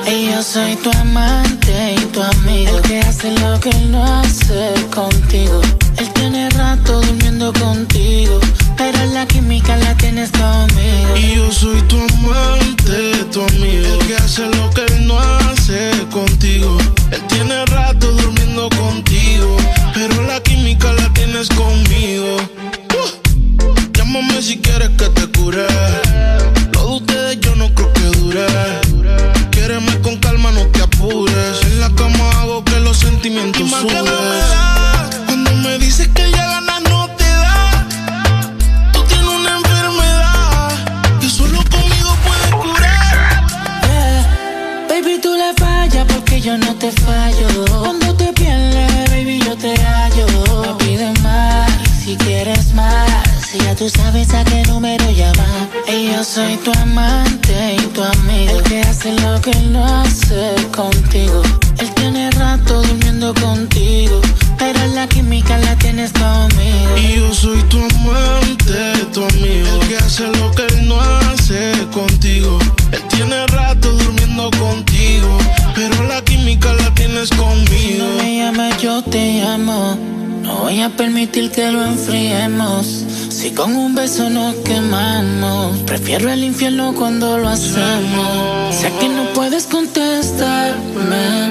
Y yo soy tu amante y tu amigo, el que hace lo que él no hace contigo. Él tiene rato durmiendo contigo, pero la química la tienes conmigo.
Y yo soy tu amante, tu amigo, el que hace lo que él no hace contigo. Él tiene rato durmiendo contigo, pero la química la tienes conmigo. Uh, llámame si quieres que te cure. Lo de ustedes yo no creo que dure. Quiéreme con calma, no te apures. En la cama hago que los sentimientos
Y más que
suben.
no me da,
Cuando me dices que ya ganas no te da. Tú tienes una enfermedad que solo conmigo puedes curar.
Yeah. Baby, tú le fallas porque yo no te fallo. Cuando te pierdes, baby, yo te hallo. Me pides más, si quieres más. Si ya tú sabes a qué número llamar. Y yo soy tu amante y tu amigo. El que hace lo que él no hace contigo. Él tiene rato durmiendo contigo. Pero la química la tienes conmigo.
Y yo soy tu amante, tu amigo. El que hace lo que él no hace contigo. Él tiene rato durmiendo contigo. Pero la química la tienes conmigo.
No me llames, yo te llamo. No voy a permitir que lo enfriemos. Si con un beso nos quemamos, prefiero el infierno cuando lo hacemos. Sé que no puedes contestarme,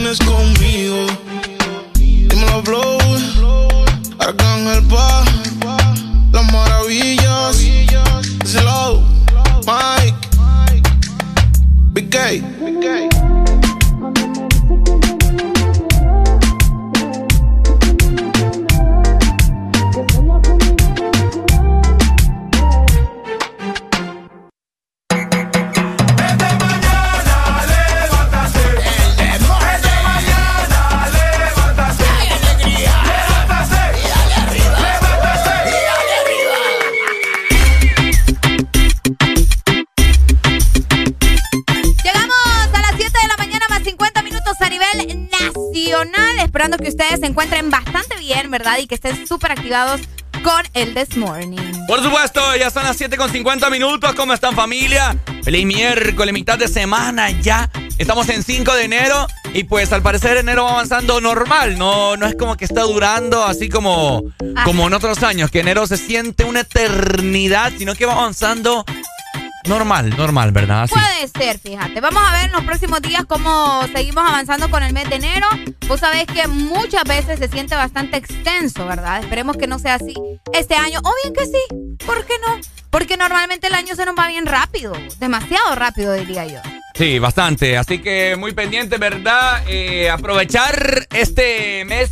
tienes conmigo. Dímelo, Blow. Arcángel Pa. Las maravillas. Slow. Mike. Big K.
esperando que ustedes se encuentren bastante bien, ¿verdad? Y que estén súper activados con el This Morning.
Por supuesto, ya son las 7 con 50 minutos. ¿Cómo están familia? Feliz miércoles, mitad de semana ya. Estamos en 5 de enero y pues al parecer enero va avanzando normal. No, no es como que está durando así como, como en otros años, que enero se siente una eternidad, sino que va avanzando normal, normal, ¿verdad? Así.
Puede ser, fíjate. Vamos a ver en los próximos días cómo seguimos avanzando con el mes de enero. Vos sabés que muchas veces se siente bastante extenso, ¿verdad? Esperemos que no sea así este año. O bien que sí. ¿Por qué no? Porque normalmente el año se nos va bien rápido. Demasiado rápido, diría yo.
Sí, bastante. Así que muy pendiente, ¿verdad? Eh, aprovechar este mes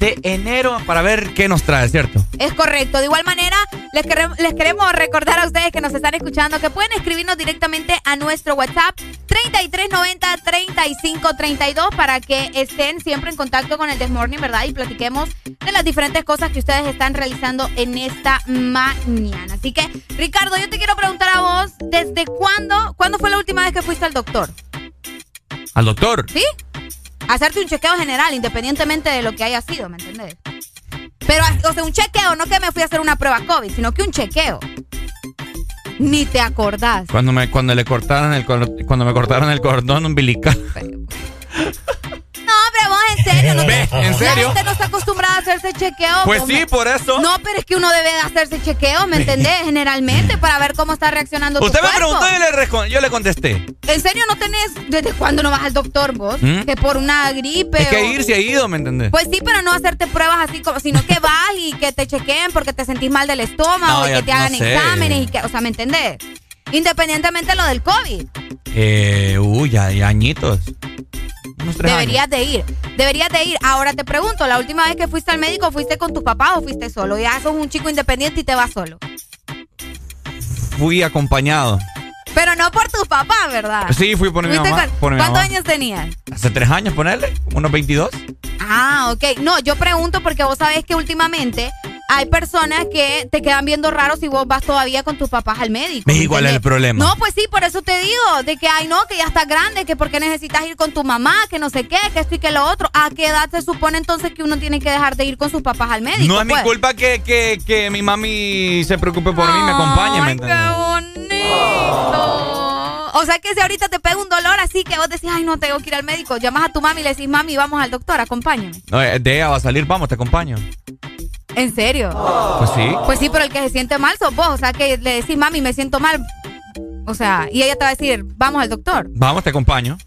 de enero para ver qué nos trae, ¿cierto?
Es correcto. De igual manera, les, quere- les queremos recordar a ustedes que nos están escuchando que pueden escribirnos directamente a nuestro WhatsApp 3390-3532 para que estén siempre en contacto con el This Morning, ¿verdad? Y platiquemos de las diferentes cosas que ustedes están realizando en esta mañana. Así que, Ricardo, yo te quiero preguntar a vos, ¿desde cuándo, cuándo fue la última vez que fuiste al doctor?
Al doctor.
¿Sí? Hacerte un chequeo general, independientemente de lo que haya sido, ¿me entendés? Pero, o sea, un chequeo, no que me fui a hacer una prueba COVID, sino que un chequeo. Ni te acordás.
Cuando me, cuando le cortaron el cuando me cortaron el cordón umbilical.
No, pero vos en serio, no te-
¿en serio?
La gente no está acostumbrada hacerse chequeo.
Pues sí, por eso.
No, pero es que uno debe de hacerse chequeo, ¿me entendés? Generalmente, para ver cómo está reaccionando
Usted
tu
me
cuerpo.
preguntó y le yo le contesté.
¿En serio no tenés, desde cuándo no vas al doctor vos?
¿Mm?
Que por una gripe
Es que ir se ha ido, ¿me entendés?
Pues sí, pero no hacerte pruebas así como, sino que vas y que te chequeen porque te sentís mal del estómago
No,
y que te
no
hagan
sé.
exámenes y que, o sea, ¿me entendés? Independientemente de lo del COVID,
Eh, uy, ya, ya añitos. Unos tres
deberías de ir, deberías de ir. Ahora te pregunto, la última vez que fuiste al médico, ¿fuiste con tus papás o fuiste solo? Ya sos un chico independiente y te vas solo.
Fui acompañado.
Pero no por tus papás, ¿verdad?
Sí, fui por mi mamá.
con-
por mi
¿Cuántos
mamá.
años tenías?
Hace tres años, ponerle. Unos 22.
Ah, ok. No, yo pregunto porque vos sabés que últimamente hay personas que te quedan viendo raro si vos vas todavía con tus papás al médico.
¿Ves
¿me
igual es el problema?
No, pues sí, por eso te digo, de que, ay, no, que ya estás grande, que por qué necesitas ir con tu mamá, que no sé qué, que esto y que lo otro. ¿A qué edad se supone entonces que uno tiene que dejar de ir con sus papás al médico?
no es mi
pues?
culpa que, que, que mi mami se preocupe por mí, me acompañe, ¿me
qué bonito. O sea que si ahorita te pega un dolor así que vos decís, ay, no, tengo que ir al médico, llamas a tu mami y le decís, mami, vamos al doctor, acompáñame.
No, eh, de ella va a salir, vamos, te acompaño.
¿En serio?
Pues sí.
Pues sí, pero el que se siente mal sos vos. O sea, que le decís, mami, me siento mal. O sea, y ella te va a decir, vamos al doctor.
Vamos, te acompaño.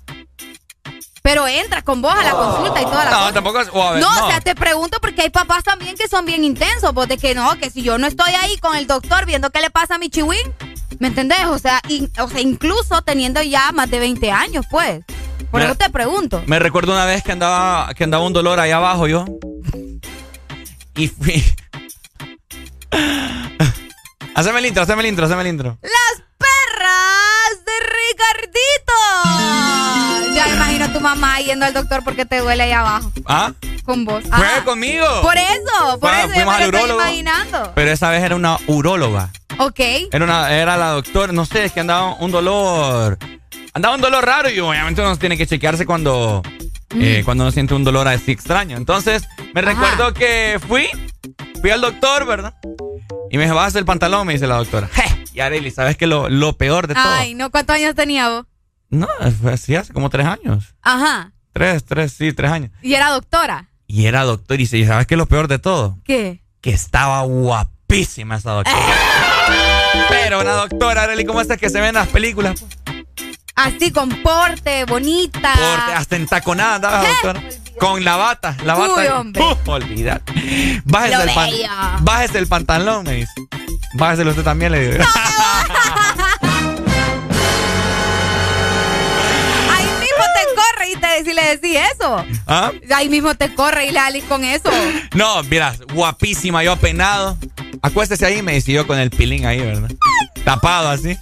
Pero entra con vos a la consulta y toda la
No,
cosa.
tampoco es- o a ver,
no,
no.
o sea, te pregunto porque hay papás también que son bien intensos. Vos de que no, que si yo no estoy ahí con el doctor viendo qué le pasa a mi chihuín, ¿me entendés? O sea, in- o sea, incluso teniendo ya más de 20 años, pues. Por eso te pregunto.
Me recuerdo una vez que andaba, que andaba un dolor ahí abajo yo. Y fui. haceme el intro, haceme el intro, haceme el intro.
¡Las perras de Ricardito! Ya imagino a tu mamá yendo al doctor porque te duele ahí abajo.
¿Ah?
Con vos.
Fue
Ajá.
conmigo.
Por eso, por eso yo
fuimos
me
al
lo estoy
urólogo.
imaginando.
Pero esa vez era una uróloga.
Ok.
Era una, era la doctora, no sé, es que andaba un dolor. Andaba un dolor raro y obviamente uno tiene que chequearse cuando, eh, cuando uno siente un dolor así extraño. Entonces, me recuerdo que fui, fui al doctor, ¿verdad? Y me dijo, bajas el pantalón, me dice la doctora. Je, Y Arely, ¿sabes qué lo, lo peor de todo?
Ay, no, ¿cuántos años tenía vos?
No, fue así hace como tres años.
Ajá.
Tres, tres, sí, tres años.
Y era doctora.
Y era doctor y dice, ¿sabes qué es lo peor de todo?
¿Qué?
Que estaba guapísima esa doctora. Pero una doctora, Arely, ¿cómo es que se ven en las películas?
Así, con porte, bonita.
Porte, hasta entaconada andaba doctora. Con la bata, la bata.
Uy, hombre.
Uh, olvidar. Bájese el, pan- bájese el pantalón, me dice. Bájese usted también, le digo.
Ahí mismo te corre y te, si le decís eso.
¿Ah?
Ahí mismo te corre y le salís con eso.
No, mira, guapísima, yo apenado. Acuéstese ahí, me decidió con el pilín ahí, ¿verdad? Tapado así.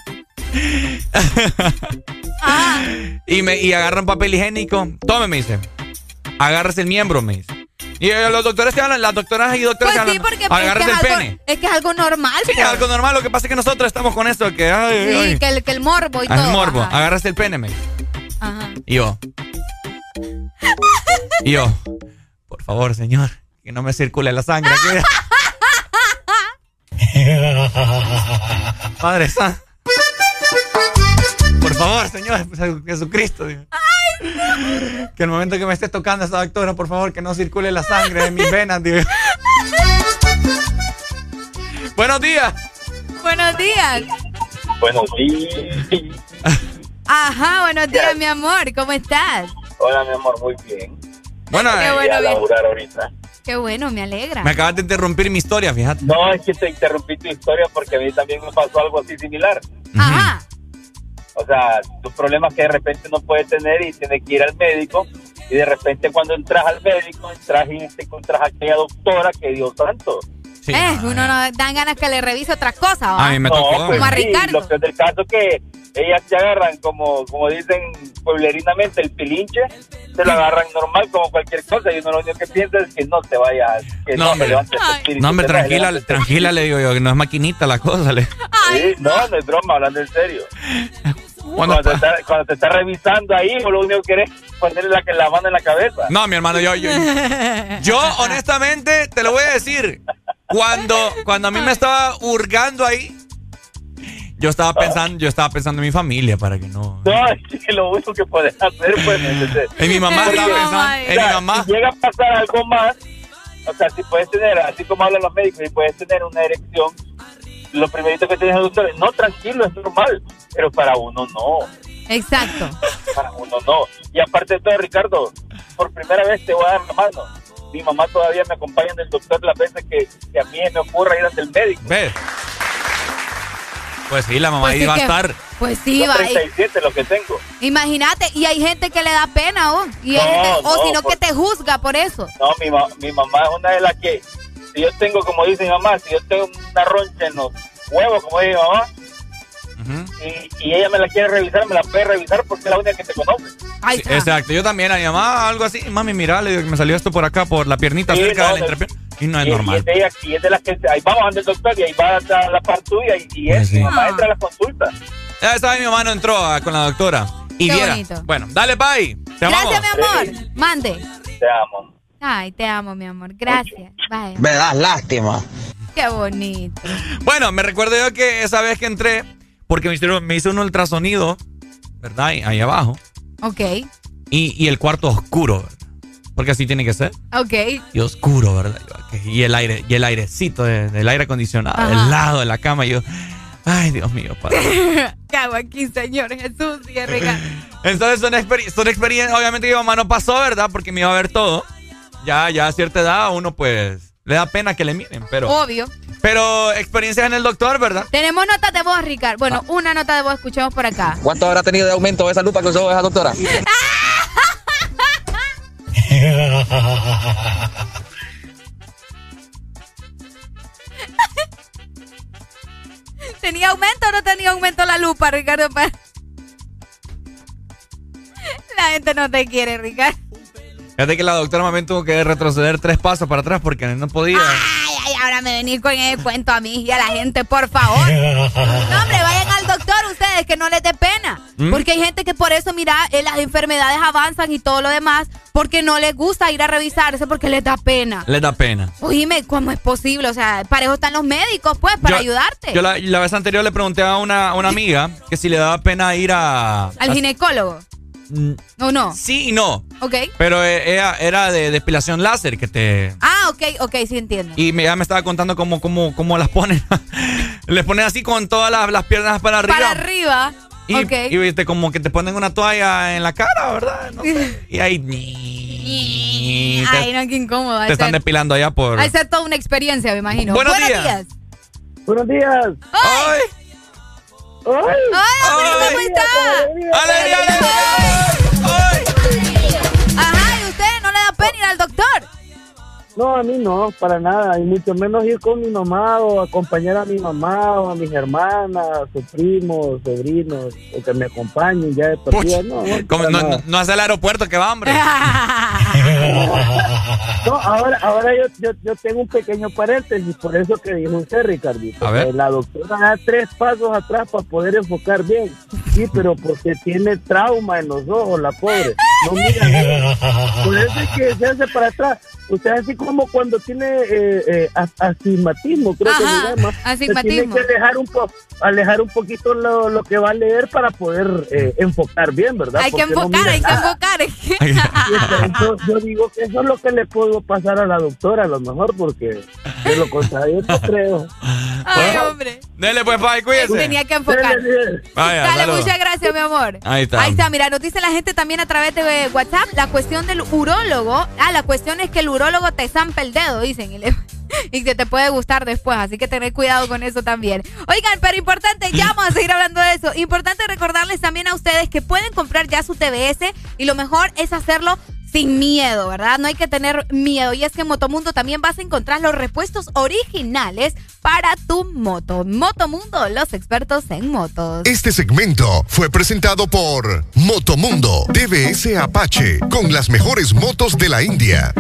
Ah.
y me y agarra un papel higiénico. Tome, me dice. Agárrese el miembro, me dice. Y eh, los doctores te hablan, las doctoras y doctores
Pues sí,
hablan.
porque pues, es que, es
el
algo,
pene.
es que es algo normal.
Sí, es
pues.
algo normal. Lo que pasa es que nosotros estamos con esto que. Ay,
Sí,
ay.
que el, que el morbo y
Ah,
todo.
el morbo.
ajá.
El pene, me dice.
Ajá.
Y yo. Y yo. Por favor, señor, que no me circule la sangre. Padre Santo. Por favor, señor, Jesucristo. Dios. Que el momento que me esté tocando esa doctora, por favor, que no circule la sangre en mis venas, Dios. Buenos días.
Buenos días.
Buenos días.
Ajá, buenos días, mi amor. ¿Cómo estás?
Hola, mi amor, muy bien.
Bueno,
Qué
Voy
bueno,
a laburar ahorita.
Qué bueno, me alegra.
me acabas de interrumpir mi historia, fíjate.
No, es que te interrumpí tu historia porque a mí también me pasó algo así similar.
Ajá.
O sea, tus problemas que de repente no puedes tener y tienes que ir al médico y de repente cuando entras al médico entras y te encuentras a aquella doctora que Dios santo.
eh, uno no dan ganas que le revise otra cosa, ¿va?
A mí me
No, pues
Como a
sí,
Ricardo.
lo que es del caso que ellas te agarran como, como dicen pueblerinamente el pilinche, se lo agarran normal como cualquier cosa y uno lo único que piensa es que no te vayas, que
No,
no,
hombre.
te levantes el espíritu,
No, hombre, tranquila, tranquila, le digo yo, que no es maquinita la cosa. Le.
Sí, no, no es broma, hablando en serio.
Cuando
Cuando, te está, cuando te está revisando ahí, lo único que querés es ponerle la, la mano en la cabeza.
No, mi hermano, yo, yo, yo honestamente te lo voy a decir. Cuando, cuando a mí me estaba hurgando ahí, yo estaba pensando, yo estaba pensando en mi familia para que no.
No, es que lo único que puedes hacer, pues.
En mi mamá estaba pensando,
o
en mi mamá.
Si llega a pasar algo más, o sea, si puedes tener, así como hablan los médicos, si puedes tener una erección, lo primerito que tienes el doctor es, no, tranquilo, es normal, pero para uno no.
Exacto.
Para uno no. Y aparte de todo, Ricardo, por primera vez te voy a dar la mano. Mi mamá todavía me acompaña en el doctor las veces que, que a mí me ocurra ir ante el médico.
¿Ves? Pues sí, la mamá
Pues sí
iba a estar.
Pues sí, va. y-
37 lo que tengo.
Imagínate, y hay gente que le da pena, ¿o? Y
No,
gente- o
no,
si no,
por-
que te juzga por eso.
No, mi, ma- mi mamá es una de las que, si yo tengo, como dice mi mamá, si yo tengo una roncha en los huevos, como dice mi mamá, y, y ella me la quiere revisar, me la puede revisar porque es la única que te conoce.
Sí, exacto, yo también a mi mamá algo así. Mami, mira, le digo que me salió esto por acá, por la piernita
Sí,
cerca
no,
de la
no,
entrepierna. Y no es
y, y
normal.
es de ella, y es de las que, ahí vamos ante el doctor y ahí va a la par tuya y, y es,
Sí.
mi mamá entra a la consulta.
Ya sabes, mi mamá no entró ah, con la doctora. Y
Qué
viera.
bonito.
Bueno, dale, bye. Te amamos.
Gracias, mi amor. Mande.
Te amo.
Ay, te amo, mi amor. Gracias. Bye.
Me das lástima.
Qué bonito.
Bueno, me recuerdo yo que esa vez que entré, porque me hicieron, me hizo un ultrasonido, ¿verdad? Ahí, ahí abajo.
Ok,
Y, y el cuarto oscuro, ¿verdad? Porque así tiene que ser.
ok.
Y oscuro, ¿verdad? Y el aire, y el airecito de- del aire acondicionado,
Ajá.
del lado de la cama. Y yo, ay, Dios mío, padre.
¿Qué hago aquí, Señor Jesús? Y el.
Entonces son, experi- son experiencias, obviamente mi mamá no pasó, ¿verdad? Porque me iba a ver todo. Ya, ya a cierta edad uno pues le da pena que le miren, pero...
Obvio.
Pero experiencias en el doctor, ¿verdad?
Tenemos notas de voz, Ricardo. Bueno, una nota de voz escuchemos por acá.
¿Cuánto habrá tenido de aumento esa lupa que usó esa doctora?
¿Tenía aumento o no tenía aumento la lupa, Ricardo? La gente no te quiere, Ricardo.
Fíjate que la doctora también tuvo que retroceder tres pasos para atrás porque no podía.
Ay, ay, ahora me venir con el cuento a mí y a la gente, por favor. No, hombre, vayan al doctor ustedes, que no les dé pena.
¿Mm?
Porque hay gente que por eso, mira, eh, las enfermedades avanzan y todo lo demás, porque no les gusta ir a revisarse, porque les da pena.
Les da pena.
Oíme, ¿cómo es posible? O sea, para eso están los médicos, pues, para
Yo-
ayudarte.
Yo la, la vez anterior le pregunté a una, una amiga que si le daba pena ir a...
Al
a-
ginecólogo. ¿O no?
Sí y no.
Ok.
Pero eh, ella era de depilación láser que te...
Ah, ok, ok, sí entiendo.
Y me, ella me estaba contando cómo, cómo, cómo las ponen. Les ponen así con todas las, las piernas para arriba.
Para arriba.
Y, viste, como que te ponen una toalla en la cara, ¿verdad? No sé. Y ahí y te,
Ay, no, qué incómodo.
te están depilando allá por...
al ser toda una experiencia, me imagino.
Buenos días.
Buenos días.
¡Ay!
¡Ay!
¡Hola, ¿cómo está?
¡Alegría,
No,
a mí no, para nada, y mucho menos ir con mi mamá o acompañar a mi mamá o a mis hermanas, a sus primos, sobrinos, o que me acompañen ya de partida. No, no,
no, no, hace el aeropuerto que va, hombre.
no, ahora, ahora yo, yo, yo, tengo un pequeño paréntesis, por eso que dijo usted, Ricardito.
A ver.
La doctora da tres pasos atrás para poder enfocar bien. Sí, pero porque tiene trauma en los ojos, la pobre. No mira. Por eso es que se hace para atrás. Usted así como cuando tiene eh, eh, astigmatismo, creo
Ajá, que
se llama.
Astigmatismo.
Tiene que dejar un po alejar un poquito lo, lo, que va a leer para poder eh, enfocar bien, ¿verdad?
Hay
Porque que
enfocar,
no
hay
nada.
que
enfocar. Entonces, yo digo que eso es lo que le puedo pasar a la doctora, a lo mejor, porque de lo contrario no creo.
Ay, bueno, hombre.
Dele pues, bye, cuídese.
Tenía que enfocar.
Dele, Vaya,
Dale, muchas gracias, mi amor.
Ahí está.
Ahí está, mira, nos dice la gente también a través de eh, WhatsApp la cuestión del urólogo. Ah, la cuestión es que el urólogo urólogo te zampa el dedo, dicen. Y, le, que te puede gustar después, así que tener cuidado con eso también. Oigan, pero importante, ya vamos a seguir hablando de eso. Importante recordarles también a ustedes que pueden comprar ya su TBS y lo mejor es hacerlo sin miedo, ¿verdad? No hay que tener miedo. Y es que en Motomundo también vas a encontrar los repuestos originales para tu moto. Motomundo, los expertos en motos.
Este segmento fue presentado por Motomundo, TBS Apache, con las mejores motos de la India.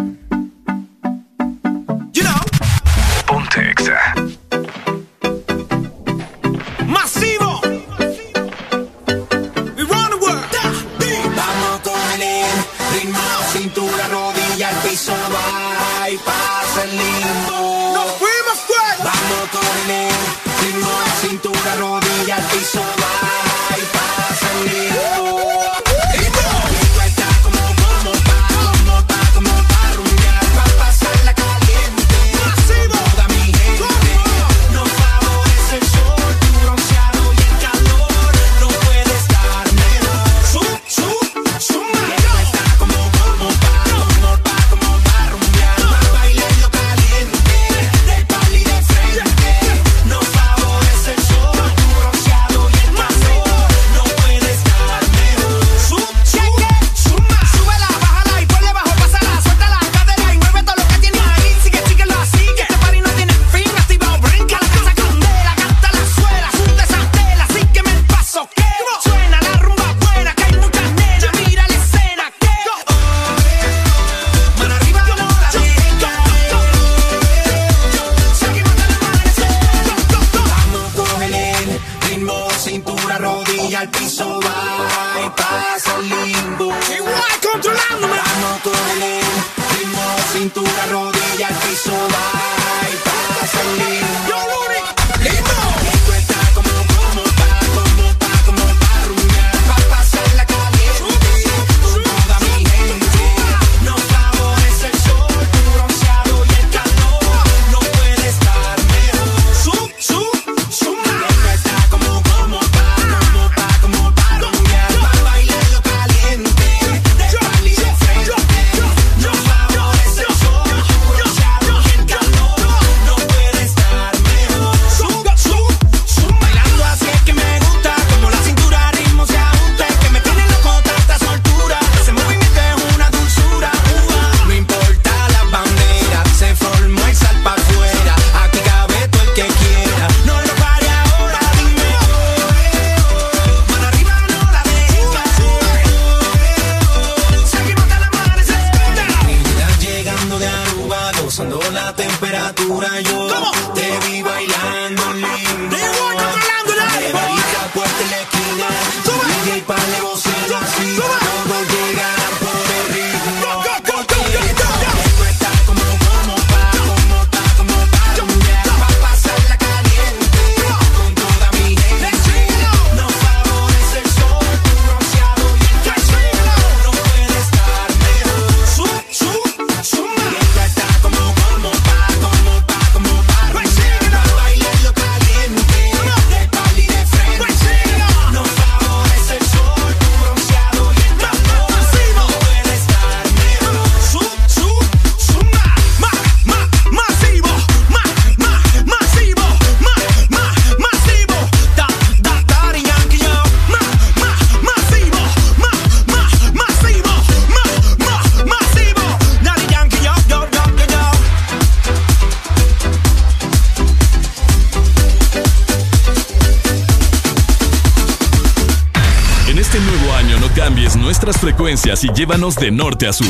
y
llévanos de norte a sur.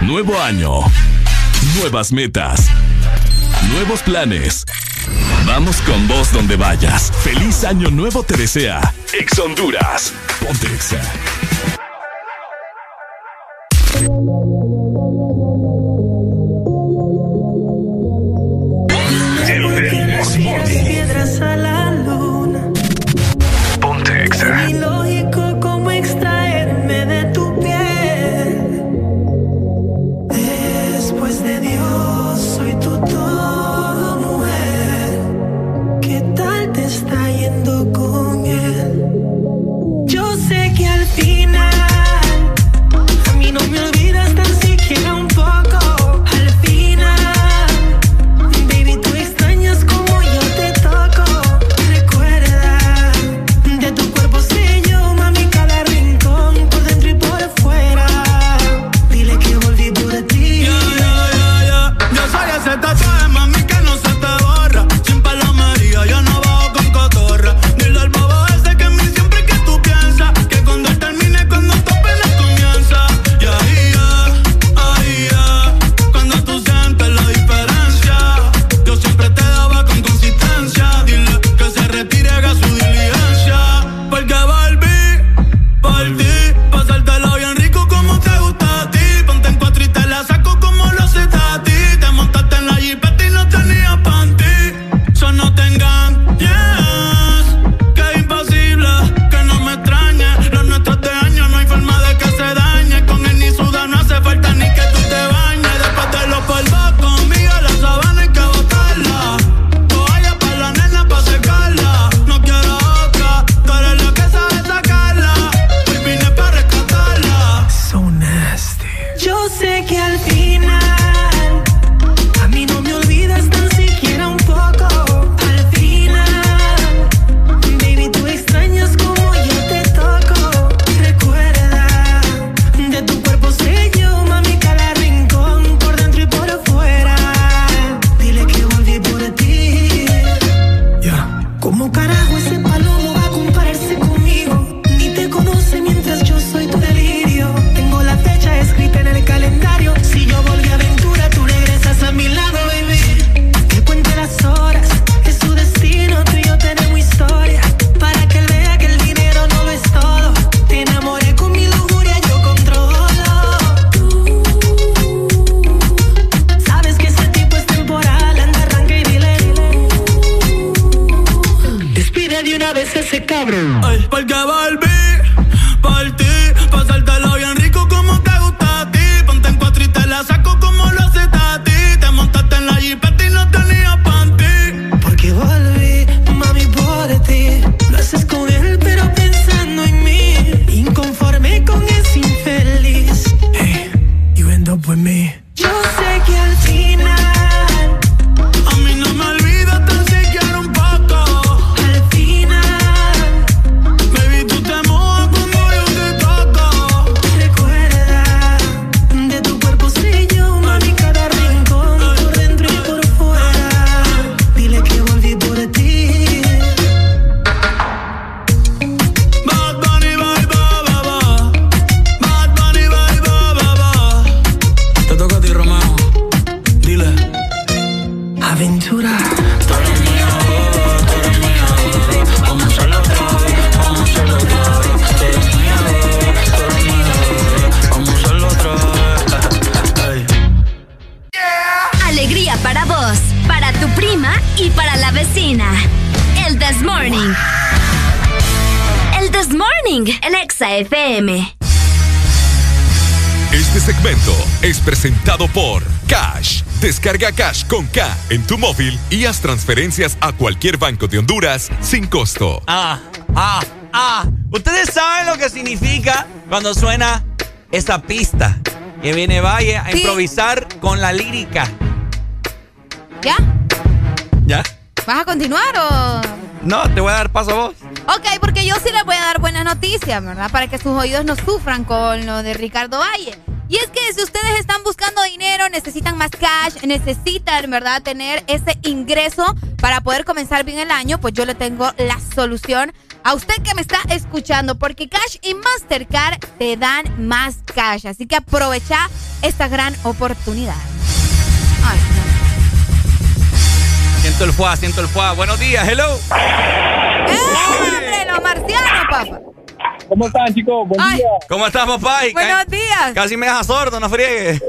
Nuevo año. Nuevas metas. Nuevos planes. Vamos con vos donde vayas. Feliz año nuevo te desea. Ex Honduras.
Ponte
Exa.
Descarga Cash con K en tu móvil y haz transferencias a cualquier banco de Honduras sin costo.
Ah, ah, ah. Ustedes saben lo que significa cuando suena esa pista. Que viene Valle a
Sí.
improvisar con la lírica.
¿Ya?
¿Ya?
¿Vas a continuar o...?
No, te voy a dar paso a vos.
Ok, porque yo sí les voy a dar buenas noticias, ¿verdad? Para que sus oídos no sufran con lo de Ricardo Valle. Necesitan más cash, necesitan, ¿verdad?, tener ese ingreso para poder comenzar bien el año, pues yo le tengo la solución a usted que me está escuchando, porque Cash y Mastercard te dan más cash. Así que aprovecha esta gran oportunidad. Ay,
Siento el fuá, siento el fuá. Buenos días, hello.
¡Eh, hombre, los marcianos, papá!
¿Cómo están, chicos? Buen
Ay.
día.
¿Cómo estás, papá? Y
Buenos días.
Casi me dejas sordo, no friegues.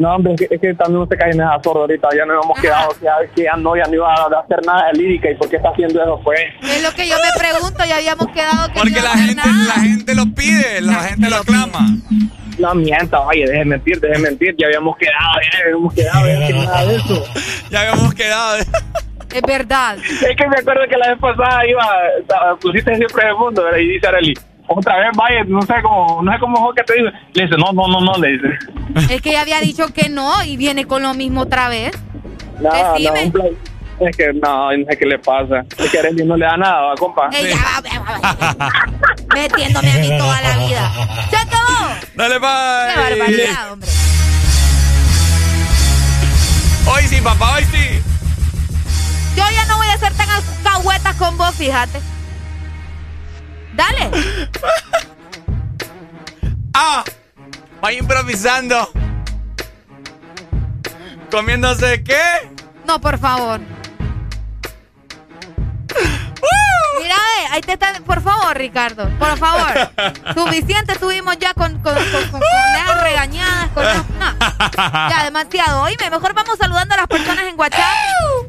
No, hombre, es que, es que también usted cae en esa sorda ahorita. Ya nos hemos quedado, que ya, que ya no, ya no iba a hacer nada de lírica. ¿Y por qué está haciendo eso, pues?
Es lo que yo me pregunto, ya habíamos quedado que
Porque
no
la
iba a hacer
gente,
nada.
la gente lo pide, la gente lo clama.
No mienta, oye, deje de mentir, deje de mentir. Ya habíamos quedado, ya habíamos quedado, ya que nada de eso.
Ya habíamos quedado.
Es verdad.
Es que me acuerdo que la vez pasada iba, pusiste siempre el mundo, ¿verdad? y dice Arely, otra vez vaya, no sé cómo, no sé cómo fue que te dice. Le dice, no, no, no, no, le dice.
Es que ya había dicho que no y viene con lo mismo otra vez.
No, no,
Decime.
Es que no, no sé qué le pasa. Es que Arely no le da nada, ¿va, compa.
Ey, ya va. Metiéndome a mí toda la vida. ¡Se acabó!
Dale,
¡Qué
bye.
barbaridad, hombre!
Hoy sí, papá, hoy sí.
Yo ya no voy a ser tan alcahueta con vos, fíjate. Dale.
Ah, vaya improvisando. ¿Comiéndose qué?
No, por favor. Mira, ve, ahí te está. Por favor, Ricardo, por favor. Suficiente tuvimos ya con, con, regañadas, con esas- no. Ya, demasiado. Oíme, mejor vamos saludando a las personas en WhatsApp.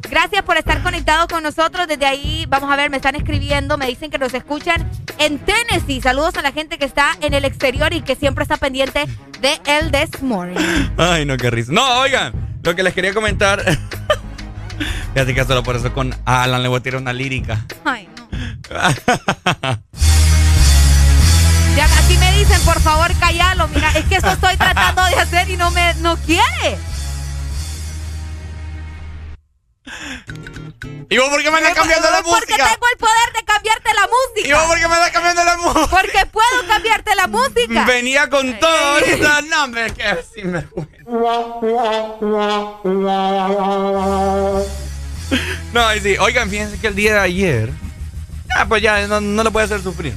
Gracias por estar conectados con nosotros. Desde ahí, vamos a ver, me están escribiendo, me dicen que nos escuchan en Tennessee. Saludos a la gente que está en el exterior y que siempre está pendiente de El This Morning.
Ay, no, qué risa. No, oigan, lo que les quería comentar. Fíjate que solo por eso con Alan le voy a tirar una lírica.
Ay. Ya aquí me dicen, por favor, callalo. Mira, es que eso estoy tratando de hacer y no me no quiere.
¿Y vos por qué me andas cambiando la
Porque
música?
tengo el poder de cambiarte la música.
¿Y vos por qué me andas cambiando la música?
Porque puedo cambiarte la música.
Venía con todo ahorita. No, hombre, es que sinvergüenza. No, ahí sí. Oigan, fíjense que el día de ayer. Ah, pues ya, no, no lo puede hacer sufrir.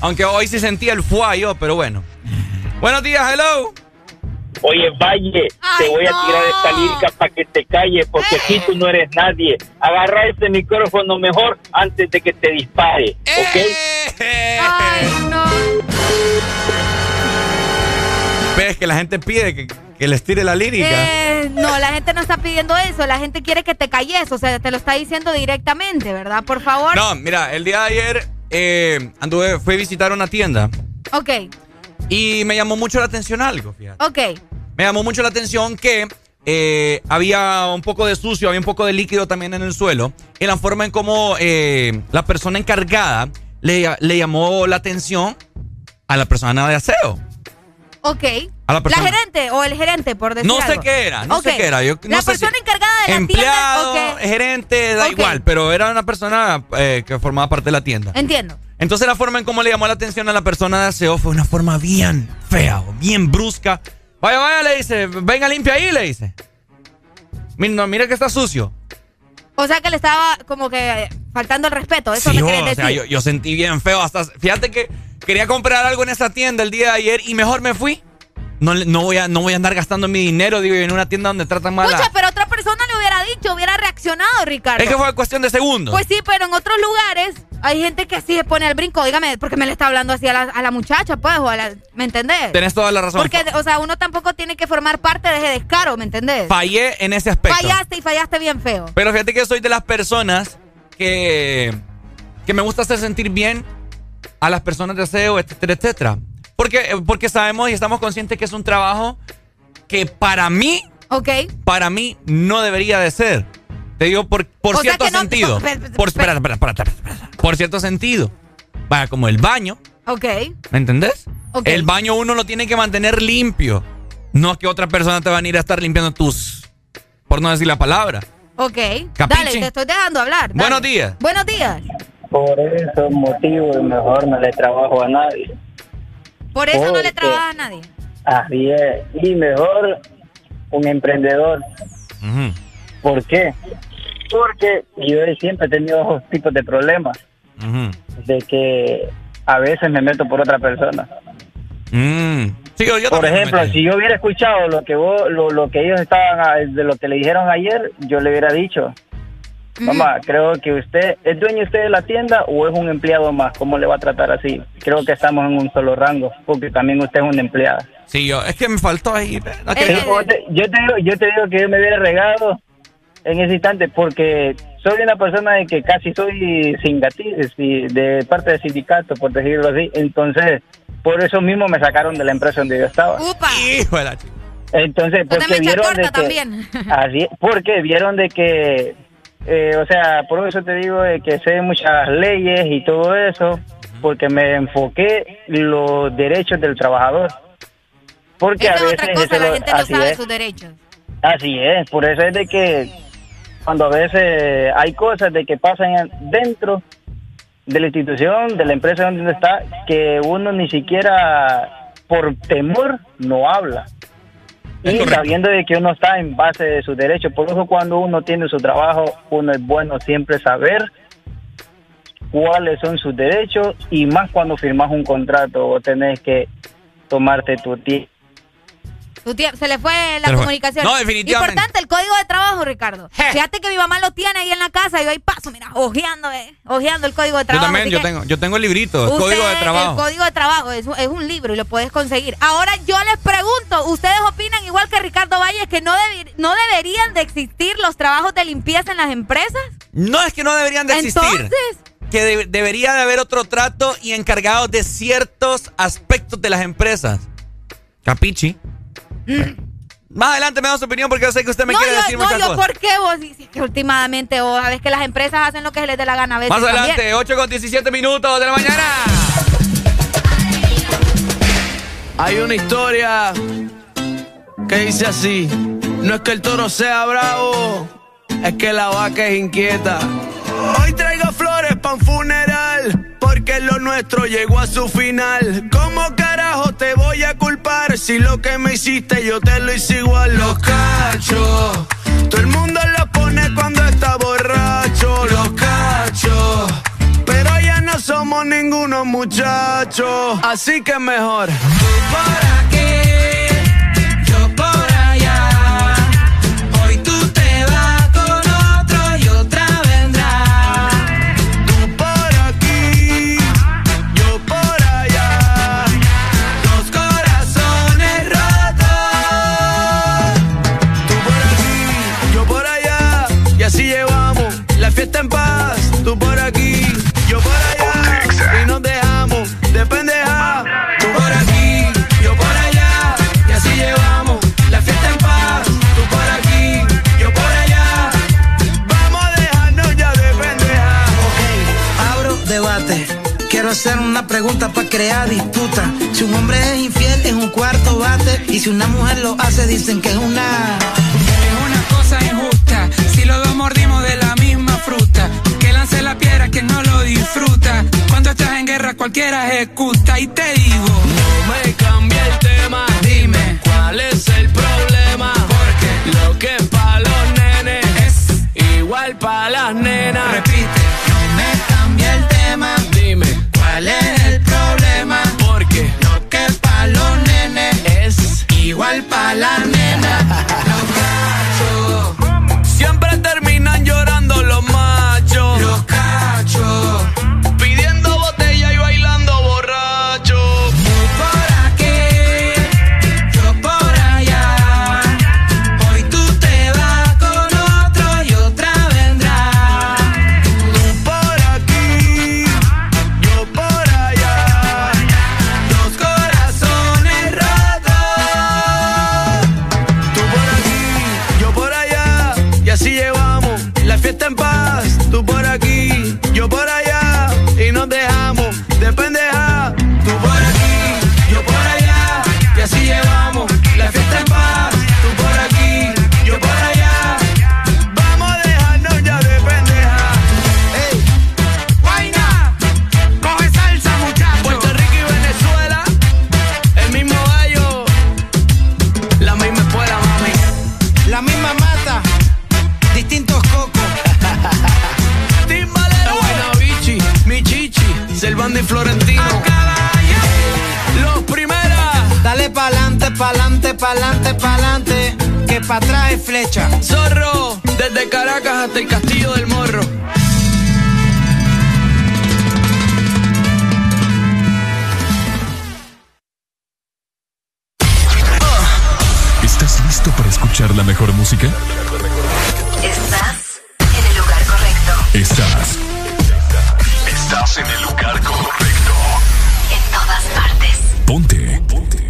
Aunque hoy sí sentía el fuá yo, pero bueno. Buenos días, hello.
Oye, Valle, te voy a tirar esta lírica para que te calles, porque aquí tú no eres nadie. Agarra ese micrófono mejor antes de que te dispare, ¿ok?
Ay, no.
¿Ves que la gente pide que, que les tire la lírica?
Eh, no, la gente no está pidiendo eso. La gente quiere que te calles. O sea, te lo está diciendo directamente, ¿verdad? Por favor.
No, mira, el día de ayer eh, anduve, fui a visitar una tienda
Ok,
y me llamó mucho la atención algo, fíjate.
ok.
Me llamó mucho la atención que eh, había un poco de sucio, había un poco de líquido también en el suelo. Y la forma en cómo eh, la persona encargada le, le llamó la atención a la persona de aseo.
Ok.
A la persona.
gerente o el gerente, por decir
No sé
algo.
qué era, no sé qué era. Yo no
la
sé
persona
si-
encargada de la
Empleado,
tienda. ok.
gerente, da igual, pero era una persona eh, que formaba parte de la tienda.
Entiendo.
Entonces la forma en cómo le llamó la atención a la persona de aseo fue una forma bien fea, o bien brusca. Vaya, vaya, le dice, venga limpia ahí, le dice. Mira, no, mira que está sucio.
O sea que le estaba como que faltando el respeto. Eso
Sí,
me querés
o
decir.
sea, yo, yo sentí bien feo. Hasta, fíjate que quería comprar algo en esa tienda el día de ayer y mejor me fui. No, voy, a, no voy a andar gastando mi dinero, digo, en una tienda donde tratan mal. a-
Pucha, pero otra persona le hubiera dicho, hubiera reaccionado, Ricardo.
Es que fue cuestión de segundos.
Pues sí, pero en otros lugares hay gente que así se pone al brinco. Dígame, porque me le está hablando así a la, a la muchacha, pues, o a la, ¿me entendés?
Tenés toda la razón.
Porque, o sea, uno tampoco tiene que formar parte de ese descaro, ¿me entendés?
Fallé en ese aspecto.
Fallaste y fallaste bien feo.
Pero fíjate que soy de las personas que, que me gusta hacer sentir bien a las personas de aseo, etcétera, etcétera. Porque, porque sabemos y estamos conscientes que es un trabajo que para mí,
Ok.
para mí no debería de ser. Te digo por, por
O
cierto
no-
sentido.
pe-
por, espera, espera, espera, por cierto sentido. Vaya, como el baño,
Ok.
¿me entendés?
Ok.
El baño uno lo tiene que mantener limpio. No que otra persona te va a ir a estar limpiando tus... Por no decir la palabra.
Ok.
Capiche.
Dale, te estoy dejando hablar. dale.
Buenos días.
Buenos días.
Por ese motivo mejor no le trabajo a nadie.
Por eso no le trabaja a nadie.
Así es. Y mejor un emprendedor. ¿Por qué? Porque yo siempre he tenido esos tipos de problemas. De que a veces me meto por otra persona.
Mm. Sí, yo, yo
Por
me
ejemplo, si yo hubiera escuchado lo que vos, lo, lo que ellos estaban, a- de lo que le dijeron ayer, yo le hubiera dicho, mamá, creo que usted, ¿es dueño usted de la tienda o es un empleado más? ¿Cómo le va a tratar así? Creo que estamos en un solo rango, porque también usted es una empleada.
Sí, yo, es que me faltó ahí. no, que-
Sí, como te- yo, te digo, yo te digo que yo me hubiera regado en ese instante porque soy una persona de que casi soy singati- sí, de parte del sindicato, por decirlo así. Entonces, por eso mismo me sacaron de la empresa donde yo estaba.
Hijo de la chica.
Entonces, porque vieron de que...
también.
Así, es, porque vieron de que, eh, o sea, por eso te digo de que sé muchas leyes y todo eso, porque me enfoqué los derechos del trabajador. Porque a
es
veces
otra cosa,
ese
la
lo-
gente no sabe
es.
sus derechos.
Así es, por eso es de que cuando a veces hay cosas de que pasan dentro de la institución, de la empresa donde uno está, que uno ni siquiera por temor no habla. Y sabiendo de que uno está en base de sus derechos, por eso cuando uno tiene su trabajo, uno es bueno siempre saber cuáles son sus derechos y más cuando firmas un contrato o tenés que tomarte tu tiempo.
Se le fue la
fue.
comunicación.
No, definitivamente.
Importante, el código de trabajo, Ricardo. Fíjate que mi mamá lo tiene ahí en la casa y yo ahí paso, mira, ojeando, eh, ojeando el código de
Yo
trabajo.
también,
así
yo tengo, yo tengo el librito, el código de trabajo.
El código de trabajo es, un- es un libro y lo puedes conseguir. Ahora yo les pregunto, ¿ustedes opinan igual que Ricardo Valles que no, no deberían de existir los trabajos de limpieza en las empresas?
No es que no deberían de existir.
Entonces,
Que de- debería de haber otro trato y encargados de ciertos aspectos de las empresas. Capichi. Más adelante me da su opinión porque yo sé que usted me
no,
quiere
yo,
decir
no,
muchas
yo,
cosas.
¿por qué vos dices que últimamente vos sabes que las empresas hacen lo que se les dé la gana a veces
Más adelante,
también?
8 con 17 minutos de la mañana.
Hay una historia que dice así: No es que el toro sea bravo, es que la vaca es inquieta. Hoy traigo flores pa' un funeral, porque lo nuestro llegó a su final. ¿Cómo carajo te voy a culpar si lo que me hiciste yo te lo hice igual? Los cachos, todo el mundo lo pone cuando está borracho. Los cachos, pero ya no somos ningunos muchachos, así que mejor. Por aquí, hacer una pregunta para crear disputa. Si un hombre es infiel, es un cuarto bate. Y si una mujer lo hace, dicen que es una.
Es una cosa injusta. Si los dos mordimos de la misma fruta. Que lance la piedra quien no lo disfruta. Cuando estás en guerra, cualquiera ejecuta. Y te digo:
No me cambie el tema.
Dime,
¿Cuál es el problema? Porque lo que es pa' los nenes es igual pa' las nenas.
repite.
Igual pa' la pa'lante, pa'lante, pa'lante, que pa' atrás es flecha.
Zorro, desde Caracas hasta el Castillo del Morro.
¿Estás listo para escuchar la mejor música?
Estás en el lugar correcto.
Estás. Estás en el lugar correcto.
En todas partes.
Ponte. Ponte.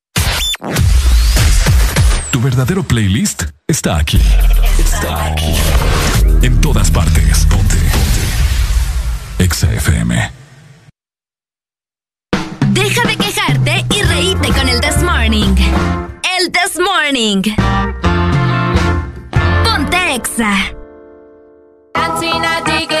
Tu verdadero playlist está aquí. Está aquí. En todas partes. Ponte. Ponte. Exa FM.
Deja de quejarte y reíte con el This Morning. El This Morning. Ponte Exa.
Esto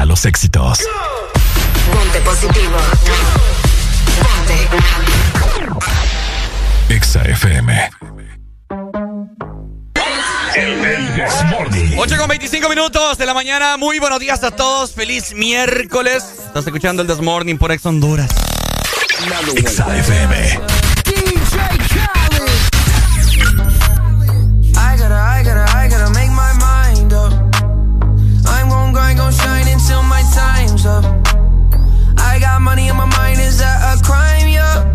A los éxitos.
Ponte positivo. Ponte.
Exa FM.
8 con 25 minutos de la mañana. Muy buenos días a todos. Feliz miércoles. Estás escuchando el This Morning por Ex Honduras.
Exa FM.
Time's up. I got money on my mind, is that a crime? Yeah.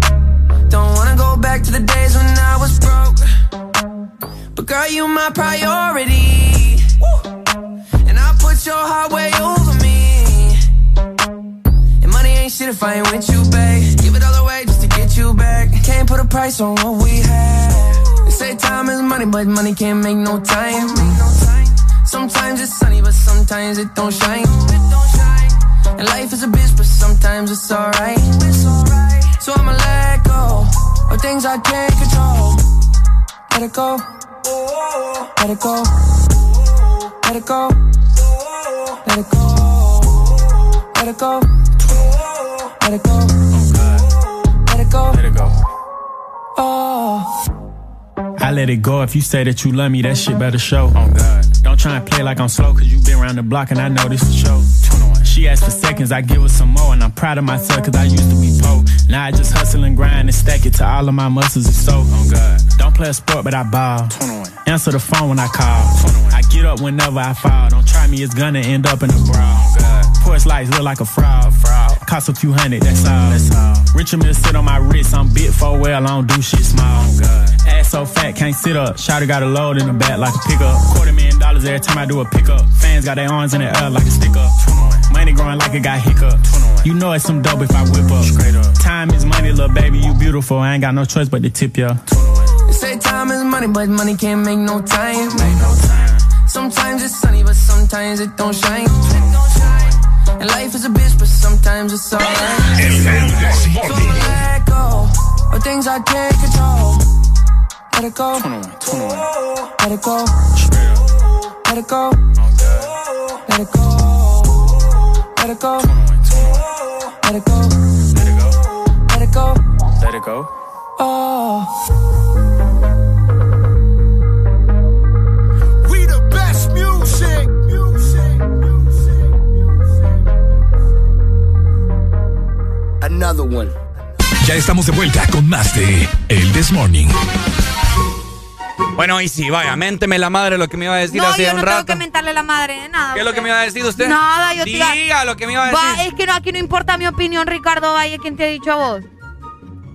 Don't wanna go back to the days when I was broke. But girl, you my priority. And I put your heart way over me. And money ain't shit if I ain't with you, babe. Give it all away just to get you back. Can't put a price on what we had. They say time is money, but money can't make no time. Sometimes it's sunny, but sometimes it don't shine. And life is a bitch, but sometimes it's alright. So I'ma let go of things I can't control. Let it go. Let it go. Let it go. Let it go. Let it go. Let it go. Let it go. Let it go. Oh.
I let it go. If you say that you love me, that shit better show. Oh God. Don't try and play like I'm slow, cause you been around the block and I know this for show. She asked for seconds, I give her some more, and I'm proud of myself cause I used to be poor. Now I just hustle and grind and stack it to all of my muscles and so. Oh God. Don't play a sport, but I ball. Answer the phone when I call. I get up whenever I fall. Don't try me, it's gonna end up in a brawl. Porch lights look like a fraud. fraud. Cost a few hundred, that's all. That's all. Richard Mill sit on my wrist, I'm bit for well, I don't do shit small. Oh, Ass so fat, can't sit up. Shotty got a load in the back like a pickup. Quarter million dollars every time I do a pickup. Fans got their arms in the air like a stick up. Money growing like it got hiccup. You know it's some dope if I whip up. Straight up. Time is money, little baby, you beautiful. I ain't got no choice but to tip ya.
They say time is money, but money can't make no time. Sometimes it's sunny, but sometimes it don't shine. And life is a bitch, but sometimes it's alright. So I let go of things I can't control. Let it go. Let it go. Let it go. Let it go. Let it go. Let it go. Let it go.
Let it go.
Oh.
We the best music.
Another one. Ya estamos de vuelta con más de El This Morning.
Bueno, y sí, vaya, ménteme la madre lo que me iba a decir
No,
hace
yo
un
no
rato.
tengo que mentarle la madre de nada.
¿Qué es lo que me iba a decir usted?
Nada, yo te
Diga lo que me iba a decir.
Va, es que no, aquí no importa mi opinión, Ricardo Valle, ¿quién te ha dicho a vos?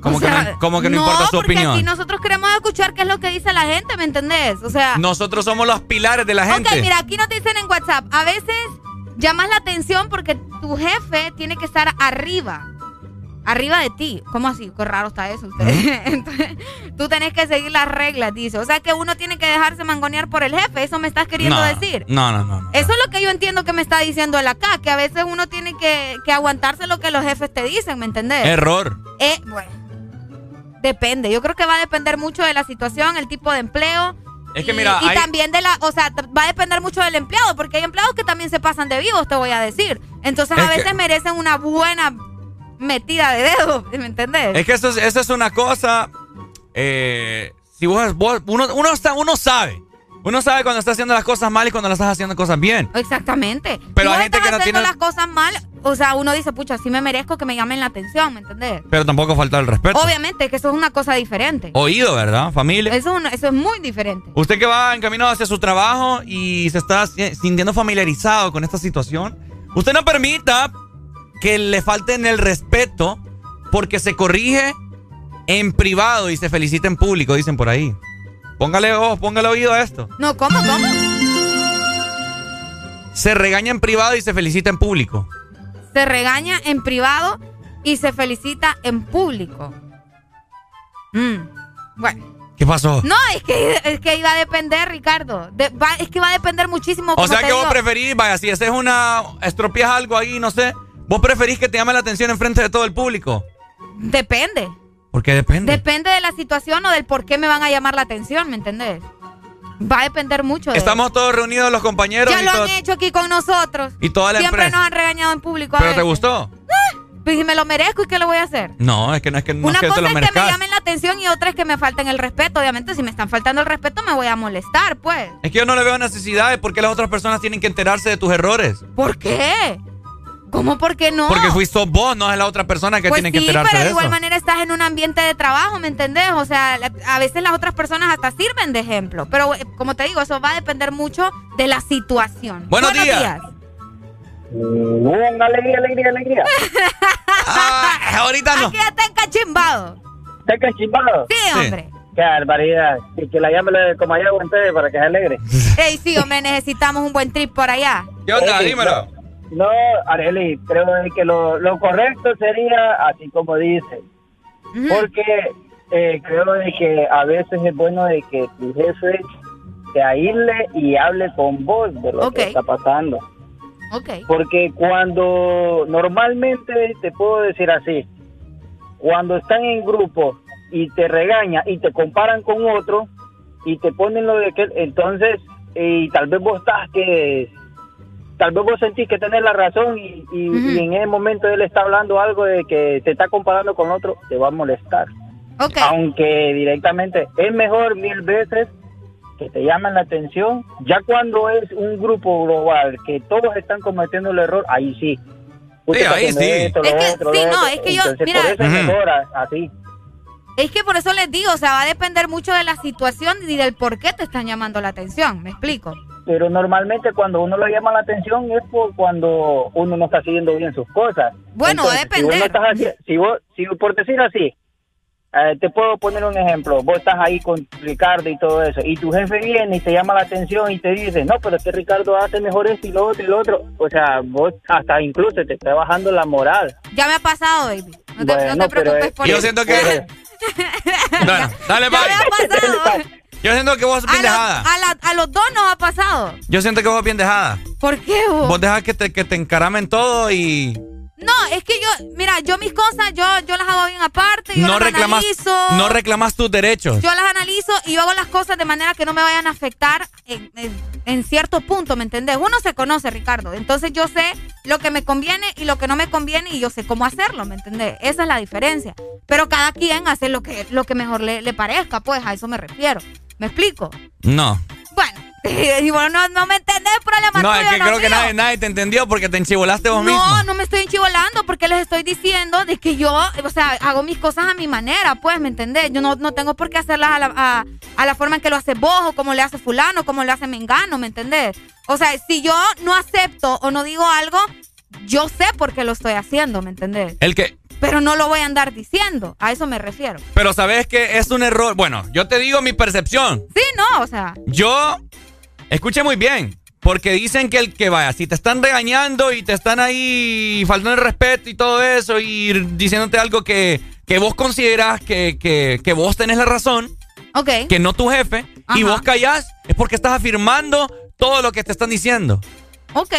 ¿Cómo,
O
que,
sea,
no, cómo que no, importa su
porque
opinión?
aquí nosotros queremos escuchar qué es lo que dice la gente, ¿me entendés? O sea,
Nosotros somos los pilares de la gente.
ok, mira, aquí nos dicen en WhatsApp, a veces llamas la atención porque tu jefe tiene que estar arriba. Arriba de ti. ¿Cómo así? Qué raro está eso. Usted. Entonces, tú tenés que seguir las reglas, dice. O sea que uno tiene que dejarse mangonear por el jefe. Eso me estás queriendo
no,
decir.
No, no, no. no.
Eso es lo que yo entiendo que me está diciendo él acá, que a veces uno tiene que, que aguantarse lo que los jefes te dicen, ¿me entendés?
Error.
Eh, bueno, depende. Yo creo que va a depender mucho de la situación, el tipo de empleo
Es que
Y-
mira,
y,
hay-
también de la, o sea, va a depender mucho del empleado, porque hay empleados que también se pasan de vivos, te voy a decir. Entonces a
que-
veces merecen una buena metida de dedo, ¿me entendés?
Es que eso es, una cosa. eh, si vos, vos- uno, uno, sa- uno sabe. Uno sabe cuando está haciendo las cosas mal y cuando las estás haciendo cosas bien.
Exactamente.
Pero
si
hay gente
estás
que no
haciendo
tiene-
las cosas mal, o sea, uno dice, pucha, sí me merezco que me llamen la atención, ¿me entendés?
Pero tampoco falta el respeto.
Obviamente que eso es una cosa diferente.
Oído, ¿verdad, familia?
Eso, es eso es muy diferente.
Usted que va encaminado hacia su trabajo y se está si- sintiendo familiarizado con esta situación, usted no permita que le falten el respeto porque se corrige en privado y se felicita en público, dicen por ahí. Póngale ojo, póngale oído a esto.
No, ¿cómo, cómo?
Se regaña en privado y se felicita en público.
Se regaña en privado y se felicita en público. Mm, Bueno.
¿Qué pasó?
No, es que, es que iba a depender, Ricardo. De- va- es que va a depender muchísimo.
o sea que vos preferís, vaya, si haces una, estropeas algo ahí, no sé, vos preferís que te llame la atención en frente de todo el público.
Depende.
Porque depende.
Depende de la situación o del por qué me van a llamar la atención, ¿me entendés? Va a depender mucho de
Estamos todos reunidos los compañeros
Ya
y,
lo han hecho aquí con nosotros.
y toda la
Siempre
empresa.
nos han regañado en público.
¿Pero te gustó?
Pues si me lo merezco, ¿y qué le voy a hacer?
No, es que no es que no
Una
es que te
cosa
lo
es que me llamen la atención y otra es que me falten el respeto. Obviamente, si me están faltando el respeto, me voy a molestar, pues.
Es que yo no le veo necesidad de por qué las otras personas tienen que enterarse de tus errores.
¿Por qué? ¿Cómo por qué no?
Porque fuiste vos, no es la otra persona que
pues
tiene que
sí,
enterarse
pero
de
de igual
eso.
manera estás en un ambiente de trabajo, ¿me entendés? O sea, a veces las otras personas hasta sirven de ejemplo. Pero eh, como te digo, eso va a depender mucho de la situación.
Buenos días.
Mm, alegría, alegría, alegría.
Ah, ahorita no.
Aquí ya está encachimbado.
¿Está cachimbado?
Sí, hombre.
Qué barbaridad. Y que la llame como allá ustedes para que se alegre.
Ey, sí, hombre, necesitamos un buen trip por allá.
¿Qué onda? Dímelo.
No, Areli, creo que lo, lo correcto sería así como dice. Porque eh, creo de que a veces es bueno de que tu jefe te aísle y hable con vos de lo que está pasando. Porque cuando normalmente te puedo decir así, cuando están en grupo y te regaña y te comparan con otro y te ponen lo de que entonces y tal vez vos estás que tal vez vos sentís que tenés la razón y, y- y en ese momento él está hablando algo de que te está comparando con otro, te va a molestar. Aunque directamente es mejor mil veces que te llaman la atención. Ya cuando es un grupo global que todos están cometiendo el error, ahí sí. Usted
Sí, ahí sí.
esto,
Es que,
otro,
sí, no,
otro.
es que yo-
Entonces,
mira-
por eso es
Ujú.
mejor a- así.
Es que por eso les digo, o sea, va a depender mucho de la situación y del por qué te están llamando la atención. ¿Me explico?
Pero normalmente cuando uno le llama la atención es por cuando uno no está haciendo bien sus cosas.
Bueno, va a
Si vos, no estás haci- si vos, si por decir así, eh, te puedo poner un ejemplo. Vos estás ahí con Ricardo y todo eso, y tu jefe viene y te llama la atención y te dice, no, pero es que Ricardo hace mejor esto y lo otro y lo otro. O sea, vos hasta incluso te está bajando la moral.
Ya me ha pasado, baby. No te,
Bueno,
no te
pero
preocupes
es-
por
Yo
eso.
siento que. Bueno, dale,
Ya me
bye.
ha pasado.
Yo siento que vos sos bien dejada.
a la- a los dos nos ha pasado.
Yo siento que vos sos bien dejada.
¿Por qué vos?
Vos dejas que te, que te encaramen todo y
No, es que yo, mira, yo mis cosas, yo, yo las hago bien aparte, yo
no
las
reclamas,
analizo.
no reclamas tus derechos.
Yo las analizo y yo hago las cosas de manera que no me vayan a afectar en, en- en cierto punto, ¿me entendés? Uno se conoce, Ricardo. Entonces yo sé lo que me conviene y lo que no me conviene y yo sé cómo hacerlo, ¿me entendés? Esa es la diferencia. Pero cada quien hace lo que, lo que mejor le, le parezca, pues a eso me refiero. ¿Me explico?
No.
Bueno, y vos no, no me entendés problema
No,
tuyo,
es que creo que nadie, nadie te entendió porque te enchivolaste vos mismo.
No, no me estoy enchivolando porque les estoy diciendo de que yo, o sea, hago mis cosas a mi manera, pues, ¿me entendés? Yo no, no tengo por qué hacerlas a la, a, a la forma en que lo hace vos o como le hace fulano, como le hace Mengano, ¿me entendés? O sea, si yo no acepto o no digo algo, yo sé por qué lo estoy haciendo, ¿me entendés?
El que,
Pero no lo voy a andar diciendo, a eso me refiero.
pero sabes que es un error. Bueno, yo te digo mi percepción.
Sí, no, o sea,
Yo, escuche muy bien, porque dicen que el que vaya, si te están regañando y te están ahí faltando el respeto y todo eso y diciéndote algo que, que vos consideras que, que, que vos tenés la razón,
ok.
que no tu jefe, y vos callás, es porque estás afirmando todo lo que te están diciendo.
Ok.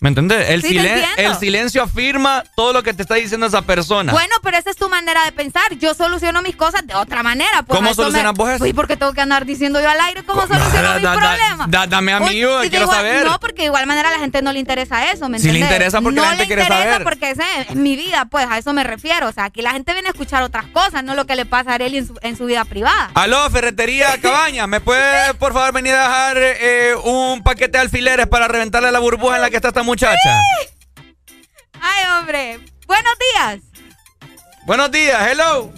¿Me entendés? El,
Sí, te
silen-
entiendo.
el silencio afirma todo lo que te está diciendo esa persona.
Bueno, pero esa es tu manera de pensar. Yo soluciono mis cosas de otra manera. Pues
¿Cómo solucionas
me-
vos eso?
Pues porque tengo que andar diciendo yo al aire cómo soluciono mis problemas.
da- dame a mí,
Uy,
yo quiero
igual-
saber.
No, porque de igual manera a la gente no le interesa eso, ¿me
Sí le
entendés?
interesa porque
no
la gente
le
quiere
interesa
saber.
porque ese es mi vida, pues a eso me refiero. O sea, aquí la gente viene a escuchar otras cosas, no lo que le pasa a Arely en su, en su vida privada.
Aló, Ferretería Cabaña, ¿me puede por favor venir a dejar eh, un paquete de alfileres para reventarle la burbuja en la que está esta muchacha?
Ay, hombre. Buenos días.
Buenos días, hello.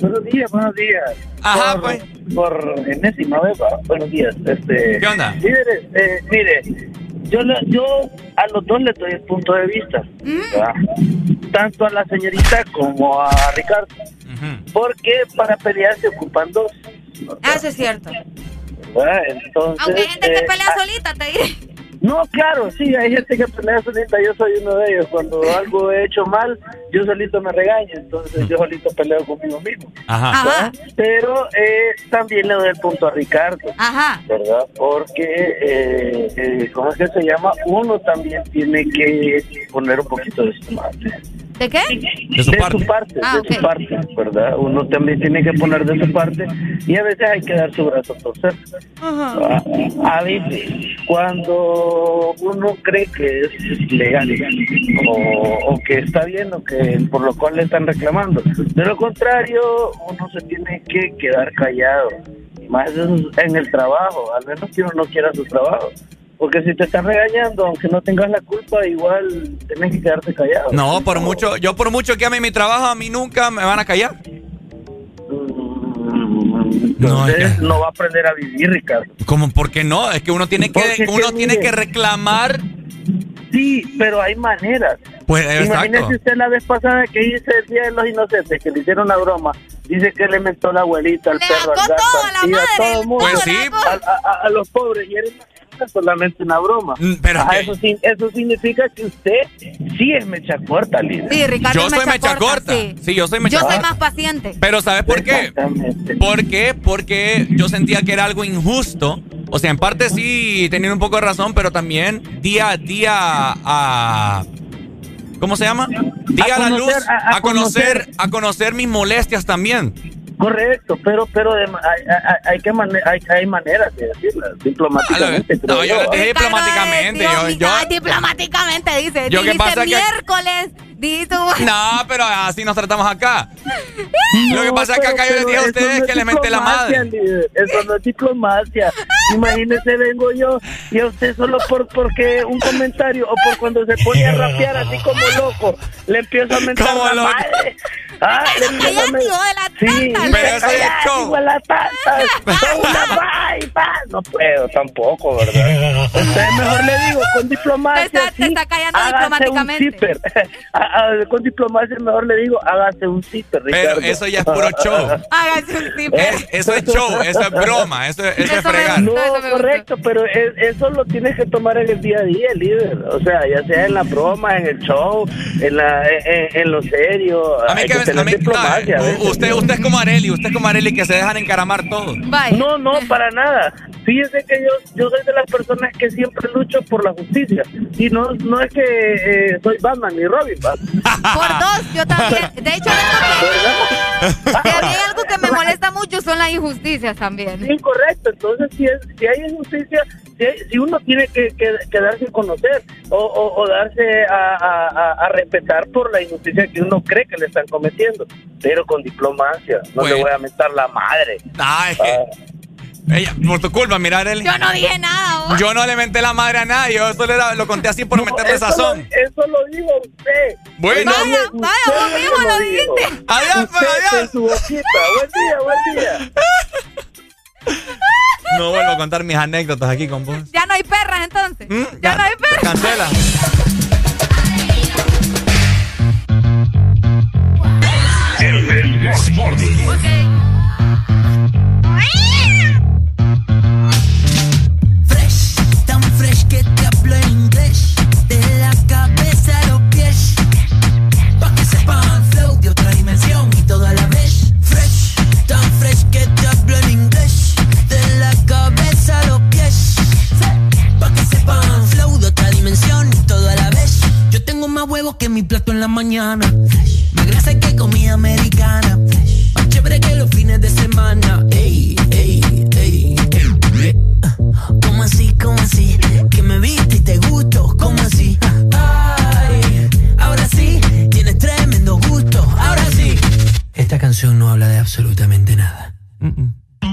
Buenos días, buenos días.
Ajá,
por,
pues.
Por enésima vez, va. buenos días. Este,
¿Qué onda?
Líderes, eh, mire, yo, le- yo a los dos les doy el punto de vista. ¿verdad? Tanto a la señorita como a Ricardo. Porque para pelear se ocupan dos.
Ah, Eso es cierto.
Entonces,
Aunque hay gente que
eh,
pelea
ah,
solita, te diré.
No, claro, sí, hay gente que pelea solita, yo soy uno de ellos. Cuando algo he hecho mal, yo solito me regaño, entonces yo solito peleo conmigo mismo.
Ajá.
¿verdad? Pero eh, también le doy el punto a Ricardo,
Ajá.
¿verdad? Porque, eh, eh, ¿cómo es que se llama? Uno también tiene que poner un poquito de su parte.
¿De qué?
De su parte.
Ah,
de su parte, ¿verdad? Uno también tiene que poner de su parte y a veces hay que dar su brazo a torcer. Ah, A veces, cuando uno cree que es legal o, o que está bien o que por lo cual le están reclamando. De lo contrario, uno se tiene que quedar callado. Más en el trabajo, al menos que uno no quiera su trabajo. Porque si te están regañando, aunque no tengas la culpa, igual tenés que quedarte callado.
No, por mucho, yo por mucho que ame mi trabajo, a mí nunca me van a callar.
Entonces no, va a aprender a vivir, Ricardo.
¿Cómo? ¿Por qué no? Es que uno tiene que,
Porque
uno
que
tiene
mire.
que reclamar.
Sí, pero hay maneras.
Pues exacto.
Imagínese usted la vez pasada que hice el Día de los Inocentes, que le hicieron una broma. Dice que le mentó la abuelita, al perro, al gato, al tío, a todo el mundo.
Pues sí.
A, a- a- a los pobres. Y era solamente una broma.
Mm, pero
Ajá, eso, significa que usted sí es mecha corta, líder.
Sí, Ricardo
Yo
es
soy mecha corta.
Sí.
Sí, yo soy mecha
Yo soy más paciente.
Pero ¿sabes por qué? ¿Por qué? Porque yo sentía que era algo injusto. O sea, en parte sí tenía un poco de razón, pero también día a día a... ¿Cómo se llama? Día a, la
conocer,
luz,
a- a
a, conocer,
conocer.
a conocer mis molestias también.
Correcto, pero pero de ma- hay, hay, hay que mane- hay, hay maneras de decirlas diplomáticamente.
No,
creo
yo
yo,
dije
¿ah?
diplomáticamente.
Dios
Yo, yo-
diplomáticamente dice.
Yo, ¿qué pasa que-
miércoles, dijiste...
No, pero así nos tratamos acá. Lo que pasa es que acá yo les dije a ustedes
no
que
es
les menté la madre.
líder, Eso no es diplomacia. Imagínese, vengo yo y a usted solo por porque un comentario o por cuando se pone a rapear así como loco, le empiezo a mentar la
loco.
madre. Ah,
de la
Sí, pero eso de la una. No puedo tampoco, ¿verdad? Entonces mejor le digo, con diplomacia.
Te está- te
sí,
está callando diplomáticamente.
Un zipper. A- a- con diplomacia mejor le digo, hágase un zipper,
Pero eso ya es puro show.
Hágase un zipper.
Es- eso es show, eso es broma, eso, eso es fregar.
No, correcto, pero es- eso lo tienes que tomar en el día a día, líder. O sea, ya sea en la broma, en el show, en, la, en, en lo serio.
A mí que, no,
veces.
usted, usted es como Areli, usted es como Areli que se dejan encaramar todo.
No, no, para nada. Fíjese que yo, yo soy de las personas que siempre lucho por la justicia. Y no, no es que eh, soy Batman ni Robin, ¿va?
Por dos, yo también. De hecho, algo que, mí algo que me molesta mucho son las injusticias también.
Incorrecto, entonces si, es, si hay injusticia, si, si uno tiene que, que, que darse a conocer o, o- o darse a, a- a- a respetar por la injusticia que uno cree que le están cometiendo, pero con diplomacia, no le
Bueno.
voy a mentar la madre.
Ah, es que. Ella, por tu culpa, mira, Areli.
Yo no dije nada. vos.
Yo no le menté la madre a nadie, yo solo era- lo conté así por meterle
eso
sazón.
Lo, eso lo dijo usted.
Bueno.
Vaya, vaya, vos mismo lo dijiste.
Adiós, pues, adiós.
su boquita. Buen día, buen día.
No vuelvo a contar mis anécdotas aquí con vos.
Ya no hay perras entonces.
¿Mm?
Ya no hay perras.
Cancela.
El
Fresh, tan fresh que te hablo en inglés. De la cabeza a los pies. Pa' que sepan flow de otra dimensión y todo a la vez. Fresh, tan fresh que te hablo en inglés. La a los pies. Pa' que sepan flow de otra dimensión y todo a nuevo que mi plato en la mañana. Más grasa que comida americana. Más chévere que los fines de semana. Ey, ey, ey, ey. ¿Cómo así, cómo así? Que me viste y te gusto, ¿cómo así? Ay, ahora sí, tienes tremendo gusto, ahora sí. Esta canción no habla de absolutamente nada.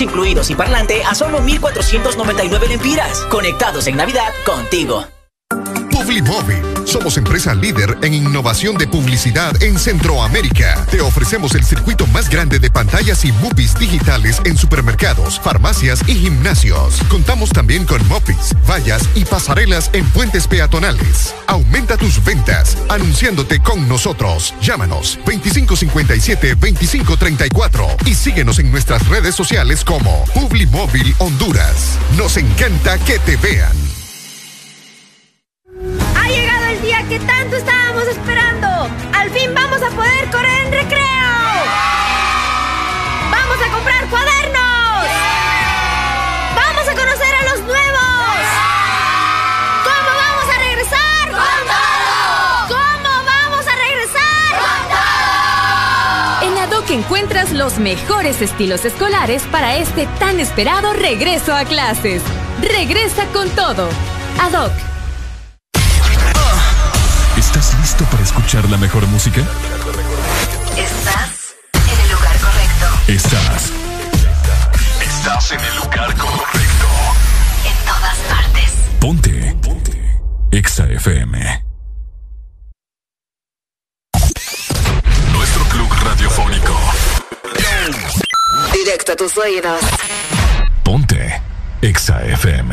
Incluidos y parlante a solo 1499 lempiras. Conectados en Navidad contigo.
Somos empresa líder en innovación de publicidad en Centroamérica. Te ofrecemos el circuito más grande de pantallas y movies digitales en supermercados, farmacias y gimnasios. Contamos también con mopis, vallas y pasarelas en puentes peatonales. Aumenta tus ventas anunciándote con nosotros. Llámanos 2557-2534 y síguenos en nuestras redes sociales como Publimóvil Honduras. Nos encanta que te vean.
Los
mejores estilos escolares para este tan esperado regreso a clases. Regresa con todo. ADOC.
¿Estás listo para escuchar la mejor música?
Estás en el lugar correcto.
Estás. Estás en el lugar correcto.
En todas partes.
Ponte. Ponte. Exa FM. Ponte. Exa FM.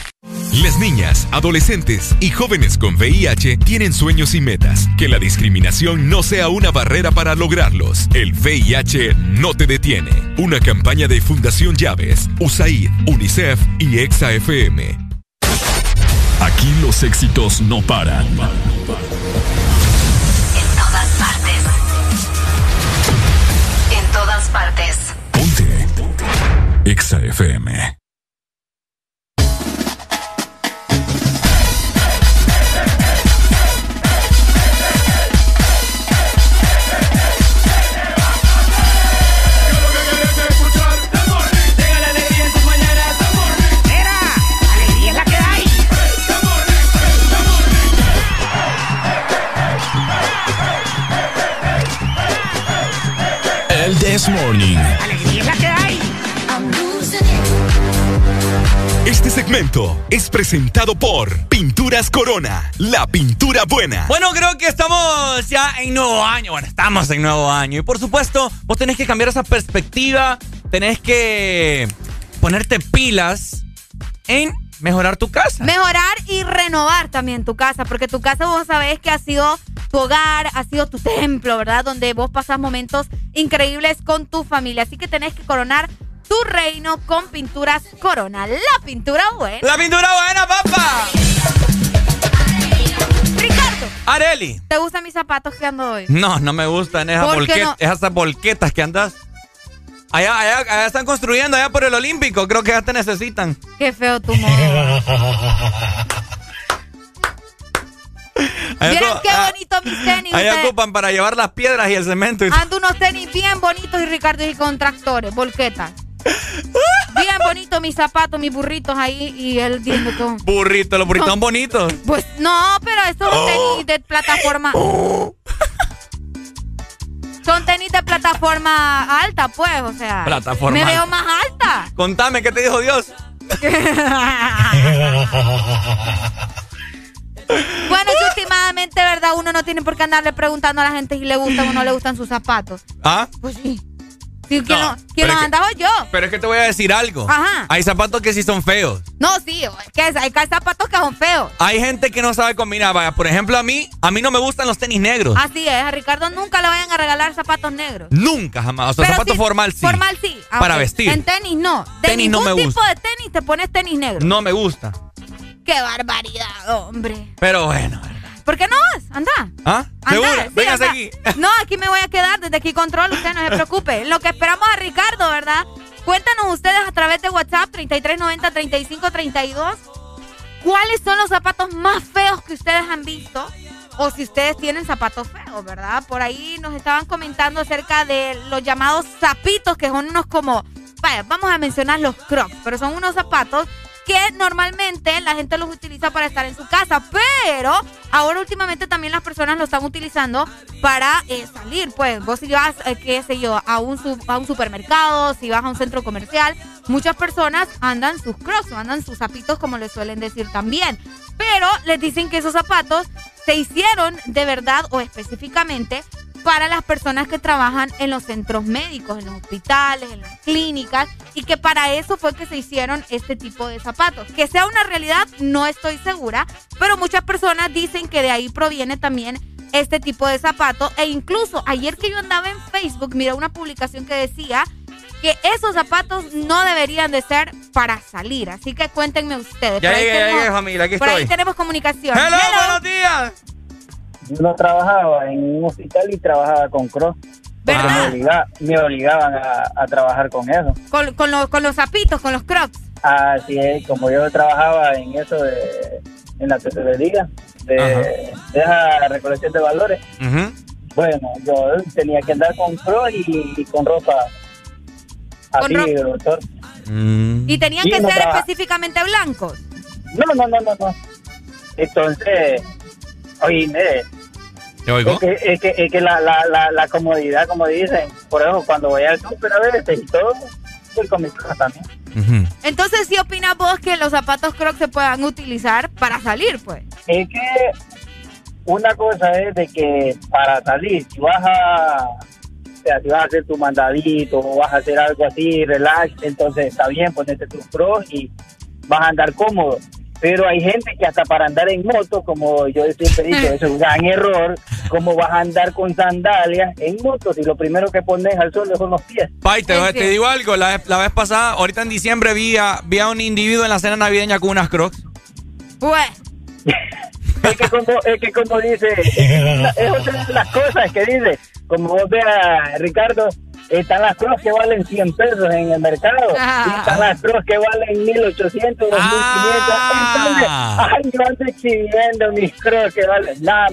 Las niñas, adolescentes y jóvenes con VIH tienen sueños y metas. Que la discriminación no sea una barrera para lograrlos. El VIH no te detiene. Una campaña de Fundación Llaves, USAID, UNICEF y EXA-FM.
Aquí los éxitos no paran.
En todas partes. En todas partes.
EXA FM.
alegría
Este segmento es presentado por Pinturas Corona, la pintura buena.
Bueno, creo que estamos ya en nuevo año. Bueno, estamos en nuevo año. Y por supuesto, vos tenés que cambiar esa perspectiva. Tenés que ponerte pilas en mejorar tu casa.
Mejorar y renovar también tu casa, porque tu casa vos sabés que ha sido tu hogar, ha sido tu templo, ¿verdad? Donde vos pasás momentos increíbles con tu familia. Así que tenés que coronar tu reino con pinturas Corona. La pintura buena.
¡La pintura buena, papá!
Ricardo,
Areli.
¿te gustan mis zapatos que ando hoy?
No, no me gustan esas, esas volquetas que andas. Allá, allá, allá están construyendo, allá por el Olímpico. Creo que ya te necesitan.
Qué feo tu modo.
Ocu-
qué
ah,
bonito mis tenis.
allá
ustedes.
ocupan para llevar las piedras y el cemento. y-
Ando unos tenis bien bonitos y Ricardo y con tractores, volquetas. Bien bonitos mis zapatos, mis burritos ahí y él diciendo que...
Burritos, los burritos son bonitos.
Pues no, pero estos son tenis de plataforma. Son tenis de plataforma alta, pues, o sea.
Plataforma
Me veo más alta.
Contame, ¿qué te dijo Dios?
Bueno, que últimamente, ¿verdad? Uno no tiene por qué andarle preguntando a la gente si le gustan o no le gustan sus zapatos.
¿Ah?
Pues sí. Sí, ¿Quién,
No,
no, quién
pero
los
es que-
andaba yo?
Pero es que te voy a decir algo.
Ajá.
Hay zapatos que sí son feos.
No, sí, que hay zapatos que son feos.
Hay gente que no sabe combinar. Vaya, por ejemplo, a mí, a mí no me gustan los tenis negros.
Así es, a Ricardo nunca le vayan a regalar zapatos negros.
Nunca jamás. O sea,
Pero
zapato
sí,
formal sí.
Formal sí. Ah,
Para vestir.
En tenis no. De
Tenis no me
tipo
gusta.
de tenis te pones tenis negro.
No me gusta.
Qué barbaridad, hombre.
Pero bueno.
¿Por qué no vas? Anda.
¿Ah? ¿Segura?
sí, anda.
aquí.
No, aquí me voy a quedar. Desde aquí controlo. Usted no se preocupe. Lo que esperamos a Ricardo, ¿verdad? Cuéntanos ustedes a través de WhatsApp 3390-3532 cuáles son los zapatos más feos que ustedes han visto. O si ustedes tienen zapatos feos, ¿verdad? Por ahí nos estaban comentando acerca de los llamados zapitos, que son unos como. Vaya, vamos a mencionar los crocs, pero son unos zapatos que normalmente la gente los utiliza para estar en su casa, pero ahora últimamente también las personas lo están utilizando para eh, salir. Pues vos si vas, eh, qué sé yo, a un, a un supermercado, si vas a un centro comercial, muchas personas andan sus crocs, andan sus zapitos como les suelen decir también. Pero les dicen que esos zapatos se hicieron de verdad o específicamente para las personas que trabajan en los centros médicos, en los hospitales, en las clínicas, y que para eso fue que se hicieron este tipo de zapatos. Que sea una realidad, no estoy segura, pero muchas personas dicen que de ahí proviene también este tipo de zapato. E incluso ayer que yo andaba en Facebook, miré una publicación que decía que esos zapatos no deberían de ser para salir. Así que cuéntenme ustedes.
Ya llegué, ya llegué, familia, aquí
Por ahí tenemos comunicación.
Hello,
Hello.
buenos días.
Yo no trabajaba en un hospital y trabajaba con Cross. Porque me, obliga- me obligaban a, a trabajar con eso.
Con, con los, con los zapitos, con los crocs.
Así es, como yo trabajaba en eso de, en la tesorería, de, de esa recolección de valores, bueno, yo tenía que andar con Cross y, y con ropa así,
Con ro-
doctor.
Y tenían
Sí,
que
no
ser específicamente blancos.
No, no, no, no, no. Entonces, oíme,
¿Te oigo?
Es que, es que, es que la, la, la, la comodidad, como dicen, por eso cuando voy al súper a veces y todo, voy con mis cosas también.
Entonces, ¿sí opinas vos que los zapatos crocs se puedan utilizar para salir, pues?
Es que una cosa es de que para salir, si vas a, o sea, si vas a hacer tu mandadito o vas a hacer algo así, relax, entonces está bien, ponerte tus pros y vas a andar cómodo. Pero hay gente que hasta para andar en moto, como yo siempre he dicho, eso es un gran error, como vas a andar con sandalias en moto si lo primero que pones al sol son los pies.
Pai, te, te digo algo, la, la vez pasada, ahorita en diciembre vi a, vi a un individuo en la cena navideña con unas crocs.
Pues.
Es que como, es que como dice, es otra de las cosas que dice, como vos veas, Ricardo, están las cross que valen 100 pesos en el mercado, y están las cross que valen 1800, 2500, entonces, ay, yo ando exhibiendo mis cross que valen, nada,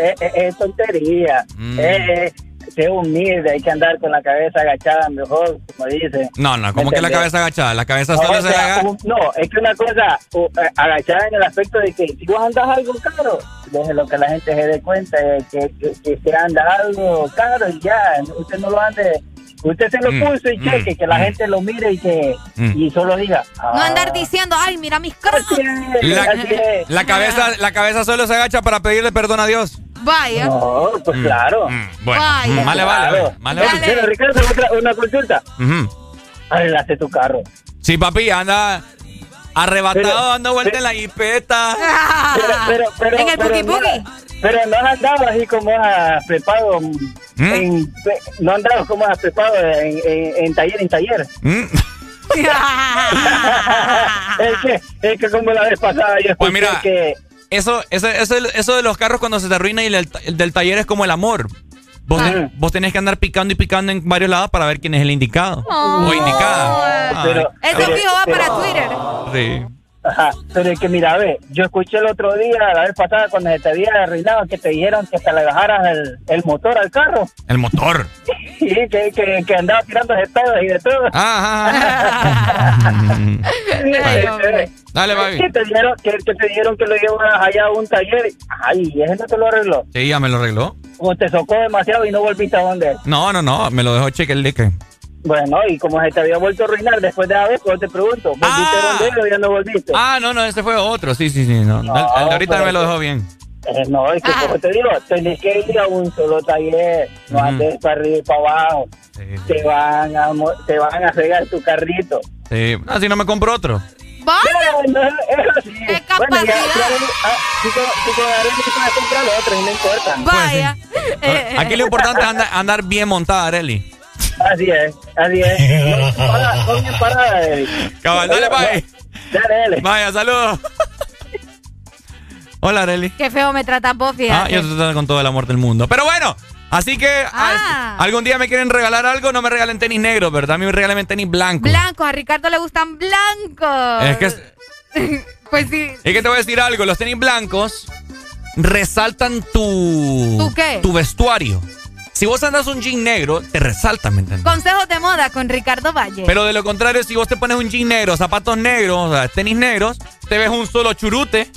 es, es- es tontería, es, es- sé humilde, hay que andar con la cabeza agachada mejor, como dice.
No, no, ¿cómo
¿Me
que la cabeza agachada? La cabeza
No,
solo
o
se agacha.
no, es que una cosa uh, eh, agachada en el aspecto de que si vos andas algo caro, deje lo que la gente se dé cuenta que, que, que se anda algo caro y ya, usted no lo ande, usted se lo
Mm,
puso y cheque, que la gente lo mire y que
Mm.
y solo diga,
No
ah,
andar diciendo, ay, mira mis crocs.
La, la cabeza, la cabeza solo se agacha para pedirle perdón a Dios.
Vaya.
No, pues claro.
Bueno,
Vaya.
mm, vale, vale, vale, vale, vale.
Pero Ricardo, otra, una consulta,
Ujú.
arreglaste tu carro.
Sí, papi, anda arrebatado
Pero-
dando vuelta en la jipeta.
Pero, pero, pero,
En el boogie.
Pero no has andado así como has preparado
¿Mm?
en, no has andado como has preparado en, en, en taller en taller.
Mm.
es que es que como la vez pasada yo
Pues mira,
que
eso, eso, eso, eso de los carros cuando se te arruina y el, el del taller es como el amor. Vos, ten- vos tenés que andar picando y picando en varios lados para ver quién es el indicado.
Oh.
O indicada.
pero,
Eso
pero-
fijo va
pero-
para Twitter.
Sí.
Ajá, pero es que mira, ve, yo escuché el otro día, la vez pasada, cuando se te había arruinado, que te dijeron que hasta le bajaras el, el motor al carro.
El motor.
Sí, que, que, que andaba tirando de pedos y de todo.
Dale, baby.
Que te dijeron que, que te dijeron que lo llevas allá a un taller. Ay, ¿y ese no te lo arregló?
Sí, ya me lo arregló.
O te socó demasiado y no volviste a donde.
No, no, no, me lo dejó cheque el lique.
Bueno, y como se te había vuelto a arruinar después de la vez, pues te pregunto, ¿volviste a donde o ya no volviste?
Ah, no, no, ese fue otro. Sí, sí, sí. No, el, el de ahorita
pero
me lo dejó bien.
Eh, no, es que como te digo, tenés que ir a un solo taller, no andes para arriba y para abajo. Te van a te van a fregar tu carrito.
Sí. Ah, si no me compro otro.
Bueno, eso sí. Bueno, ya, ah, si te puedes comprar otro y no importa.
Vaya.
Ah, Aquí lo importante es andar, andar bien montada, Areli.
Así es, así es. No, para, no bien parada, Eric.
Cabal, dale, bye.
Dale, dale.
Vaya, saludos. Hola, Areli.
Qué feo me tratas vos,
Ah,
fíjate.
yo te trato con todo el amor del mundo. Pero bueno, así que
Ah.
ah, algún día me quieren regalar algo, no me regalen tenis negros, ¿verdad? A mí me regalen tenis blancos.
Blancos, a Ricardo le gustan blancos.
Es que,
Pues sí.
es que te voy a decir algo, los tenis blancos resaltan tu...
¿Tu qué?
Tu vestuario. Si vos andas un jean negro, te resaltan, ¿me entiendes?
Consejos de moda con Ricardo Valle.
Pero de lo contrario, si vos te pones un jean negro, zapatos negros, o sea, tenis negros, te ves un solo churute.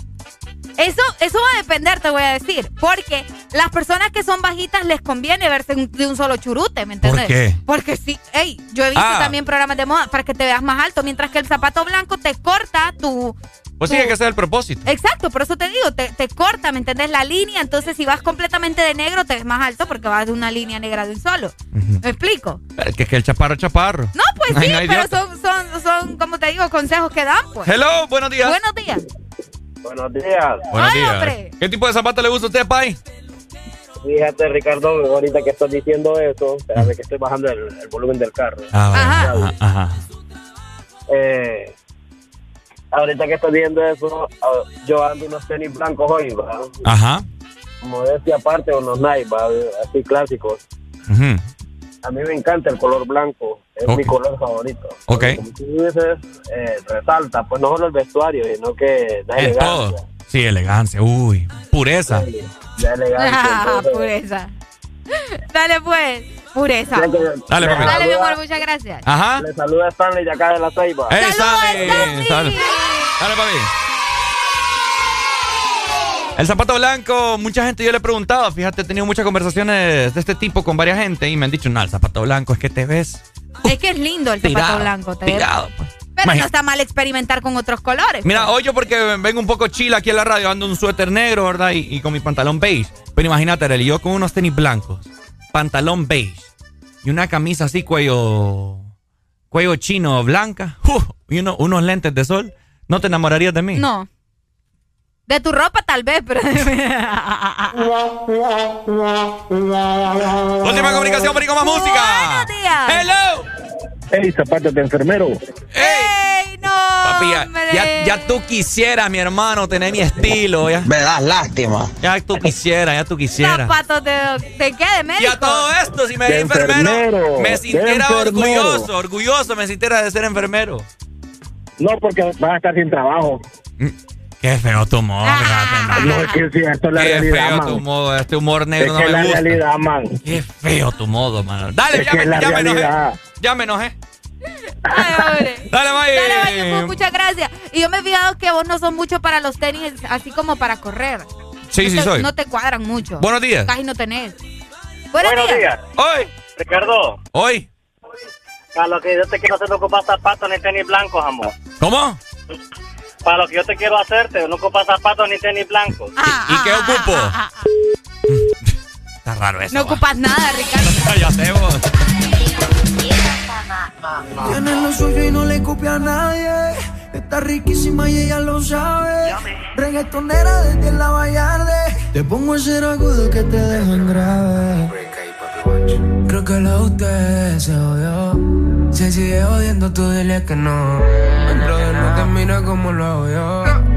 Eso, eso va a depender, te voy a decir. Porque las personas que son bajitas les conviene verse un- de un solo churute, ¿me entiendes?
¿Por qué?
Porque sí, hey, yo he visto
Ah.
también programas de moda para que te veas más alto, mientras que el zapato blanco te corta tu.
Pues sí, hay que hacer el propósito.
Exacto, por eso te digo, te, te corta, ¿me entendés? La línea, entonces si vas completamente de negro te ves más alto porque vas de una línea negra de un solo. ¿Me explico?
Es que es que el chaparro es chaparro.
No, pues
Ay,
sí,
no
pero son, son, son, como te digo, consejos que dan, pues.
Hello, buenos días.
Buenos días.
Buenos días.
Buenos días.
hombre.
¿Qué tipo de zapato le gusta a usted, Pai?
Fíjate, Ricardo, ahorita que estás diciendo eso, espérame que estoy bajando el, el volumen del carro.
Ah.
Ajá.
Ajá, ajá.
Eh, ahorita que estás diciendo eso, ah, yo ando unos tenis blancos hoy, ¿va?
Ajá.
Modestia aparte, unos Nike, ¿va? así clásicos.
Ujú.
A mí me encanta el color blanco, es mi color favorito.
Ok.
Como tú dices, eh, resalta, pues no solo el vestuario, sino que da
En
elegancia.
todo. Sí, elegancia. Uy, pureza.
Da elegancia.
Ah,
entonces,
pureza. Dale pues, pureza.
Dale,
le
papi.
Dale, mi amor, muchas gracias.
Ajá.
Le saluda Stanley de acá de la Ceiba.
¡Eh, sale! Sale. Dale, papi. El zapato blanco, mucha gente yo le he preguntado, fíjate, he tenido muchas conversaciones de este tipo con varias gente y me han dicho, no, el zapato blanco es que te ves
Es que es lindo el zapato blanco. te
tirado. pues.
Pero no está mal experimentar con otros colores.
Mira,
pues.
hoy yo porque vengo un poco chila aquí en la radio, ando un suéter negro, ¿verdad? Y, y con mi pantalón beige. Pero imagínate, Arely, yo con unos tenis blancos, pantalón beige y una camisa así cuello cuello chino blanca y uno- unos lentes de sol, ¿no te enamorarías de mí?
No. De tu ropa tal vez, pero...
Última comunicación, Perico, más música.
Buenos días.
Hello.
Ey, zapatos de enfermero.
¡Ey, no!
Papi, ya, ya, ya tú quisieras, mi hermano, tener mi estilo. Ya.
Me das lástima.
Ya tú quisieras, ya tú quisieras.
¿Zapatos de, de qué? ¿De médico?
Y a todo esto, si me
De
di enfermero,
enfermero,
me sintiera
enfermero.
orgulloso, orgulloso me sintiera de ser enfermero.
No, porque vas a estar sin trabajo.
Qué feo tu
No, es que sí, esto es la
Qué
realidad,
feo
man.
tu modo, este humor negro
Es
no
que
me
la
gusta.
realidad, man.
Qué feo tu modo, mano. Dale,
Es
ya,
que
me,
es la
ya me enojé. Ya me enojé.
Ay, hombre.
Dale, May.
Dale, Vaya, pues, muchas gracias. Y yo me he fijado que vos no son mucho para los tenis, así como para correr.
Sí,
No
sí
te-
soy.
No te cuadran mucho.
Buenos días.
Casi no tenés. Buenos, días.
Hoy.
Ricardo,
Hoy.
para lo que yo te quiero hacer no ocupas zapatos ni tenis blancos, amor.
¿Cómo?
Para lo que yo te quiero hacerte, no ocupas zapatos ni tenis blancos.
¿Y qué ocupo? Está raro eso.
No ocupas nada, Ricardo.
ya sé vos.
Tiene lo suyo y no le copia a nadie. Está riquísima y ella lo sabe. Reggaetonera desde la Vallarde. Te pongo hacer agudo que te dejan grave. Creo que la usted se odió. Se sigue odiando, tú dile que no. El brother no te como lo
hago yo.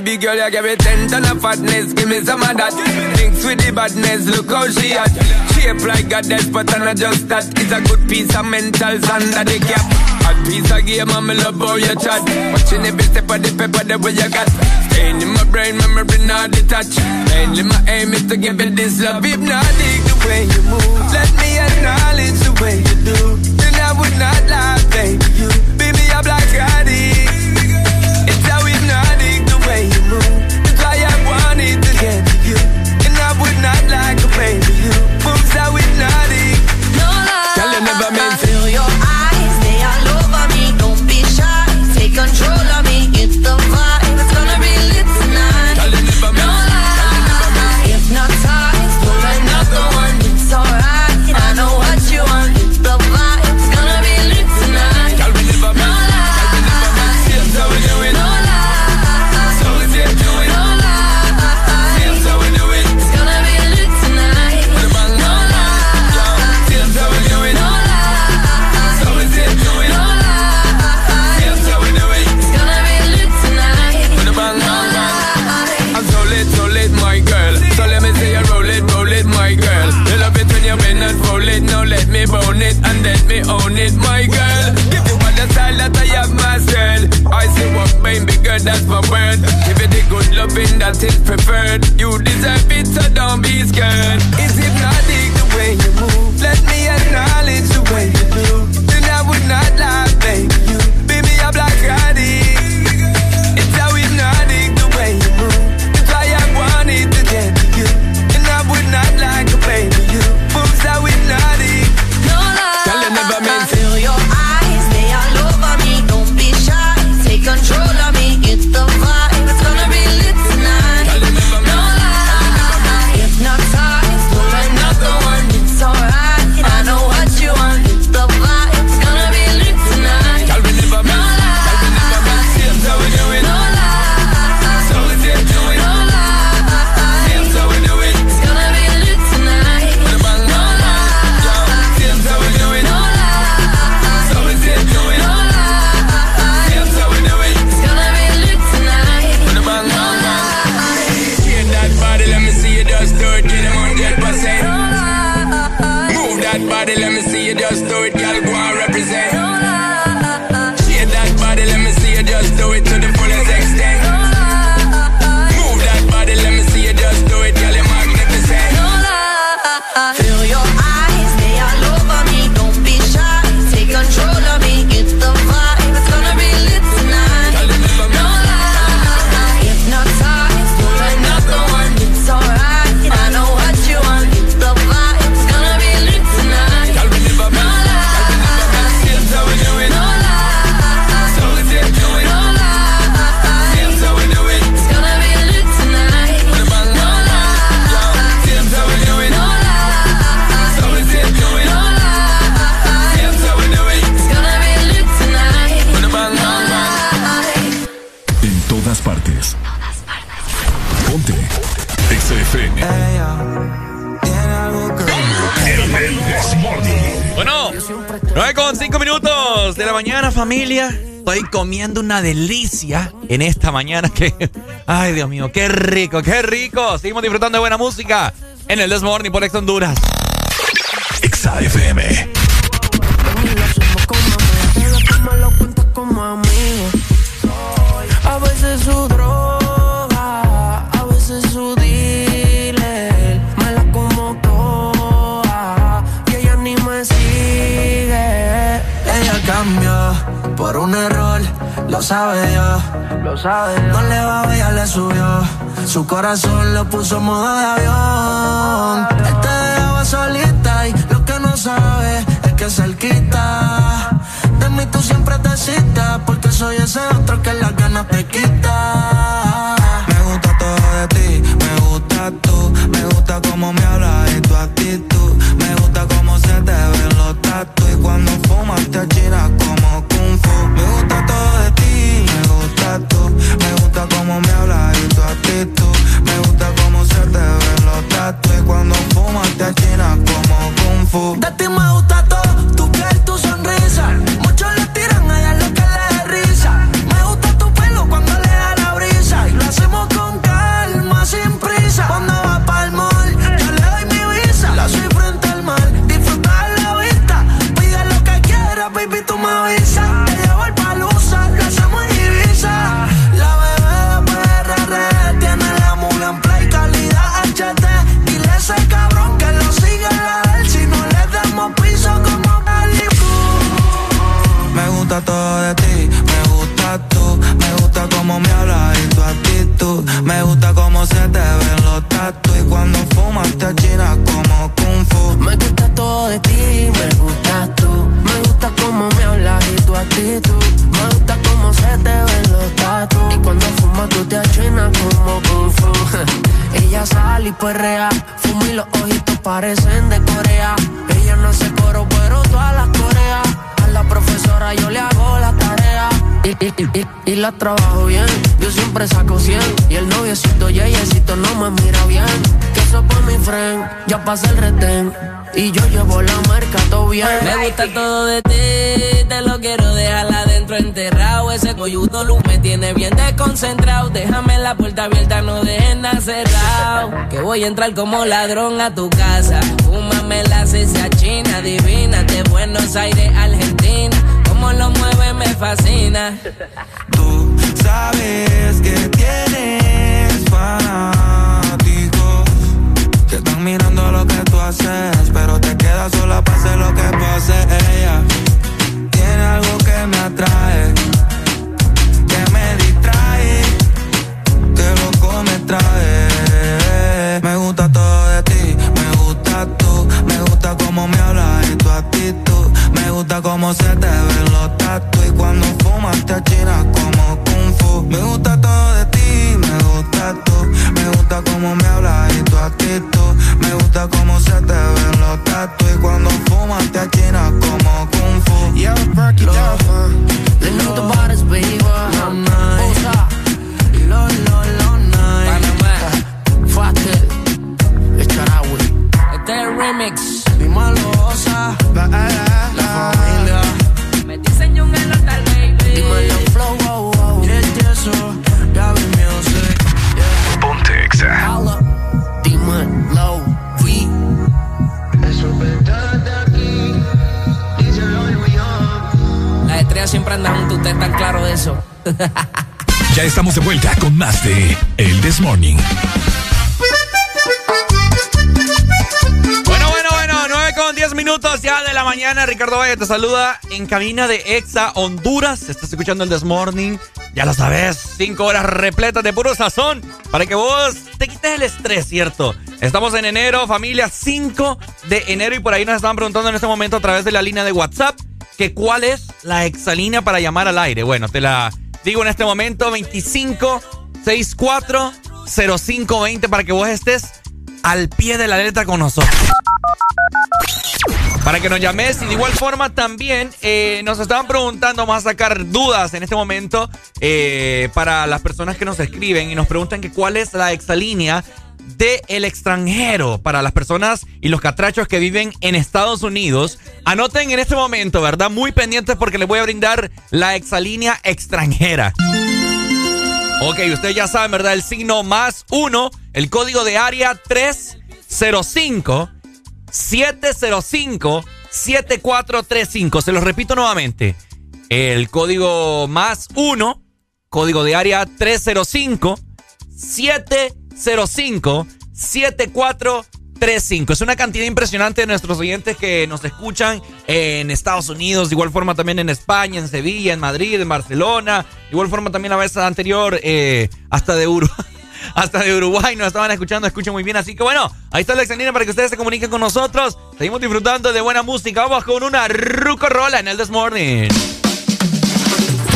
baby girl, you give me ten ton of fatness. Give me some of that. Thinks with the badness, look how she at. Shape like a death, but I'm not just that. It's a good piece of mental sand that they cap. A piece of game, I'm love how you chat. Watching every step of the paper, the way you got. Staying in my brain, memory not detached. Mainly my aim is to give you this love. If not, the way you move. Let me acknowledge the way you do. Then I would not lie, baby. You
be me up like I You
deserve it, so
don't
familia. Estoy comiendo una delicia en esta mañana que... Ay, Dios mío, qué rico, qué rico. Seguimos disfrutando de buena música en el Desmorning por Ex Honduras.
No le va, ella le subió. Su corazón lo puso en modo de avión. Él te dejaba solita y lo que no sabe es que cerquita. De mí tú siempre te citas porque soy ese otro que las ganas te quita. Me gusta todo de ti, trabajo bien, yo siempre saco 100 Y el noviecito yeyecito no me mira bien Que eso por mi friend, ya pasé el retén Y yo llevo la marca todo bien
Me gusta todo de ti, te lo quiero dejar adentro enterrado. Ese coyudo luz me tiene bien desconcentrado. Déjame la puerta abierta, no dejes nada cerrado. Que voy a entrar como ladrón a tu casa. Fúmame la cecia china, divina, de Buenos Aires, Argentina. Como lo mueve me fascina.
Sabes que tienes fanáticos Que están mirando lo que tú haces Pero te quedas sola hacer lo que pase Ella tiene algo que me atrae Que me distrae Que loco me trae. Me gusta todo de ti Me gusta tú Me gusta cómo me hablas y tu actitud. Me gusta cómo se te ven los tatu Y cuando fumas te achinas fu Me gusta todo de ti Me gusta tú Me gusta cómo me hablas y tu actitud. Me gusta cómo se te ven los tatu. Y cuando fumas te achinas como kung fu. Yeah, break it down know the body's baby night Lo, lo, lo, night Fácil Echaragüe
Este es el remix. Siempre andan juntos, ustedes están claros de eso.
Ya estamos de vuelta con más de El Desmorning.
Bueno, bueno, bueno, 9 con 10 minutos ya de la mañana. Ricardo Valle te saluda en cabina de Exa Honduras. Estás escuchando el Desmorning. Ya lo sabes, 5 horas repletas de puro sazón para que vos te quites el estrés, ¿cierto? Estamos en enero, familia, 5 de enero y por ahí nos estaban preguntando en este momento a través de la línea de WhatsApp que cuál es la exalínea para llamar al aire. Bueno, te la digo en este momento, 25 64 0520 para que vos estés al pie de la letra con nosotros. Para que nos llames y de igual forma también eh, nos estaban preguntando, vamos a sacar dudas en este momento eh, para las personas que nos escriben y nos preguntan que cuál es la exalínea del extranjero para las personas y los catrachos que viven en Estados Unidos. Anoten en este momento, ¿verdad? Muy pendientes porque les voy a brindar la exalínea extranjera. Ok, ustedes ya saben, ¿verdad? El signo más uno, el código de área 305 705 7435. Se los repito nuevamente. El código más uno, código de área 305 705 7435. Es una cantidad impresionante de nuestros oyentes que nos escuchan en Estados Unidos, de igual forma también en España, en Sevilla, en Madrid, en Barcelona, de igual forma también la vez anterior eh, hasta de Uruguay. Hasta de Uruguay nos estaban escuchando, escuchan muy bien. Así que bueno, ahí está la exalínea para que ustedes se comuniquen con nosotros. Seguimos disfrutando de buena música. Vamos con una ruco rola en el This Morning.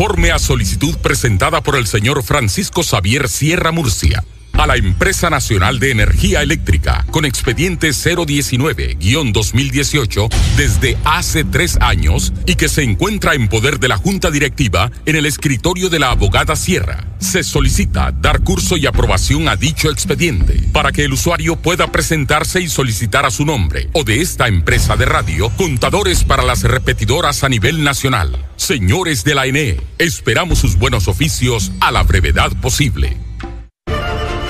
Conforme a solicitud presentada por el señor Francisco Xavier Sierra Murcia a la Empresa Nacional de Energía Eléctrica con expediente 019-2018 desde hace tres años y que se encuentra en poder de la Junta Directiva en el escritorio de la abogada Sierra. Se solicita dar curso y aprobación a dicho expediente para que el usuario pueda presentarse y solicitar a su nombre o de esta empresa de radio contadores para las repetidoras a nivel nacional. Señores de la ENE, esperamos sus buenos oficios a la brevedad posible.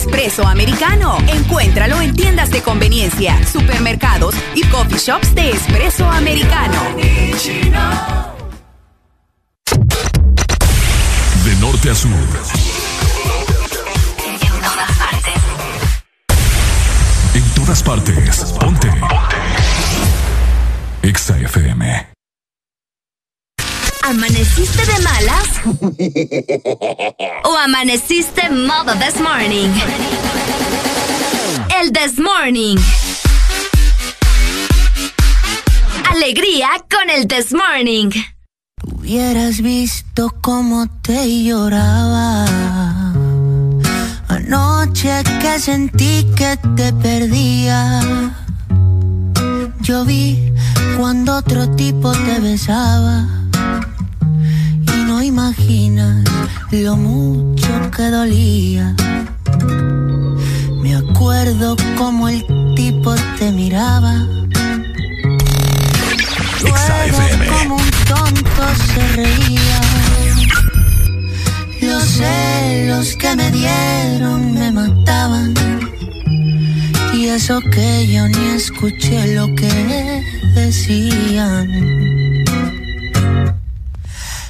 Espresso americano. Encuéntralo en tiendas de conveniencia, supermercados y coffee shops de espresso americano.
De norte a sur. En todas partes. Ponte. Exa FM.
¿Amaneciste de malas? ¿O amaneciste modo this morning? El this morning. Alegría con el this morning.
Hubieras visto cómo te lloraba. Anoche que sentí que te perdía. Yo vi cuando otro tipo te besaba. Imaginas lo mucho que dolía. Me acuerdo como el tipo te miraba. Luego como un tonto se reía. Los celos que me dieron me mataban. Y eso que yo ni escuché lo que decían.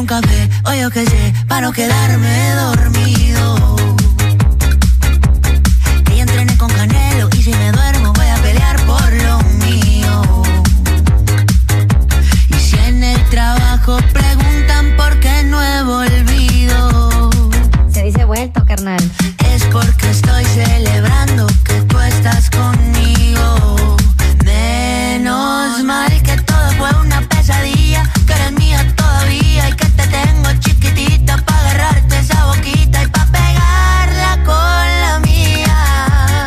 un café, o yo qué sé, para no quedarme dormido. Que entrené con Canelo y si me duermo voy a pelear por lo mío. Y si en el trabajo preguntan por qué no he volvido,
Se dice vuelto, carnal.
es porque estoy celebrando que tú estás conmigo. Menos mal que todo fue una pesadilla, que eres te tengo chiquitita pa' agarrarte esa boquita y pa' pegarla con la mía.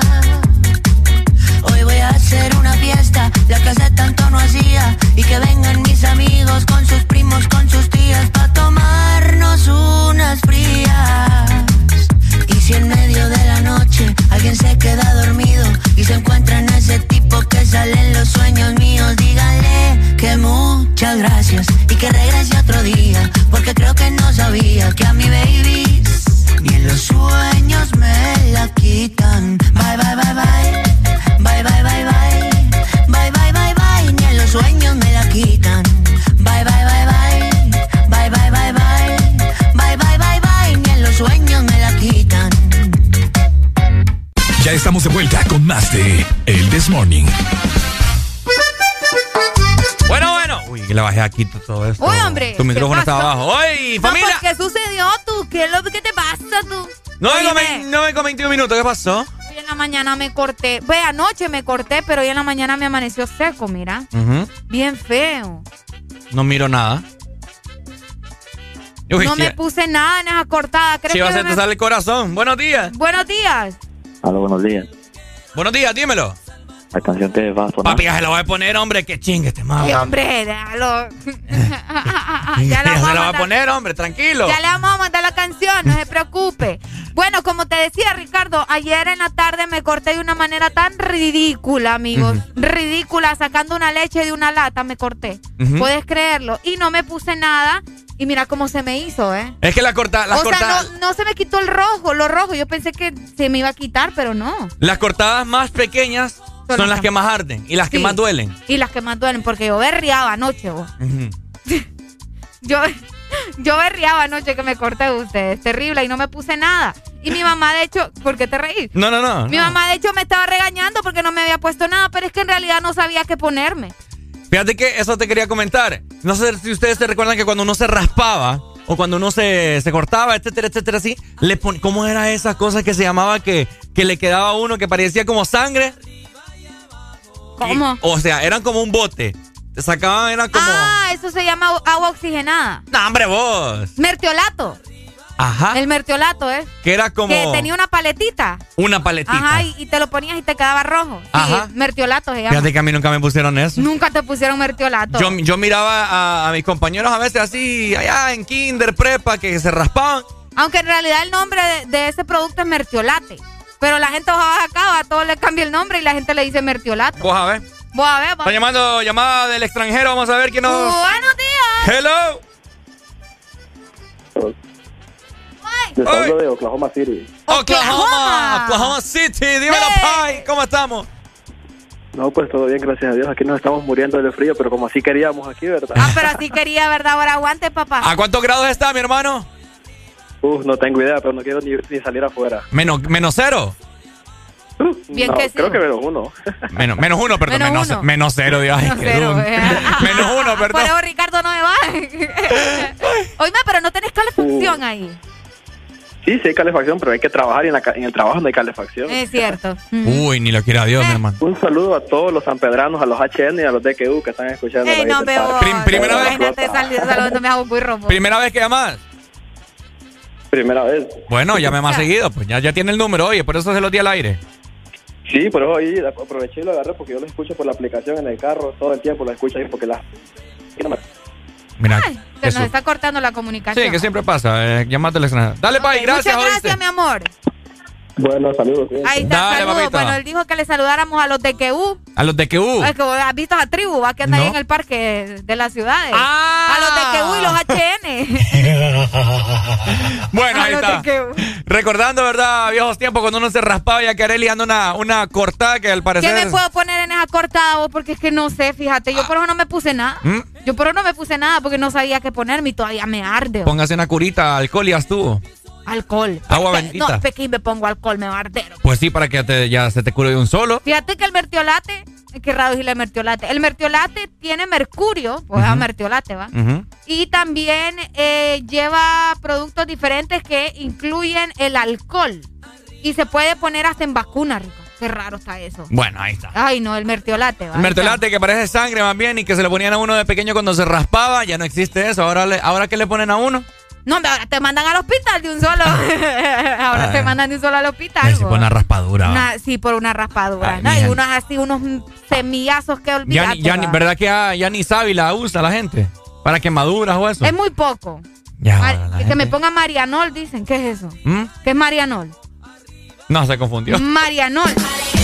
Hoy voy a hacer una fiesta, la que hace tanto no hacía, y que vengan mis amigos con sus primos, con sus tías, pa' tomarnos unas frías. Y si en medio de la noche alguien se queda dormido y se encuentra en ese tipo que sale en los sueños míos, díganle que muchas gracias y que regrese otro día. Porque creo que no sabía que a mi baby ni en los sueños me la
quitan.
Bye, bye, bye, bye. Bye, bye, bye, bye. Bye, bye, bye, bye. Ni en los sueños me la quitan. Bye, bye, bye, bye. Bye, bye, bye, bye. Bye, bye, bye, bye. Ni en los sueños me la quitan.
Ya estamos de vuelta con más de El This Morning.
Uy, que le bajé aquí todo esto.
Uy, hombre,
Tu
¿qué
micrófono está abajo. ¡Oye,
No,
familia!
pues, ¿Qué sucedió tú? ¿Qué, es lo, ¿Qué te pasa tú?
No no vengo 21 minutos. ¿Qué pasó?
Hoy en la mañana me corté. Ve, anoche me corté, pero hoy en la mañana me amaneció seco, mira.
Ujú.
Bien feo.
No miro nada. Uy,
no me puse nada en esa cortada. ¿Crees
Chiva,
que
se te
me-
sale el corazón. Buenos días.
Buenos días.
Aló, buenos días.
Buenos días, dímelo.
La canción que va a sonar.
Papi, ya se lo voy a poner, hombre. Que chingue este mago.
Ay, hombre, déjalo.
Ya,
ya,
se
vamos
lo voy a poner, hombre. Tranquilo.
ya le vamos a mandar la canción, no se preocupe. Bueno, como te decía, Ricardo, ayer en la tarde me corté de una manera tan ridícula, amigos. Ridícula, sacando una leche de una lata me corté. Puedes creerlo. Y no me puse nada. Y mira cómo se me hizo, ¿eh?
Es que la corta, las,
o
corta-
sea, no, no se me quitó el rojo, lo rojo. Yo pensé que se me iba a quitar, pero no.
las cortadas más pequeñas son,
las
las
que-
más arden y las que más duelen.
Y las que más duelen, porque yo berriaba anoche, vos. Yo, yo berriaba anoche que me corté de ustedes. Terrible, y no me puse nada. Y mi mamá, de hecho, ¿por qué te reís?
No, no, no.
Mi
no.
mamá, de hecho, me estaba regañando porque no me había puesto nada, pero es que en realidad no sabía qué ponerme.
Fíjate que eso te quería comentar. No sé si ustedes se recuerdan que cuando uno se raspaba o cuando uno se, se cortaba, etcétera, etcétera, así, le pon- ¿cómo era esa cosa que se llamaba que, que le quedaba a uno que parecía como sangre?
¿Cómo?
O sea, eran como un bote. Te sacaban, eran como.
Ah, eso se llama agua oxigenada.
No, hombre, vos.
Mertiolato.
Ajá.
El mertiolato, ¿eh?
Que era como
Que tenía una paletita.
una paletita.
Ajá, y, y te lo ponías y te quedaba rojo. Sí,
Ajá.
mertiolato se llama.
Fíjate que a mí nunca me pusieron eso.
Nunca te pusieron mertiolato.
Yo, yo miraba a, a mis compañeros a veces así, allá en kinder, prepa, que se raspaban.
Aunque en realidad el nombre de, de ese producto es mertiolate. Pero la gente va acá, a todos le cambia el nombre y la gente le dice mertiolato.
Vos a ver.
Vos a ver, vos.
Está llamando llamada del extranjero. Vamos a ver quién nos.
Buenos días.
Hello.
De Oklahoma City.
Oklahoma. Oklahoma City. Dímelo, Pai. ¿Cómo estamos?
No, pues todo bien, gracias a Dios. Aquí nos estamos muriendo de frío, pero como así queríamos aquí, ¿verdad?
Ah, pero así quería, ¿verdad? Ahora aguante, papá.
¿A cuántos grados está, mi hermano?
Uf, no tengo idea, pero no quiero ni, ni salir afuera.
Menos, menos cero.
Bien
no,
que sí.
creo que menos uno.
Menos, menos uno, perdón.
Menos
Menos,
uno.
menos cero, Dios. Ay,
Menos
qué
cero,
duro.
eh.
Menos uno,
Por
perdón.
eso Ricardo no me va. Oíme, pero no tenés calefacción ahí.
Sí, sí hay calefacción, pero hay que trabajar y en, la ca- en el trabajo no hay calefacción.
Es cierto.
Uy, ni lo quiera
Eh.
Dios, mi hermano.
Un saludo a todos los sanpedranos, a los HN y a los DQU que están escuchando.
Ey,
la
no veo.
Parque.
primera vez-
un burro. vos.
Primera vez que llamas.
Primera vez.
Bueno, llame más seguido, pues ya, ya tiene el número, oye, por eso se lo di al aire.
Sí, por eso ahí aproveché y lo agarré porque yo lo escucho por la aplicación en el carro todo el tiempo, lo escucho ahí porque la...
Mira,
Se
eso.
nos está cortando la comunicación.
Sí, que siempre pasa, eh, llamate al extranjero. Dale, Pai, gracias,
Muchas gracias, mi amor.
Bueno, saludos.
Ahí está,
Dale,
saludos.
papito.
Bueno, él dijo que le saludáramos a los de QU.
A los de que uh.
Es que vos has visto a tribu, va que anda ahí en el parque de las ciudades.
Ah.
A los de QU y los HN.
Bueno,
A
ahí
los
está. Recordando, ¿verdad? Viejos tiempos cuando uno se raspaba y a Kareli anda una, una cortada que al
¿Qué
parecer.
me puedo poner en esa cortada vos? Porque es que no sé, fíjate. Yo por eso no me puse nada.
¿Mm?
Yo por eso no me puse nada porque no sabía qué ponerme y todavía me arde. vos.
Póngase una curita, alcohol y estuvo.
Alcohol.
Agua bendita.
No, pequeño me pongo alcohol, me va a arder.
Pues sí, para que te- ya se te cure de un solo.
Fíjate que el mertiolate, qué raro decirle mertiolate. El mertiolate tiene mercurio, pues es mertiolate, ¿va? Y también eh, lleva productos diferentes que incluyen el alcohol. Y se puede poner hasta en vacuna, Rico. Qué raro está eso.
Bueno, ahí está.
Ay, no, el mertiolate, ¿va?
El mertelate que parece sangre más bien y que se le ponían a uno de pequeño cuando se raspaba, ya no existe eso. Ahora, le, ahora ¿qué le ponen a uno?
No, hombre, ahora te mandan al hospital de un solo. ahora
Ah.
te mandan de un solo al hospital.
Sí, por una raspadura.
Una- sí, por una raspadura.
Ay,
¿no? Y unos así, unos semillazos que
Ya, ya
va.
¿Verdad que ya, ya ni sábila usa la gente? Para quemaduras o eso.
Es muy poco.
Ya,
Mar-
la
que
gente-
me ponga Marianol, dicen. ¿Qué es eso?
¿Mm?
¿Qué es Marianol?
No, se confundió.
Marianol.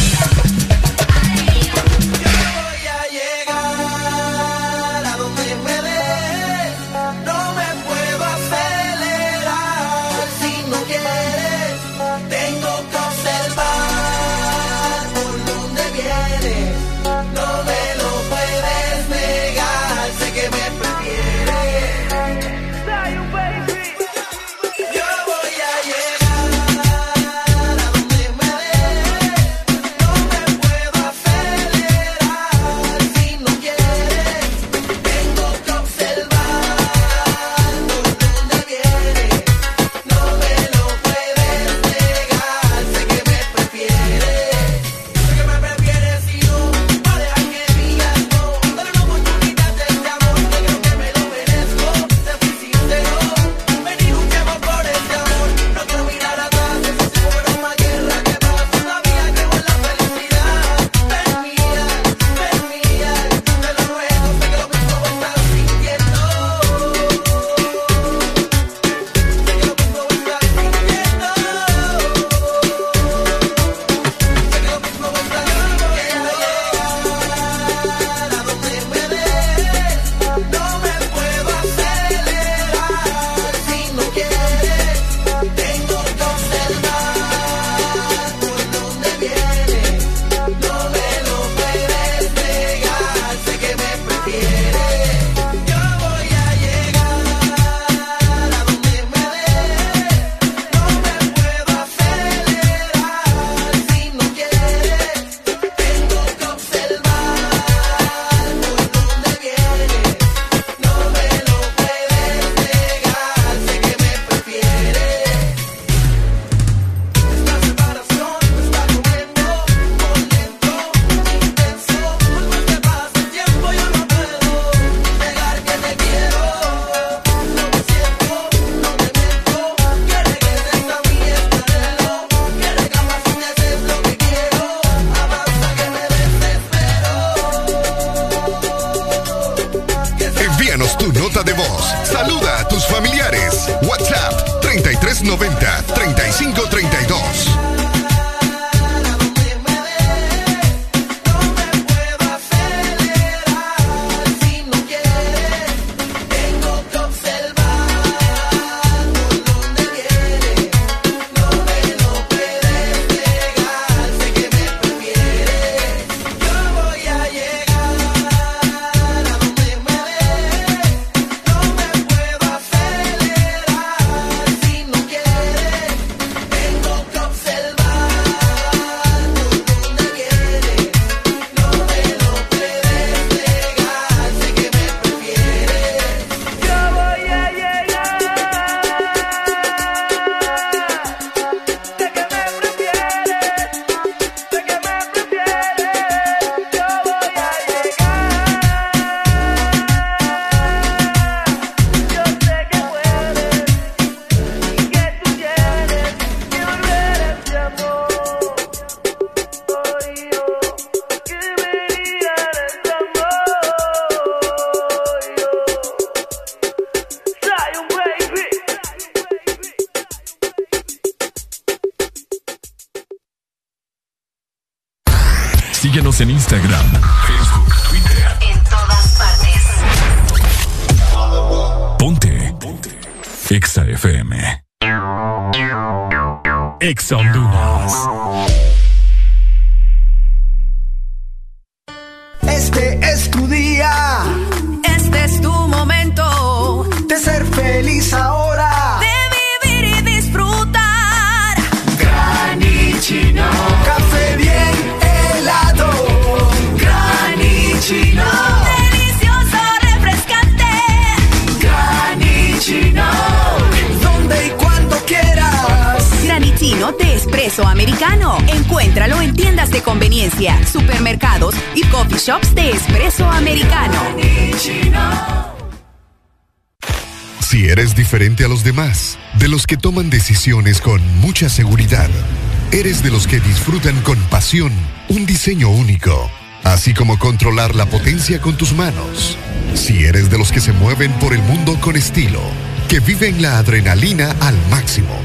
eres de los que disfrutan con pasión un diseño único, así como controlar la potencia con tus manos. Si eres de los que se mueven por el mundo con estilo, que viven la adrenalina al máximo,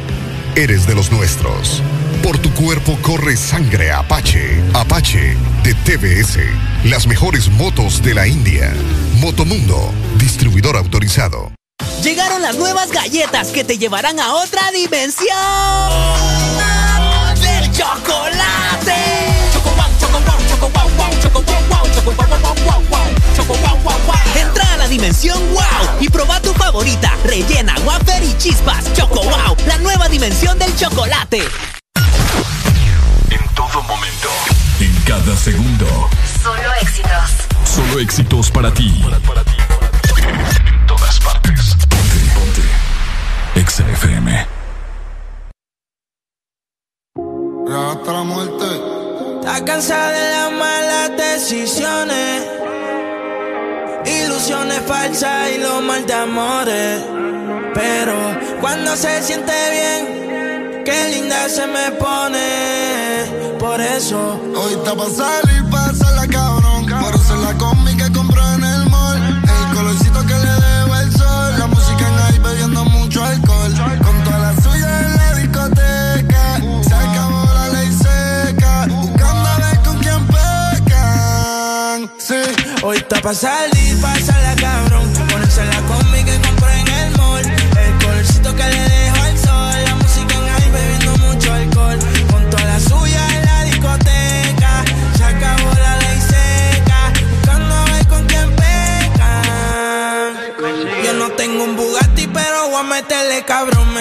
eres de los nuestros. Por tu cuerpo corre sangre Apache. Apache de TBS. Las mejores motos de la India. Motomundo, distribuidor autorizado.
Llegaron las nuevas galletas que te llevarán a otra dimensión Entra a la dimensión wow y proba tu favorita, rellena, wafer y chispas. Choco wow, la nueva dimensión del chocolate.
En todo momento. En cada segundo.
Solo éxitos.
Solo éxitos para ti. En
cuando se siente bien, qué linda se me pone. Por eso
Hoy está pa' salir, pasarla cabrón. Por hacer la combi que compró en el mall. El colorcito que le debo el sol. La música en ahí bebiendo mucho alcohol. Con toda la suya en la discoteca. Se acabó la ley seca. Buscando a ver con quién pecan. Sí.
Hoy está pa' salir, pasarla cabrón.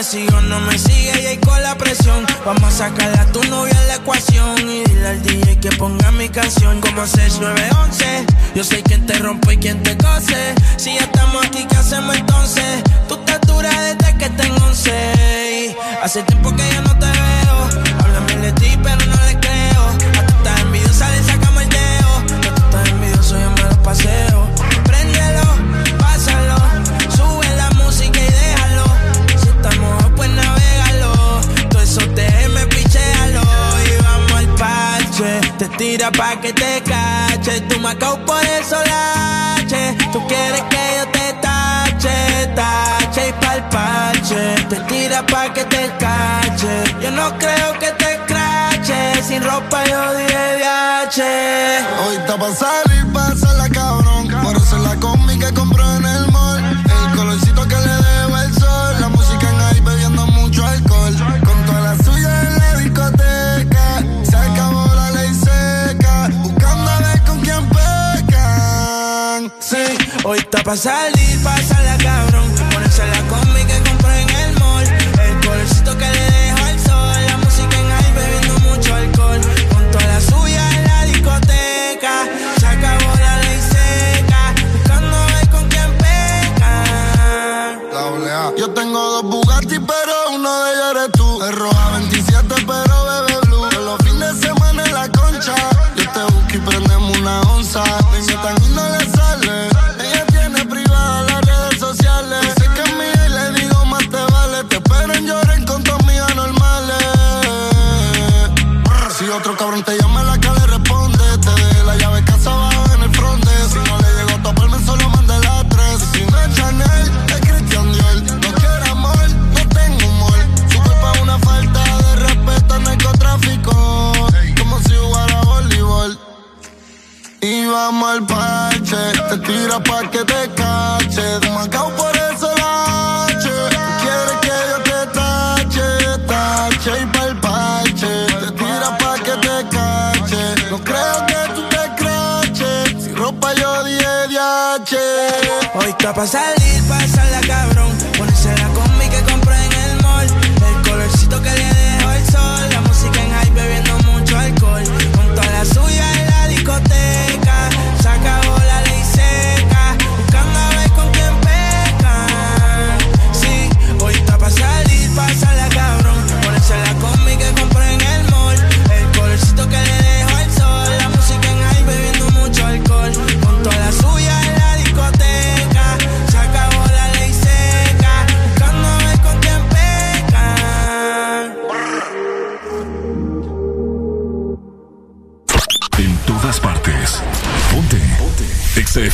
Me sigo, no me sigue y ahí con la presión. Vamos a sacarle a tu novia en la ecuación. Y dile al DJ que ponga mi canción como 6911. Yo sé quién te rompe y quién te cose. Si ya estamos aquí, ¿qué hacemos entonces? Tú estás dura desde que tengo 11. Hace tiempo que ya no te veo. Háblame de ti, pero no le creo. A tú estás envidiosa, le sacamos el dedo. Que tú estás envidioso, yo me lo paseo. Tira pa' que te cache. Tú me por el solache. Tú quieres que yo te tache, tache y pa'l parche. Te tira pa' que te cache. Yo no creo que te crache. Sin ropa yo viaje.
Hoy está pa'
está pa' salir, pasarla pasar.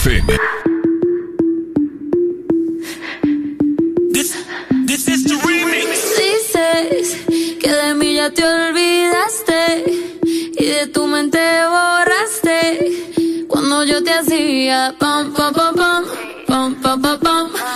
FM.
This is the remix.
Dices que de mí ya te olvidaste y de tu mente borraste cuando yo te hacía pam pam pam pam pam pam pam pam.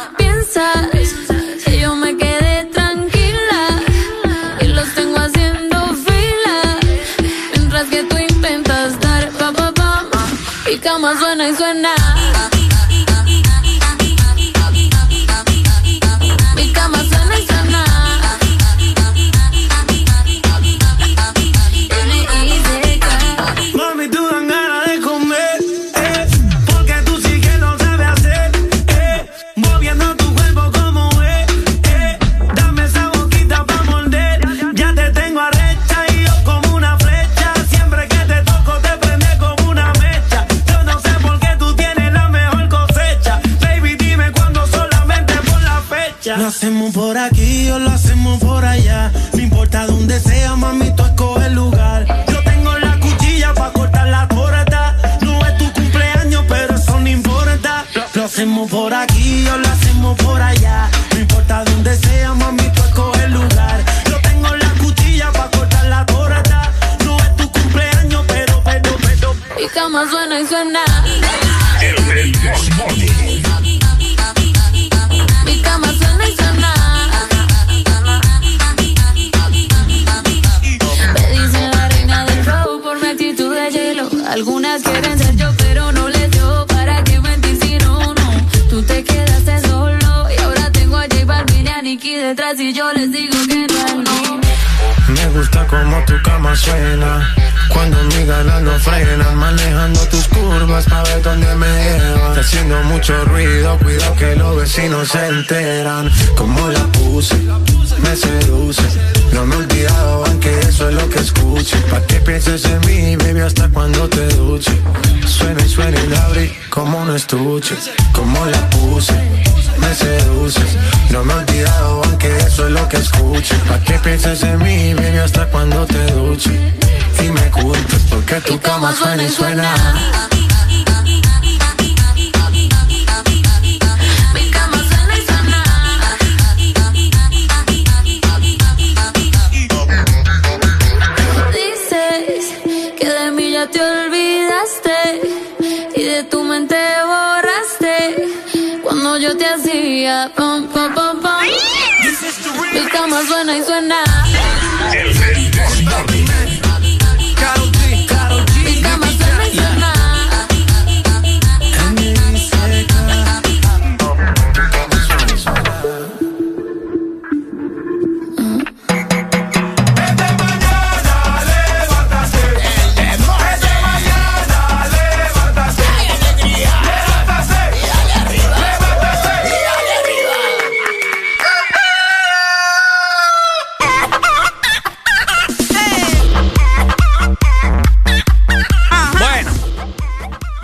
Dónde sea, mami, el lugar. Yo tengo la cuchilla para cortar la torta. No es tu cumpleaños, pero eso no importa. Lo hacemos por aquí o lo hacemos por allá. Como tu cama suena. Cuando mi ganas no frenan, manejando tus curvas para ver dónde me llevan. Haciendo mucho ruido, cuidado que los vecinos se enteran. Como la puse, me seduce. No me he olvidado, aunque eso es lo que escuche. Pa' que pienses en mí, baby, hasta cuando te duche. Suena y suena y la abrí como un estuche. Como la puse, me seduce. No me he olvidado, aunque eso es lo que escuche. Pa' que pienses en mí, baby, hasta cuando te duche. Y me culpes porque tu cama suena y suena.
alegría, pom, pom, pom, pom. Está más buena y suena.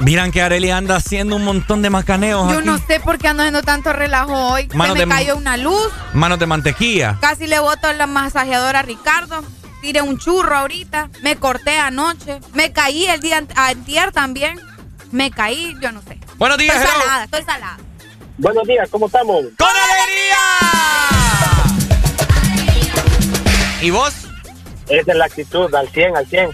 Miran que Areli anda haciendo un montón de macaneos
Yo
aquí.
no sé por qué ando haciendo tanto relajo hoy.
Manos
Se me
de-
cayó una luz.
Manos de mantequilla.
Casi le boto la masajeadora a Ricardo. Tiré un churro ahorita. Me corté anoche. Me caí el día ant- antier también. Me caí, yo no sé.
Buenos días,
Estoy salada, estoy salada.
Buenos días, ¿cómo estamos?
¡Con alegría! ¿Y vos?
Esa es la actitud, al 100, al 100.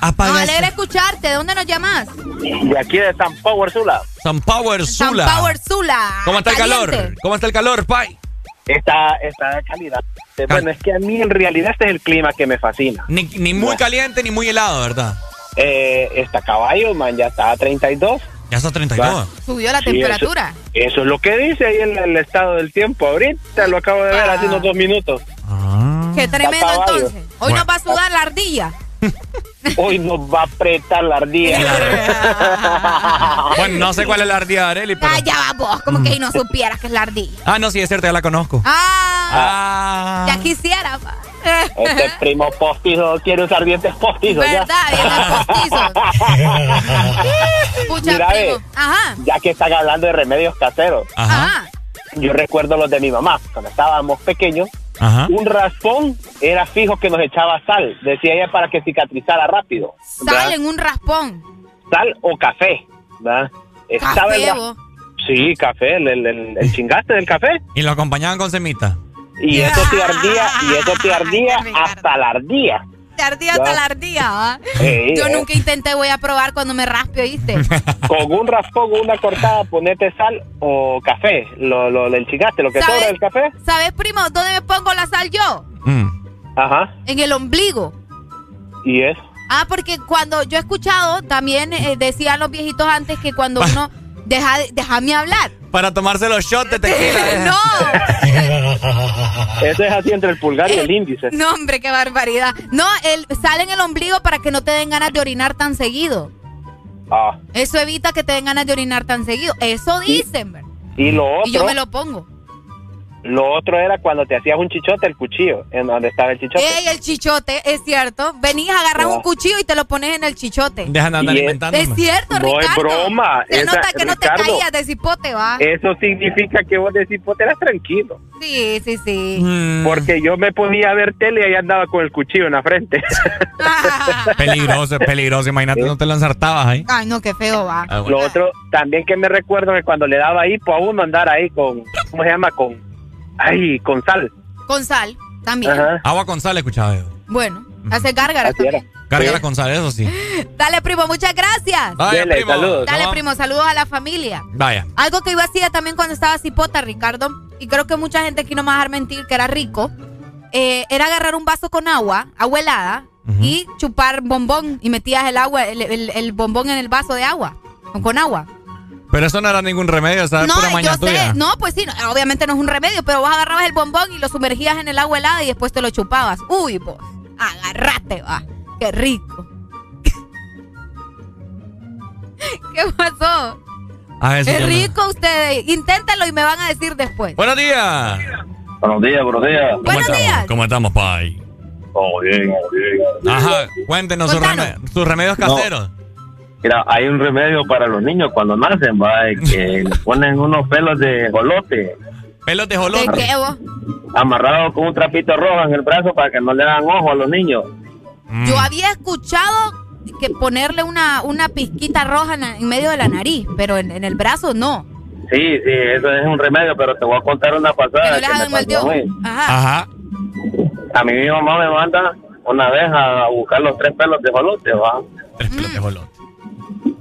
Apaga ese-
alegra escucharte. ¿De dónde nos llamas?
De aquí de San Power Sula.
San Power
San
Sula.
Power Sula.
¿Cómo está el
Caliente.
calor? ¿Cómo está el calor, Pai?
Está, está de calidad. Bueno, es que a mí en realidad este es el clima que me fascina.
Ni, ni muy caliente ni muy helado, ¿verdad?
Eh, está caballo, man, ya está a 32.
Ya está 32.
Subió la
Sí,
temperatura.
Eso, eso es lo que dice ahí en el estado del tiempo. Ahorita lo acabo de ver hace unos dos minutos.
Qué tremendo entonces. Hoy
Bueno.
nos va a sudar la ardilla.
Hoy nos va a apretar la ardilla.
Bueno, no sé cuál es la ardilla de Areli, pero...
Ah, ya va vos, como que ahí no supieras que es la ardilla.
Ah, no, sí, es cierto, ya la conozco.
Ah,
Ah.
ya quisiera. pa.
Este primo postizo quiere usar dientes postizos. ya.
¿Verdad? Dientes Pucha,
Mira,
primo.
ve,
Ajá.
ya que están hablando de remedios caseros,
Ajá.
yo recuerdo los de mi mamá. Cuando estábamos pequeños,
Ajá.
un raspón era fijo que nos echaba sal. Decía ella para que cicatrizara rápido.
Sal
¿verdad?
en un raspón.
Sal o café. ¿verdad? Estaba
Café,
el. Sí, café, el, el, el- el chingaste del café.
Y lo acompañaban con semita.
Y eso te ardía, y eso te ardía hasta la ardía.
Te ardía hasta la ardía, ¿ah?
Sí,
Yo
eh.
nunca intenté, voy a probar cuando me raspe, ¿oíste?
Con un raspón o una cortada, ponete sal o café. Lo, lo, el chingaste, lo que sobra del café.
¿Sabes, primo, dónde me pongo la sal yo?
Ajá.
En el ombligo.
Y es.
Ah, porque cuando yo he escuchado, también eh, decían los viejitos antes que cuando uno deja, déjame hablar.
Para tomarse los shots de tequila.
no,
Eso es así entre el pulgar y el índice.
no, hombre, qué barbaridad. No, el, sale en el ombligo para que no te den ganas de orinar tan seguido.
Ah.
Eso evita que te den ganas de orinar tan seguido. Eso dicen, ¿verdad?
Y lo
Y yo
otro,
me lo pongo.
Lo otro era cuando te hacías un chichote, el cuchillo, en donde estaba el chichote.
Ey, el chichote, es cierto. Venís, agarras
No.
un cuchillo y te lo pones en el chichote.
Dejan de andar
Y es-
inventándome.
Es cierto,
No es
Ricardo.
broma,
Se
esa-
nota que no te
Ricardo.
caías de cipote, va.
Eso significa que vos decís, pues eras tranquilo.
Sí, sí, sí.
Mm.
Porque yo me ponía a ver tele y ahí andaba con el cuchillo en la frente.
Peligroso, es peligroso. Imagínate, no te lo ensartabas ahí.
Ay, no, qué feo va.
Ah, bueno.
Lo otro, también que me recuerdo que cuando le daba hipo a uno andar ahí con, ¿cómo se llama? Con, ay, con sal.
Con sal, también.
Ajá.
Agua con sal, escuchaba yo.
Bueno, hace gárgara
Así era.
también.
Cárgala
Sí.
con sal, eso sí.
Dale, primo, muchas gracias.
Vaya,
Dele,
primo.
saludos.
Dale,
No,
primo, saludos a la familia.
Vaya.
Algo que yo hacía también cuando estaba cipota, Ricardo, y creo que mucha gente aquí no me va a dejar mentir que era rico, eh, era agarrar un vaso con agua, agua helada, y chupar bombón, y metías el agua, el, el- el bombón en el vaso de agua, con agua.
Pero eso no era ningún remedio, esa es
No,
pura
yo
maña
sé,
tuya.
no, pues sí, no, obviamente no es un remedio, pero vos agarrabas el bombón y lo sumergías en el agua helada y después te lo chupabas. Uy, vos, agarrate, va, qué rico. ¿Qué pasó?
A ver si
Es
no-
rico ustedes, inténtenlo y me van a decir después.
Buenos días.
Buenos días, buenos días.
¿Cómo
Buenos
estamos?
días.
¿Cómo estamos, Pai?
Todo bien, todo bien.
Ajá, cuéntenos sus,
Contanos.
reme- sus remedios
No. Mira, hay un remedio para los niños cuando nacen, va, de que le ponen unos pelos de jolote
Pelos de
¿De
jolote.
qué vos?
amarrados con un trapito rojo en el brazo para que no le hagan ojo a los niños.
Mm.
Yo había escuchado que ponerle una, una pizquita roja en, en medio de la nariz, pero en, en el brazo no.
Sí, sí, eso es un remedio, pero te voy a contar una
Que
pasada
no
que,
le
me.
Ajá.
Ajá.
A mí mi mamá me manda una vez a buscar los tres pelos de jolote, va.
Tres pelos de jolote.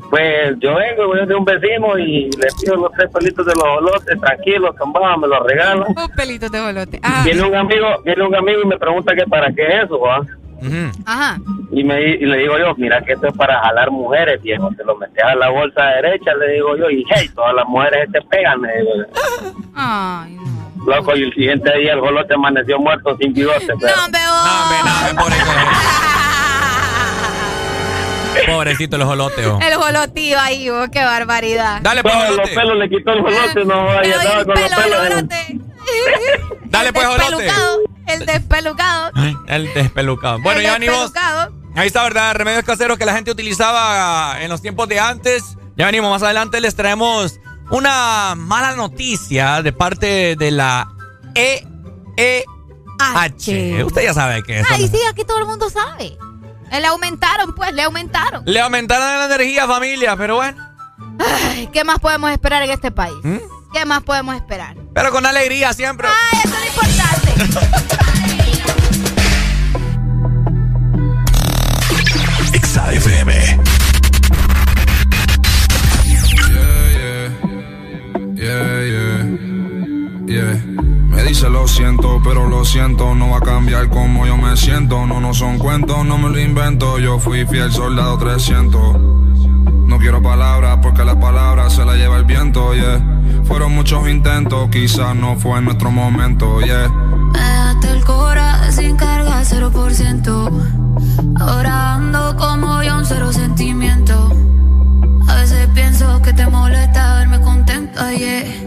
Pues yo vengo voy de un vecino y le pido los tres pelitos de los jolotes, tranquilo, cambaba, me los regalan.
Un pelito de bolote. Ajá.
Viene un amigo, viene un amigo y me pregunta que para qué es eso, va.
Ujú.
Ajá.
Y, me, y le digo yo, mira que esto es para jalar mujeres, viejo. Te lo metes a la bolsa derecha, le digo yo, y hey, todas las mujeres se te pegan. le digo yo.
Ay, no.
Loco, y el siguiente día el jolote amaneció muerto sin bigote. pero-
No, vos.
No, hombre, no, hombre, pobrecito. Pobrecito los jolotes. oh.
El jolotío ahí, vos, qué barbaridad.
Dale, pues,
Todos los
jolote.
pelos le quitó el jolote, no vaya,
el
con los
pelo
pelos. en-
jolote.
Dale,
El
pues, jolote.
despelucado, El despelucado.
El despelucado. Bueno,
el
ya venimos.
despelucado.
Ahí está, ¿verdad? Remedios caseros que la gente utilizaba en los tiempos de antes. Ya venimos más adelante, les traemos una mala noticia de parte de la EEH. Usted ya sabe qué es.
Ay,
¿no?
sí, aquí todo el mundo sabe. Eh, le aumentaron, pues, le aumentaron.
Le aumentaron la energía, familia, pero bueno.
¿qué más podemos esperar en este país?
¿Mm?
¿Qué más podemos esperar?
Pero con alegría siempre.
¡Ay, eso es lo importante!
Exa FM. Yeah, yeah.
Yeah, 300. No va a cambiar como yo me siento. No, no son cuentos, no me lo invento. Yo fui fiel soldado 300. No quiero palabras porque las palabras se las lleva el viento, yeah. Fueron muchos intentos, quizás no fue nuestro momento, yeah.
Me dejaste el cora sin carga, 0%. Ahora ando como yo, un cero sentimiento. A veces pienso que te molesta verme contenta, yeah.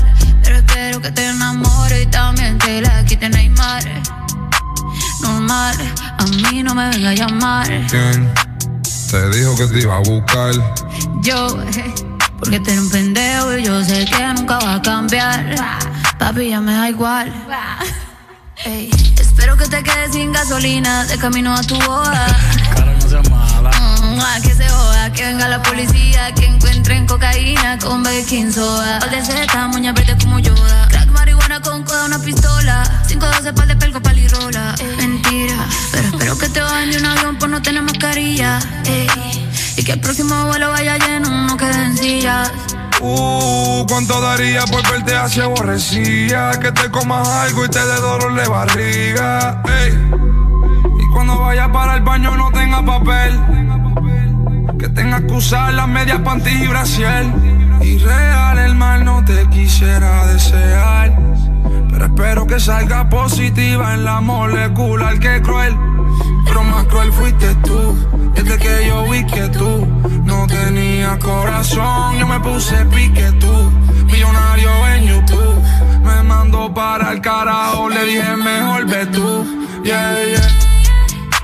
Espero que te enamore y también te la quite Neymar. Normal, a mí no me venga a llamar.
¿Quién te dijo que te iba a buscar?
Yo, eh, porque tú eres un pendejo y yo sé que nunca va a cambiar. Papi, ya me da igual. Ey, espero que te quedes sin gasolina de camino a tu boda. Que se joda, que venga la policía, que encuentren cocaína con baking soda. Pal de seta, moña verde como Yoda. Crack marihuana con coda, una pistola. 512 pal de pelco, palirola. Mentira, pero espero que te bajen de un avión por no tener mascarilla. Ey, y que el próximo vuelo vaya lleno, no queden sillas.
Uh, ¿cuánto daría por verte así aborrecida? Que te comas algo y te dé dolor de barriga. Ey. Y cuando vayas para el baño no tenga papel. Que tengas que usar las medias panties y brasier. Y real el mal no te quisiera desear. Pero espero que salga positiva en la molecular que cruel. Pero más cruel fuiste tú. Desde que yo vi que tú no tenías corazón, yo me puse pique tú. Millonario en YouTube. Me mandó para el carajo, le dije mejor ve tú. Yeah, yeah.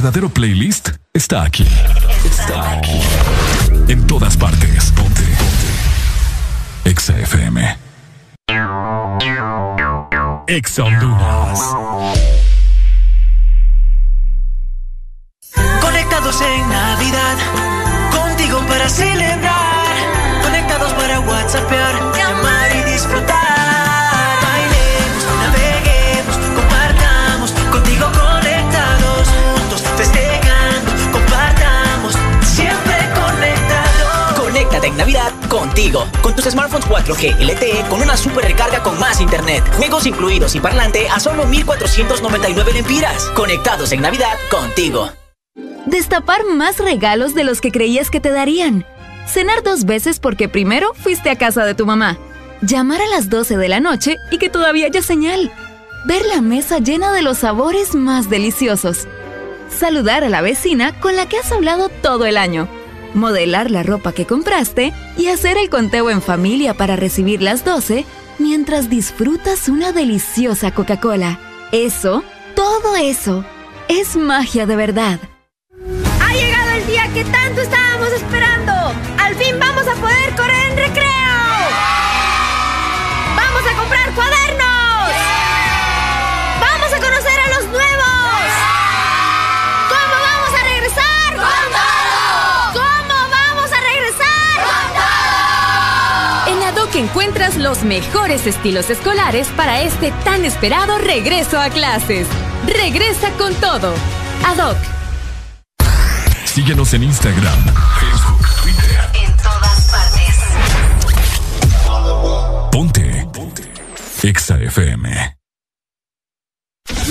Verdadero playlist está aquí. Está aquí. En todas partes. Ponte. Ponte. Exa FM. Exa Honduras.
Conectados en Navidad, contigo para celebrar. Conectados para WhatsAppear, contigo,
con tus smartphones 4G LTE con una super recarga con más internet, juegos incluidos y parlante a solo 1499 lempiras. Conectados en Navidad contigo.
Destapar más regalos de los que creías que te darían. Cenar dos veces porque primero fuiste a casa de tu mamá. Llamar a las 12 de la noche y que todavía haya señal. Ver la mesa llena de los sabores más deliciosos. Saludar a la vecina con la que has hablado todo el año. Modelar la ropa que compraste y hacer el conteo en familia para recibir las 12 mientras disfrutas una deliciosa Coca-Cola. Eso, todo eso, es magia de verdad.
Ha llegado el día que tanto estábamos
encuentras los mejores estilos escolares para este tan esperado regreso a clases. Regresa con todo. Ad hoc.
Síguenos en Instagram, Facebook, Twitter.
En todas partes.
Ponte. Ponte. Exa FM.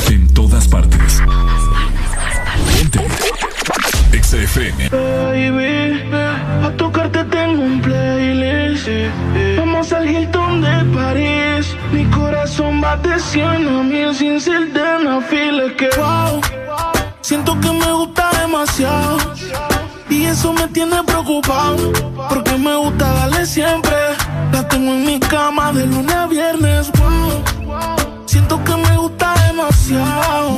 En todas partes. Ponte. Exa FM.
Baby, a tocarte tengo un playlist. Al Hilton de París. Mi corazón va de 100 a sin ser de feel que wow. Siento que me gusta demasiado. Y eso me tiene preocupado. Porque me gusta darle siempre. La tengo en mi cama de lunes a viernes. Wow. Siento que me gusta demasiado.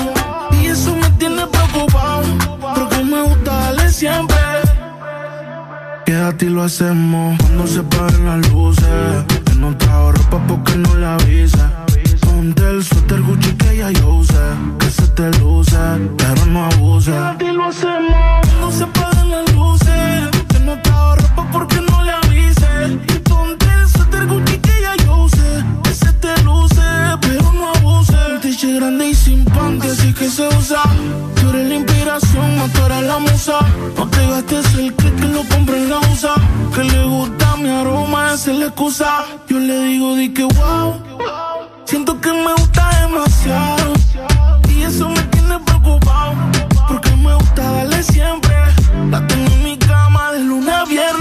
Y eso me tiene preocupado. Porque me gusta darle siempre. Quédate y lo hacemos cuando se paren las luces. Que no trajo ropa porque no la avisa. Ponte el suéter Gucci que ya yo usé. Que se te luce, pero no abuse. Quédate y lo hacemos cuando se paren las luces. Que no trajo ropa porque no Grande y sin panty, así que se usa. Tú eres la inspiración, eres la musa. No te gastes el click que lo compre en la USA. Que le gusta mi aroma, esa es la excusa. Yo le digo, di que wow. Siento que me gusta demasiado. Y eso me tiene preocupado. Porque me gusta darle siempre. La tengo en mi cama de lunes a viernes.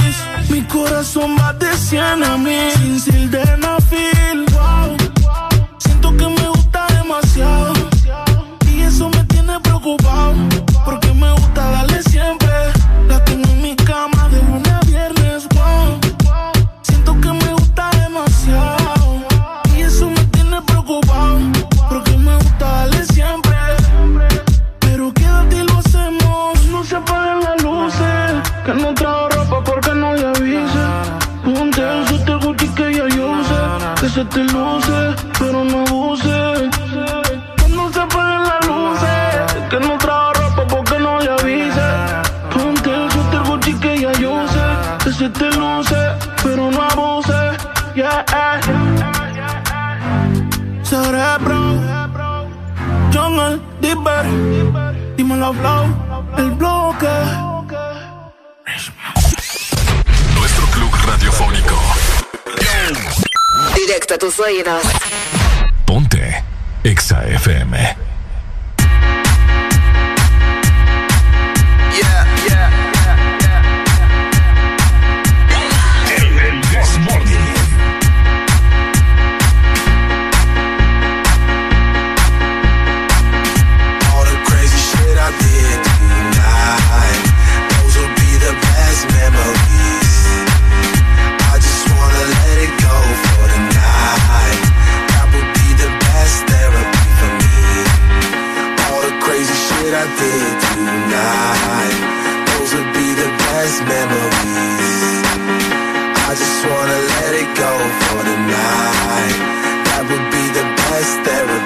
Mi corazón va de 100 a mil sin sildenafil. Que te luce, pero no abuse. Que no se apaguen las luces. Que no trajo ropa porque no le avise. Ponte el suéter Gucci que ya yo usé. Que se te luce, pero no abuse. Yeah. Cerebro. Jungle, Dipper. Dímelo, Flow. El bloque.
Nuestro club radiofónico.
Directo a tus.
Ponte. Exa FM.
The memories. I just wanna let it go for the night. That would be the best therapy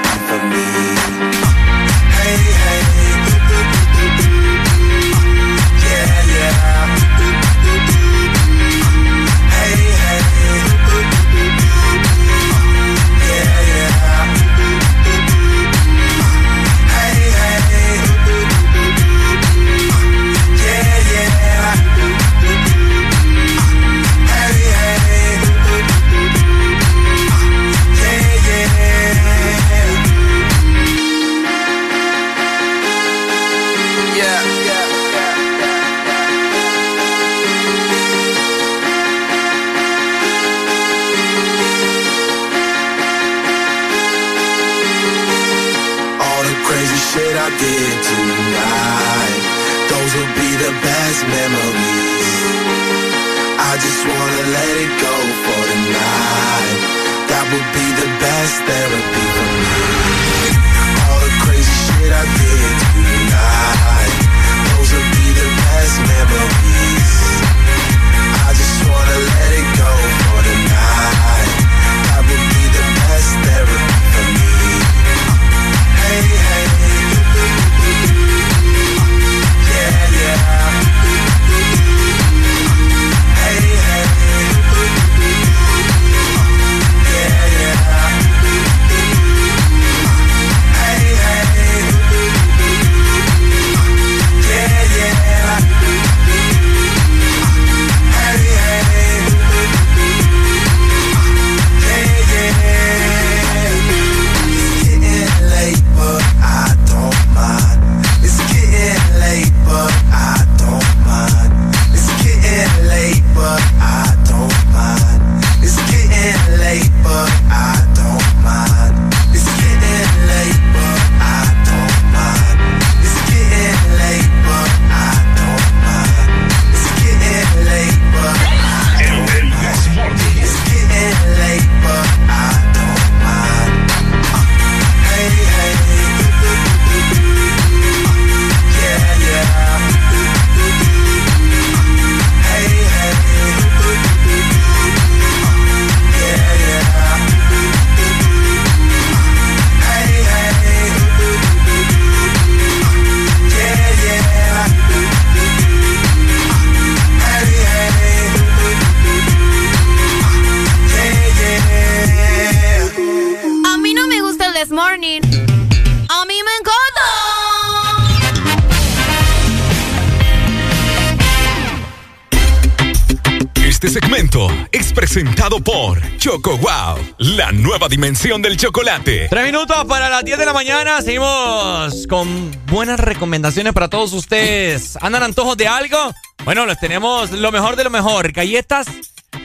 nueva dimensión del chocolate.
Tres minutos para las 10 de la mañana. Seguimos con buenas recomendaciones para todos ustedes. ¿Andan antojos de algo? Bueno, les tenemos lo mejor de lo mejor. Galletas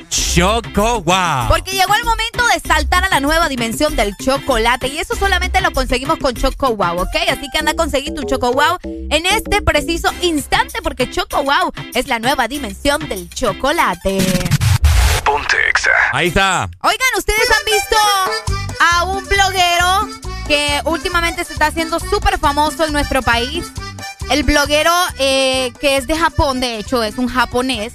Choco Wow.
Porque llegó el momento de saltar a la nueva dimensión del chocolate y eso solamente lo conseguimos con Choco Wow, ¿ok? Así que anda a conseguir tu Choco Wow en este preciso instante porque Choco Wow es la nueva dimensión del chocolate.
Ponte Exa.
Ahí está.
Oigan, ¿ustedes han visto a un bloguero que últimamente se está haciendo súper famoso en nuestro país? El bloguero eh, que es de Japón, de hecho, es un japonés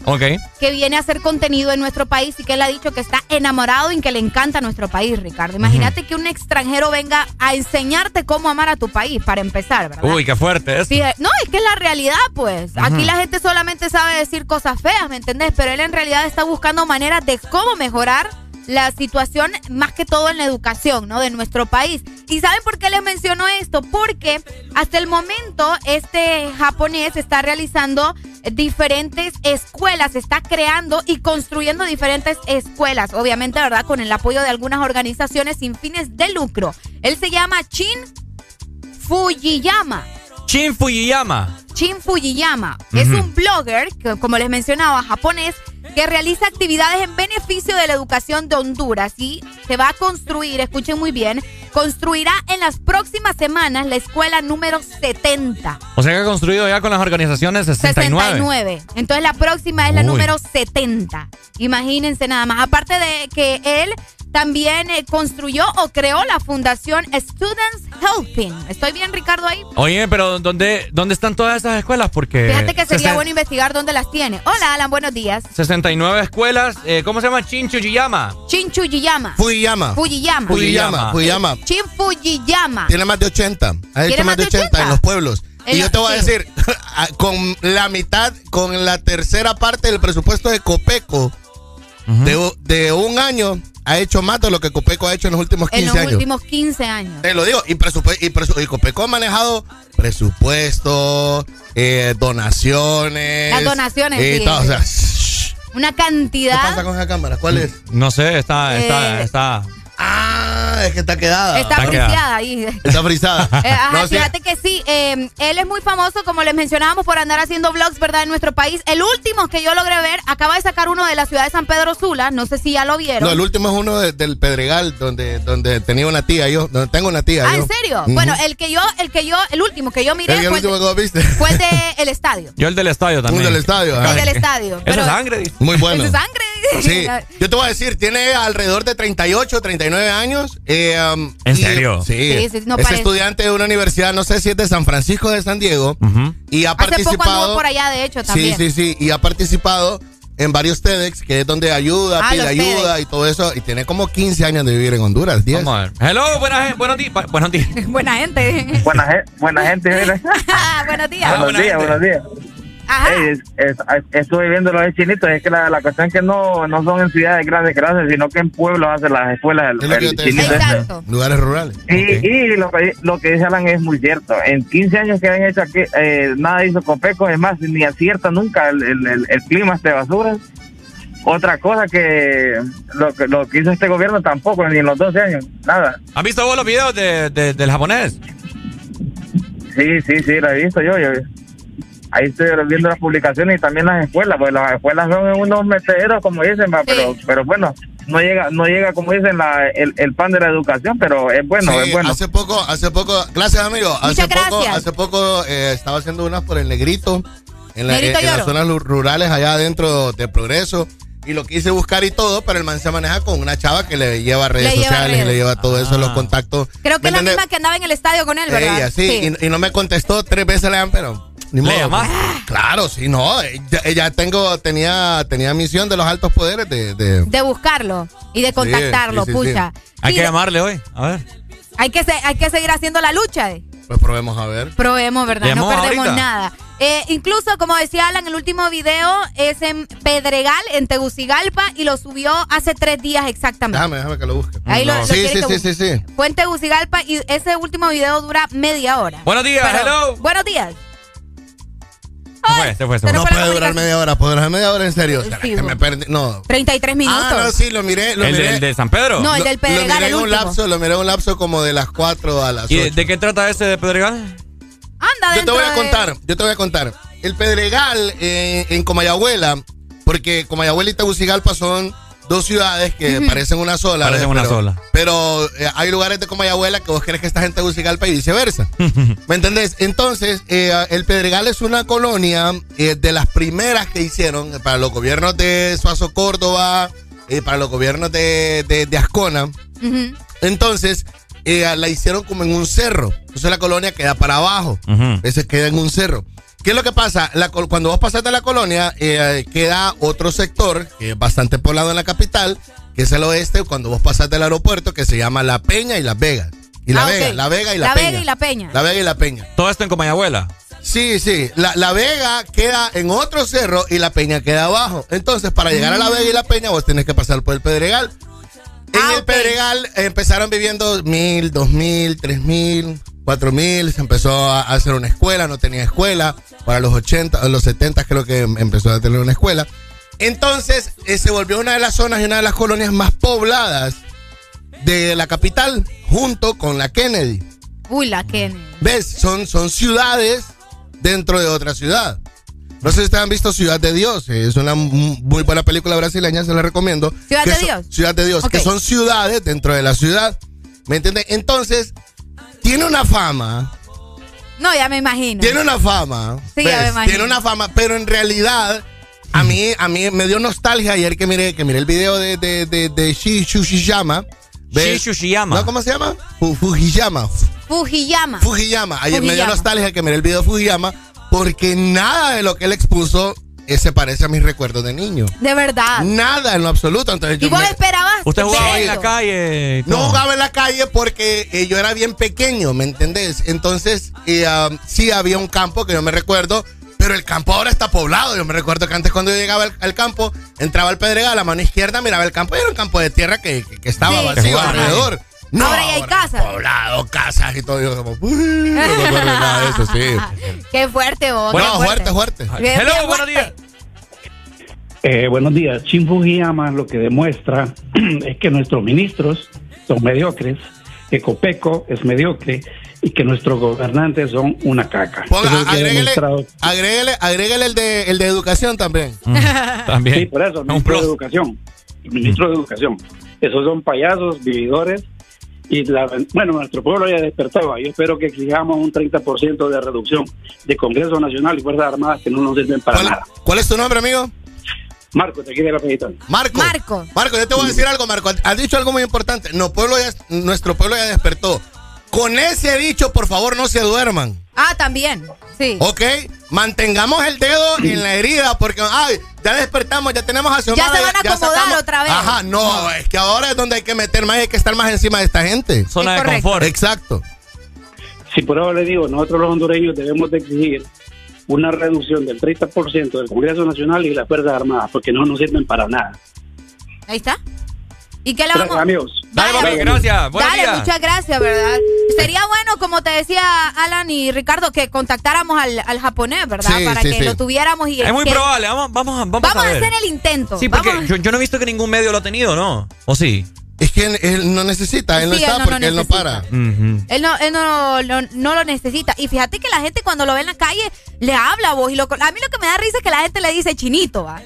que viene a hacer contenido en nuestro país y que él ha dicho que está enamorado y que le encanta nuestro país, Ricardo. Imagínate que un extranjero venga a enseñarte cómo amar a tu país, para empezar, ¿verdad?
Uy, qué fuerte es.
Sí, no, es que es la realidad, pues. Aquí la gente solamente sabe decir cosas feas, ¿me entendés? Pero él en realidad está buscando maneras de cómo mejorar la situación, más que todo en la educación, ¿no? De nuestro país. ¿Y saben por qué les menciono esto? Porque hasta el momento este japonés está realizando diferentes escuelas, está creando y construyendo diferentes escuelas, obviamente, ¿verdad? Con el apoyo de algunas organizaciones sin fines de lucro. Él se llama Chin Fujiyama.
Shin Fujiyama.
Shin Fujiyama es un blogger, que, como les mencionaba, japonés, que realiza actividades en beneficio de la educación de Honduras y se va a construir, escuchen muy bien, construirá en las próximas semanas la escuela número 70.
O sea que ha construido ya con las organizaciones 69.
69. Entonces la próxima es la
Uy.
número 70. Imagínense nada más. Aparte de que él también eh, construyó o creó la fundación Students Helping. ¿Estoy bien, Ricardo, ahí?
Oye, pero ¿dónde, ¿dónde están todas esas escuelas? Porque.
Fíjate que sería bueno investigar dónde las tiene. Hola, Alan, buenos días.
69 escuelas. eh, ¿Cómo se llama? Shin Fujiyama.
Chin Fujiyama.
Fujiyama.
Fujiyama.
Fujiyama. Fujiyama.
Chin Fujiyama.
Tiene más de 80. Ha
¿Tiene
hecho más de 80, en los pueblos. Y yo te voy a decir, con la mitad, con la tercera parte del presupuesto de Copeco, de un año, ha hecho más de lo que Copeco ha hecho en los últimos 15
En los
años.
últimos 15 años.
Te lo digo, y, presupu- y, presu- y Copeco ha manejado presupuesto, eh, donaciones.
Las donaciones,
y
sí.
todo, o sea,
Una
¿Qué pasa
cantidad.
con esa cámara? ¿Cuál es?
No sé, está, está,
Eh,
está.
Ah, es que está quedada.
Está friseada ahí.
Está frisada.
Eh, ajá,
No, sí.
fíjate que sí, eh, él es muy famoso, como les mencionábamos, por andar haciendo vlogs, ¿verdad?, en nuestro país. El último que yo logré ver, acaba de sacar uno de la ciudad de San Pedro Sula, no sé si ya lo vieron.
No, el último es uno de- del Pedregal, donde, donde tenía una tía yo, donde tengo una tía
ah,
yo.
¿en serio? Bueno, el que yo, el que yo, el último que yo miré
El, el
fue, el
último
de-
que vos viste.
fue el de el estadio.
Yo el del estadio también.
Un del estadio.
El del estadio.
Eso
Pero-
es sangre.
Muy bueno.
¿Es sangre?
Sí, yo te voy a decir, tiene alrededor de 38, 39 años. eh, um,
¿En
y-
serio?
Sí.
Sí, sí, no
es
parece.
estudiante de una universidad, no sé si es de San Francisco de San Diego. Y ha
Hace poco
participado.
anduvo por allá, de hecho,
sí,
también.
sí, sí. Y ha participado en varios TEDx, que es donde ayuda,
Ah,
pide ayuda
TEDx.
y todo eso. Y tiene como 15 años de vivir en Honduras. 10.
Vamos a ver. Hello, buenas, buenos días. Buenos días.
Buena gente.
Buena, buena gente.
Buenos días.
Ah,
buenos
buena
días,
gente.
buenos días.
Ajá.
Ey, es- es- estuve viendo los chinitos, es que la, la cuestión es que no, no son en ciudades grandes, grandes, sino que en pueblos hacen las escuelas. El, chinito.
Lugares rurales.
Y, y lo, que, lo que dice Alan es muy cierto. En 15 años que han hecho aquí, eh, nada hizo Copeco, es más, ni acierta nunca el, el, el- el clima este de basura. Otra cosa que lo, que lo que hizo este gobierno tampoco, ni en los 12 años, nada.
¿Han visto vos los videos de, de- del japonés?
Sí, sí, sí, lo he visto yo. yo ahí estoy viendo las publicaciones y también las escuelas, pues las escuelas son unos meteros, como dicen, va, pero, pero bueno, no llega, no llega, como dicen, la, el, el pan de la educación, pero es bueno,
Sí,
es bueno.
hace poco, hace poco, gracias amigo, hace
Muchas
poco,
gracias.
hace poco eh, estaba haciendo unas por el Negrito, en, la-
Negrito
en las zonas rurales allá adentro de Progreso, y lo quise buscar y todo, pero el man se maneja con una chava que le lleva redes
Le lleva
sociales y le lleva todo eso,
Ah.
los contactos.
Creo que
¿Me
es la misma que andaba en el estadio con él, ¿verdad?
Ella, sí, Y, y no me contestó tres veces le dan, pero ni
¿Le
modo.
llamaste?
Claro, sí, no, ella, ella tengo, tenía, tenía misión de los altos poderes de, de-
De buscarlo y de contactarlo,
sí, sí,
pucha.
Hay
Sí,
que llamarle hoy. A ver.
hay que, se- hay que seguir haciendo la lucha. eh.
Pues probemos a ver.
Probemos, ¿verdad?
¿Le
No perdemos
ahorita?
nada. Eh, incluso, como decía Alan, el último video es en Pedregal, en Tegucigalpa, y lo subió hace tres días exactamente.
Déjame, déjame que lo busque.
Ahí lo- lo
sí, sí, sí, sí, sí.
Fue en Tegucigalpa y ese último video dura media hora.
Buenos días,
Pero-
hello.
Buenos días.
Se fue, se fue, se
se
fue.
No
fue
puede durar media hora, puede durar media hora en serio. ¿Será
Sí,
que me perdí? No.
33 minutos.
Ah, no, sí, lo miré. Lo
¿El,
miré.
de San Pedro?
No, el del Pedregal,
Lo miré
el
en un
último.
lapso, lo miré un lapso como de las 4 a las
¿Y
8.
de, de qué trata ese de Pedregal?
Anda
Yo te voy a
de-
contar, yo te voy a contar. El Pedregal eh, en Comayagüela, porque Comayagüela y Tegucigalpa son dos ciudades que parecen una sola.
Parecen
¿ves?
una
pero,
sola.
Pero eh, hay lugares de Comayagüela que vos crees que estás en Tegucigalpa y viceversa. ¿Me entendés? Entonces, eh, el Pedregal es una colonia eh, de las primeras que hicieron para los gobiernos de Suazo Córdoba, eh, para los gobiernos de, de, de Ascona. Entonces, eh, la hicieron como en un cerro. Entonces la colonia queda para abajo.
Ujú.
Ese queda en un cerro. ¿Qué es lo que pasa? La cuando vos pasas de la colonia, eh, queda otro sector que es bastante poblado en la capital, que es el oeste, cuando vos pasas del aeropuerto, que se llama La Peña y Las Vegas. Y La
Ah,
Vega. La Vega y La,
La
Peña.
Vega y La Peña.
La Vega y La Peña.
Todo esto en Comayagüela.
Sí, sí. La, la Vega queda en otro cerro y La Peña queda abajo. Entonces, para llegar a La Vega y La Peña, vos tenés que pasar por el Pedregal. En
Ah,
el. Pedregal eh, empezaron viviendo mil, dos mil, tres mil, cuatro mil. Se empezó a hacer una escuela, no tenía escuela. Para los 80, los 70 creo que em- empezó a tener una escuela. Entonces eh, se volvió una de las zonas y una de las colonias más pobladas de la capital, junto con la Kennedy.
Uy, la Kennedy.
¿Ves? Son, son ciudades dentro de otra ciudad. No sé si ustedes han visto Ciudad de Dios. eh, Es una muy buena película brasileña, se la recomiendo.
¿Ciudad de
son-
Dios?
Ciudad de Dios, que son ciudades dentro de la ciudad. ¿Me entiendes? Entonces, tiene una fama.
No, ya me imagino.
Tiene una fama.
Sí, ya me imagino.
Tiene una fama, pero en realidad. A mí, a mí me dio nostalgia ayer que miré, que miré el video de, de, de, de Shi Shushiyama. ¿Ves?
Shi Shushiyama.
¿No? ¿Cómo se llama? Fu- Fujiyama.
Fujiyama.
Fujiyama. Ayer me dio nostalgia que miré el video de Fujiyama porque nada de lo que él expuso eh, se parece a mis recuerdos de niño.
De verdad.
Nada en lo absoluto. Entonces
¿Y
yo
vos
me-
esperabas?
¿Usted jugaba en la calle? y
no jugaba en la calle porque eh, yo era bien pequeño, ¿me entendés? Entonces, eh, um, sí había un campo que yo me recuerdo, pero el campo ahora está poblado. Yo me recuerdo que antes cuando yo llegaba al, al campo, entraba al Pedregal, a la mano izquierda miraba el campo y era un campo de tierra que, que- que estaba
Sí.
vacío alrededor. No,
Ahora ya hay casas.
Poblado, casas y todo. Yo como, no me nada de eso, sí.
Qué fuerte vos.
Bueno,
qué
fuerte, fuerte.
Bien,
Hello,
bien
buenos días.
fuerte.
Eh, buenos días. Shin Fujiyama lo que demuestra es que nuestros ministros son mediocres, que Copeco es mediocre y que nuestros gobernantes son una caca.
Ponga, agréguele, agréguele, agréguele el de, el de educación también.
También.
Sí, por eso, ministro de Educación. Ministro de Educación. Esos son payasos, vividores. Y la, bueno, nuestro pueblo ya despertó. Yo espero que exijamos un 30% de reducción de Congreso Nacional y Fuerzas Armadas que no nos sirven para nada.
¿Cuál es tu nombre, amigo?
Marco, te quiere la.
Marco. Marco. Marco, yo te voy a decir algo, Marco. Has dicho algo muy importante. No, pueblo ya- nuestro pueblo ya despertó. Con ese dicho, por favor, no se duerman.
Ah, también. Sí.
¿Ok? Mantengamos el dedo en la herida porque, ay, ya despertamos, ya tenemos a
Ya se van a acomodar otra vez.
Ajá, no, es que ahora es donde hay que meter más, hay que estar más encima de esta gente.
Zona de correcto. confort.
Exacto.
Si por ahora le digo, nosotros los hondureños debemos de exigir una reducción del 30% del Congreso Nacional y las Fuerzas Armadas, porque no nos sirven para nada.
Ahí está. ¿Y qué le
Gracias,
vamos
amigos.
Dale, papi, gracias. Buenos
Dale,
días.
muchas gracias, ¿verdad? Sería bueno, como te decía Alan y Ricardo, que contactáramos al, al japonés, ¿verdad?
Sí,
Para
sí,
que
sí.
lo tuviéramos y
Es muy
que-
probable. Vamos, vamos, a- vamos,
Vamos
a
hacer el intento.
Sí, porque
Vamos-
yo, yo no he visto que ningún medio lo ha tenido, ¿no? ¿O sí?
Es que él, él no necesita, él no está
él no lo
porque él no para.
Él, no, él no, no- no lo necesita. Y fíjate que la gente cuando lo ve en la calle le habla a vos. Y lo, a mí lo que me da risa es que la gente le dice chinito, ¿va?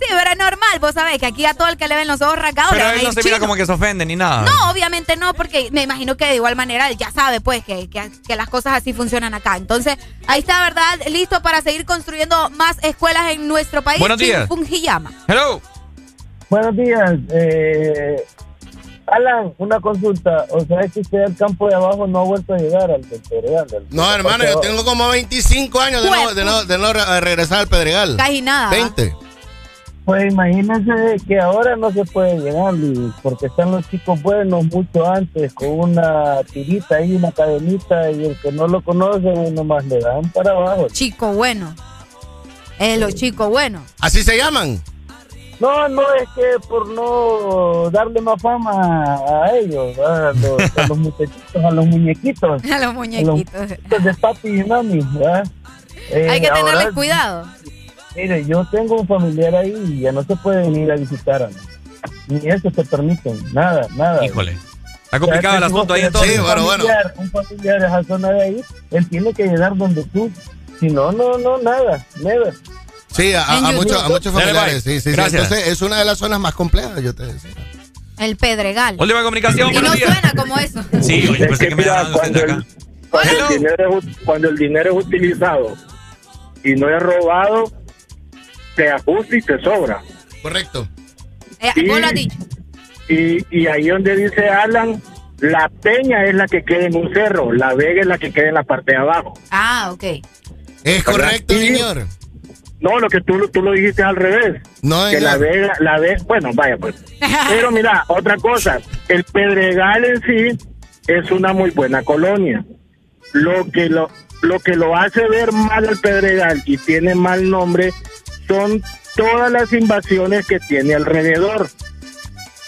Sí, pero es normal. Vos sabés que aquí a todo el que le ven los ojos rasgados
Pero él no se mira como que se ofende ni nada.
No, obviamente no, porque me imagino que de igual manera él ya sabe, pues, que, que- que las cosas así funcionan acá. Entonces, ahí está, ¿verdad? Listo para seguir construyendo más escuelas en nuestro país.
Buenos días.
Fungiyama.
Hello.
Buenos días. Eh, Alan, una consulta. O sea, que usted al campo de abajo no ha vuelto a llegar al Pedregal,
No, hermano, yo tengo como 25 años de no, de no- de no re- regresar al Pedregal.
Casi nada.
20.
Pues imagínense que ahora no se puede llegar, Luis, porque están los chicos buenos mucho antes, con una tirita ahí, una cadenita, y el que no lo conoce, nomás le dan para abajo.
Chico bueno. Es los chicos buenos.
¿Así se llaman?
No, no es que por no darle más fama a ellos, a los, a los muchachitos, a los muñequitos.
A los muñequitos.
muñequitos de papi y mami, ¿verdad? Eh,
Hay que
ahora,
tenerles cuidado.
Mire, yo tengo un familiar ahí y ya no se puede venir a visitar a mí. Ni eso se permite, nada, nada.
Híjole. Está complicado
O
el
sea, que
asunto ahí entonces.
tenés un familiar, Un familiar de esa zona de ahí, él tiene que llegar donde tú. Si no, no, no, nada, never.
Sí, a, a- muchos, a muchos familiares. Sí, sí, sí.
Gracias.
Entonces, es una de las zonas más complejas, yo te decía.
El Pedregal.
Última comunicación,
Y no suena como eso.
Sí, oye, pensé que me
mira,
usted
cuando,
acá.
el, cuando, el dinero es, cuando el dinero es utilizado y no es robado, te ajusta y te sobra.
Correcto.
Eh, vos lo has dicho.
Y, y ahí donde dice Alan, la peña es la que queda en un cerro, la vega es la que queda en la parte de abajo.
Ah, ok.
Es
correcto,
señor.
No, lo que tú, lo- tú lo dijiste al revés.
No,
que la vega, la vega, bueno, vaya pues. Pero mira, otra cosa, el Pedregal en sí es una muy buena colonia. Lo que lo, lo que lo hace ver mal al Pedregal y tiene mal nombre son todas las invasiones que tiene alrededor.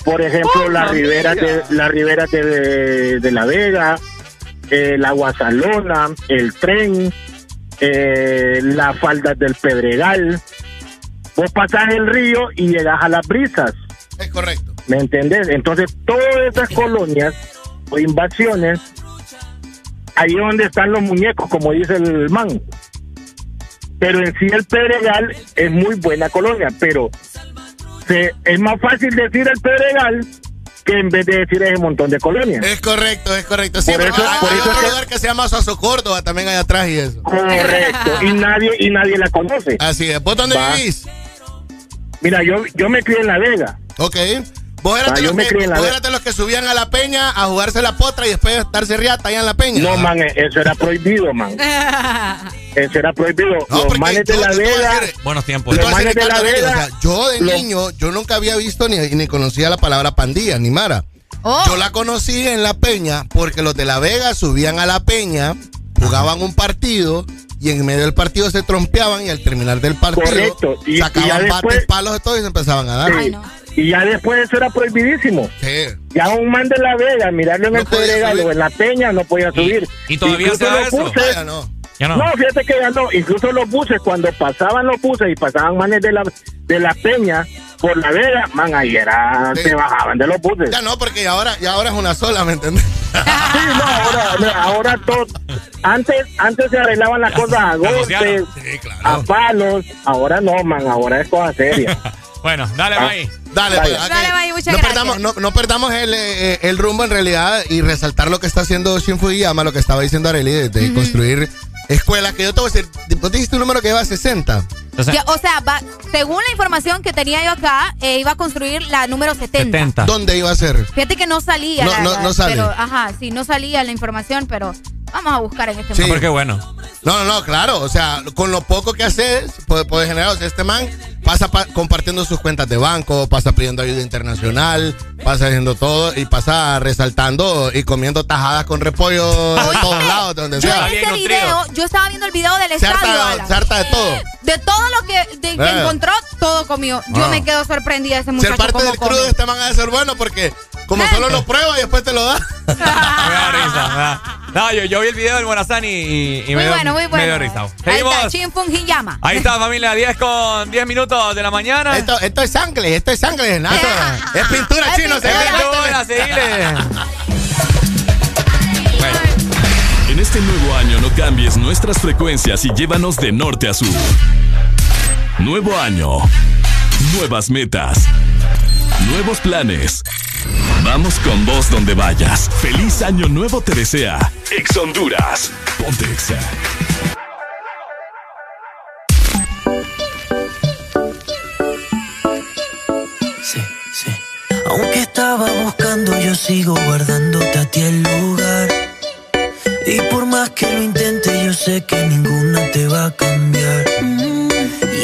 Por ejemplo, la ribera de la ribera de, de la Vega, eh, la Guasalona, el tren, eh, las faldas del Pedregal. Vos pasás el río y llegas a las brisas.
Es correcto.
¿Me entendés? Entonces, todas esas colonias o invasiones, ahí es donde están los muñecos, como dice el man. Pero en sí el Pedregal es muy buena colonia, pero se- es más fácil decir el Pedregal que en vez de decir ese montón de colonias.
Es correcto, es correcto. Sí,
Por eso-
hay,
por
hay
eso
otro
que-
lugar que se llama Soso Córdoba, también hay atrás y eso.
Correcto. Y nadie, y nadie la conoce.
Así es. ¿Vos dónde
Va.
vivís?
Mira, yo, yo me crié en La Vega.
Ok. Vos eras,
Ah,
los
me
que,
crié en La
vos
Vega.
eras de los que subían a la peña a jugarse la potra y después darse riata allá en la peña.
No, man, eso era prohibido, man. Eso era prohibido. los manes de La Vega.
Buenos tiempos.
Los manes de La Vega.
o sea, yo de
los-
niño, yo nunca había visto ni, ni conocía la palabra pandilla, ni Mara.
Oh.
Yo la conocí en la peña porque los de La Vega subían a la peña, jugaban un partido y en medio del partido se trompeaban y al terminar del partido
Correcto. Y- y
sacaban
después-
bates, palos de todo y se empezaban a dar.
Sí. Y ya después eso era prohibidísimo. Ya un man de La Vega, mirarlo en el Pedregal o en La Peña, no podía subir.
y todavía
Incluso
se da eso?
buses-
Ah, ya no. Ya no.
No, fíjate que ya no. Incluso los buses, cuando pasaban los buses y pasaban manes de la, de la Peña, por la vega, man, ahí era, se bajaban de los buses.
Ya no, porque ahora, ya ahora es una sola, ¿me entiendes?
Sí, no, ahora, ahora todo. Antes, antes se arreglaban las cosas a golpes, a palos. Ahora no, man, ahora es cosa seria.
Bueno, dale,
Ah.
May.
Dale, pues.
Dale, May, muchas
no
gracias.
perdamos, no, no perdamos el, eh, el rumbo en realidad y resaltar lo que está haciendo Shin Fujiyama, lo que estaba diciendo Arely, de, de construir escuelas. Que yo te voy a decir, vos dijiste un número que lleva 60.
Ya, o sea, va- según la información que tenía yo acá, eh, iba a construir la número 70.
¿Dónde iba a ser?
Fíjate que no salía.
No,
la-
no- no sale.
Pero, ajá, sí, no salía la información, pero vamos a buscar en este
Sí.
momento.
Porque bueno.
No, no, no, claro. O sea, con lo poco que haces, puede, puede generar. O sea, este man pasa pa- compartiendo sus cuentas de banco, pasa pidiendo ayuda internacional, pasa haciendo todo y pasa resaltando y comiendo tajadas con repollo de todos lados, de donde
Yo
sea.
video, yo estaba viendo el video del
Se
estadio.
harta, se harta de todo.
De todo lo que, de- que encontró, todo comió. Yo
Ah.
me quedo sorprendida de ese muchacho
Ser parte del crew de este man ha de ser bueno porque como solo lo prueba y después te lo da.
Me da risa. me da- No, yo, yo vi el video del Buenazán y, y, y
Muy
me dio,
bueno, muy
me
bueno.
dio risa.
Ahí
Seguimos.
está, Chin Fung Hiyama.
Ahí está, familia, 10 con 10 minutos de la mañana.
Esto, esto es sangre, esto es sangre, nada. Es pintura
Es
chino, se ve.
Pintura, seguile. Bueno,
En este nuevo año no cambies nuestras frecuencias y llévanos de norte a sur. Nuevo año. Nuevas metas. Nuevos planes. Vamos con vos donde vayas. Feliz año nuevo te desea. Ex Honduras. Ponte Exa.
Sí, sí. Aunque estaba buscando, yo sigo guardándote a ti el lugar. Y por más que lo intente, yo sé que ninguna te va a cambiar.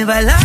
Me va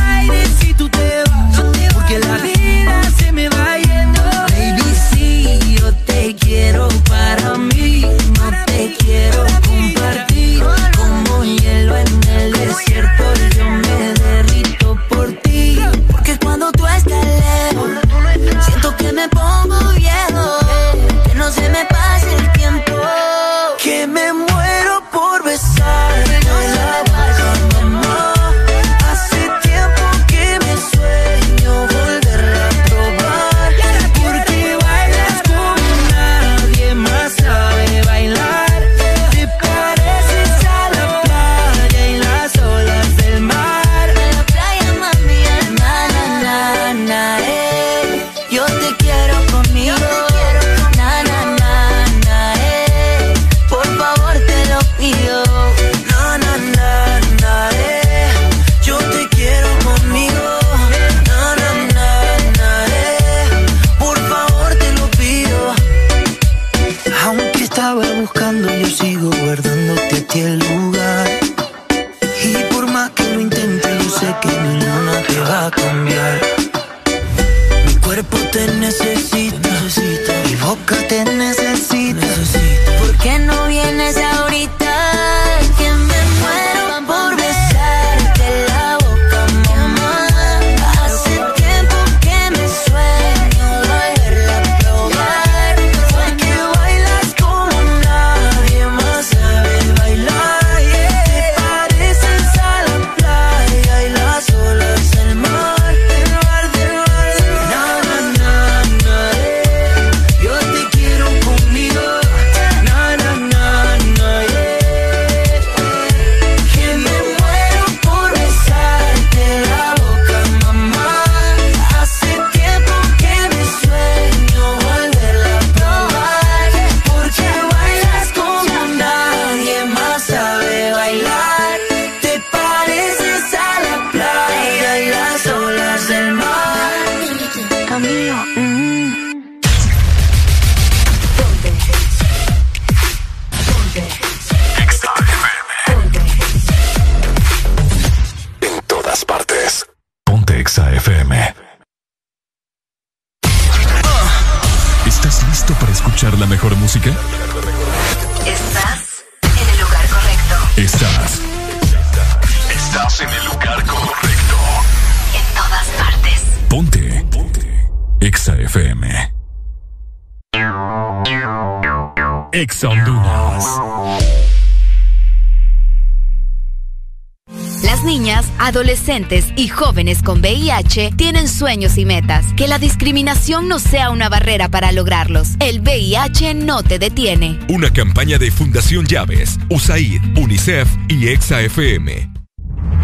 adolescentes y jóvenes con VIH tienen sueños y metas. Que la discriminación no sea una barrera para lograrlos. El VIH no te detiene.
Una campaña de Fundación Llaves, USAID, UNICEF y Exa FM.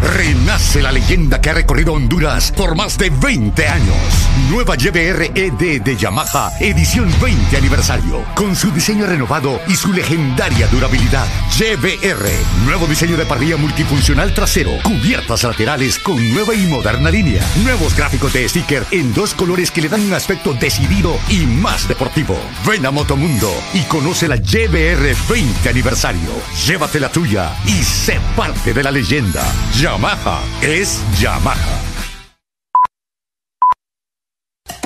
Renace la leyenda que ha recorrido Honduras por más de 20 años. Nueva YBR ED de Yamaha, edición 20 aniversario, con su diseño renovado y su legendaria durabilidad. YBR, nuevo diseño de parrilla multifuncional trasero, cubiertas laterales con nueva y moderna línea, nuevos gráficos de sticker en dos colores que le dan un aspecto decidido y más deportivo. Ven a Motomundo y conoce la YBR 20 aniversario. Llévate la tuya y sé parte de la leyenda. Yamaha es Yamaha.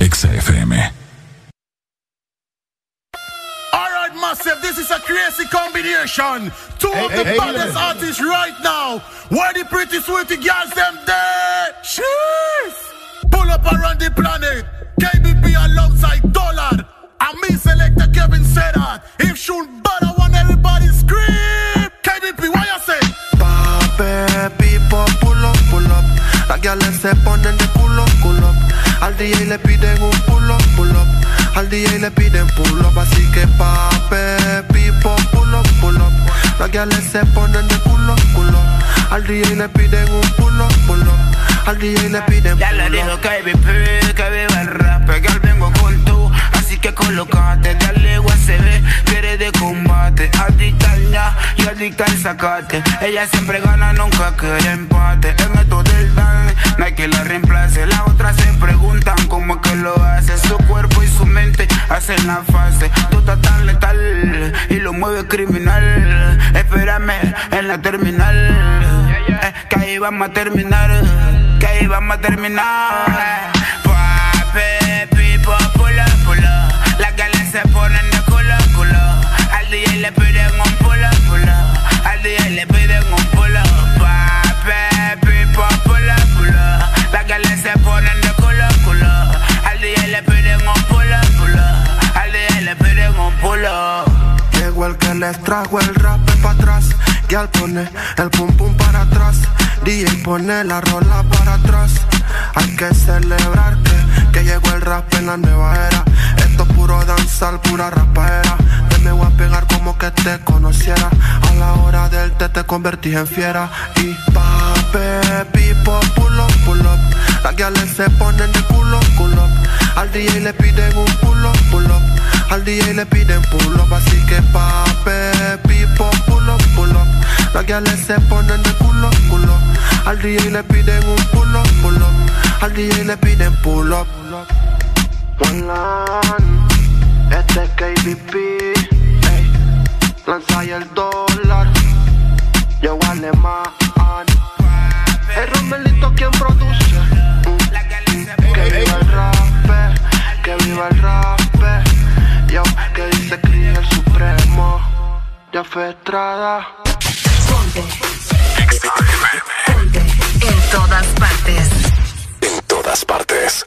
Exa FM.
Alright, massive, this is a crazy combination. Two of
Hey,
the
hey,
baddest
hey.
artists right now. Where the pretty sweetie girls them there? Cheers! Pull up around the planet. KBP alongside Dollar. And me selector Kevin said that. If shoot better, want everybody scream. KBP, what you say?
Pape, pipo, pull up, pull up. Las gales se ponen de culo, culo. Al DJ le piden un pull up, pull up. Al DJ le piden pull up. Así que pape, pipo, pull up, pull up. Las gales se ponen de culo, culo. Al DJ le piden un pull up, pull up. Al DJ le piden
Ya le
pull
digo
up.
que vive el rap, que vengo con tú, así que colocate, dale USB, de combate, adicta al ya y adicta al sacate, ella siempre gana, nunca quiere empate, en esto del dan, no hay que la reemplace, las otras se preguntan cómo es que lo hace, su cuerpo y su mente hacen la fase, tú estás tan letal y lo mueves criminal, espérame en la terminal, eh, que ahí vamos a terminar, que ahí vamos a terminar. Pape, pipo, pulo, pulo. Las galas se ponen le piden un pulo, pulo. Al DJ le piden un pulo. Pape, pipo, pulo, pulo. Las galas se ponen de culo, culo. Al DJ le piden un pulo, pulo. Al DJ le piden un pulo.
Llegó el que les trajo el rap para atrás. Y al pone el pum pum para atrás. DJ pone la rola para atrás. Hay que celebrar que, que llegó el rap en la nueva era. Puro danzar, pura rapaera. Te me voy a pegar como que te conociera. A la hora del té te convertí en fiera. Y pape, pipo, pull up, pull up. Las guiales se ponen de culo, culo. Al DJ le piden un pull up, pull up. Al DJ le piden pull up, así que pape, pipo, pull up, pull up. Las guiales se ponen de culo, culo. Al DJ le piden un pull up, pull up. Al DJ le piden pull up. One line, este es KBP, ey. Lanza y el dólar, yo alemán. El Romelito quien produce. Mm. Que viva el rap, que viva el rap. Yo, que dice Cris el Supremo. Ya fue Estrada.
En todas partes.
En todas partes.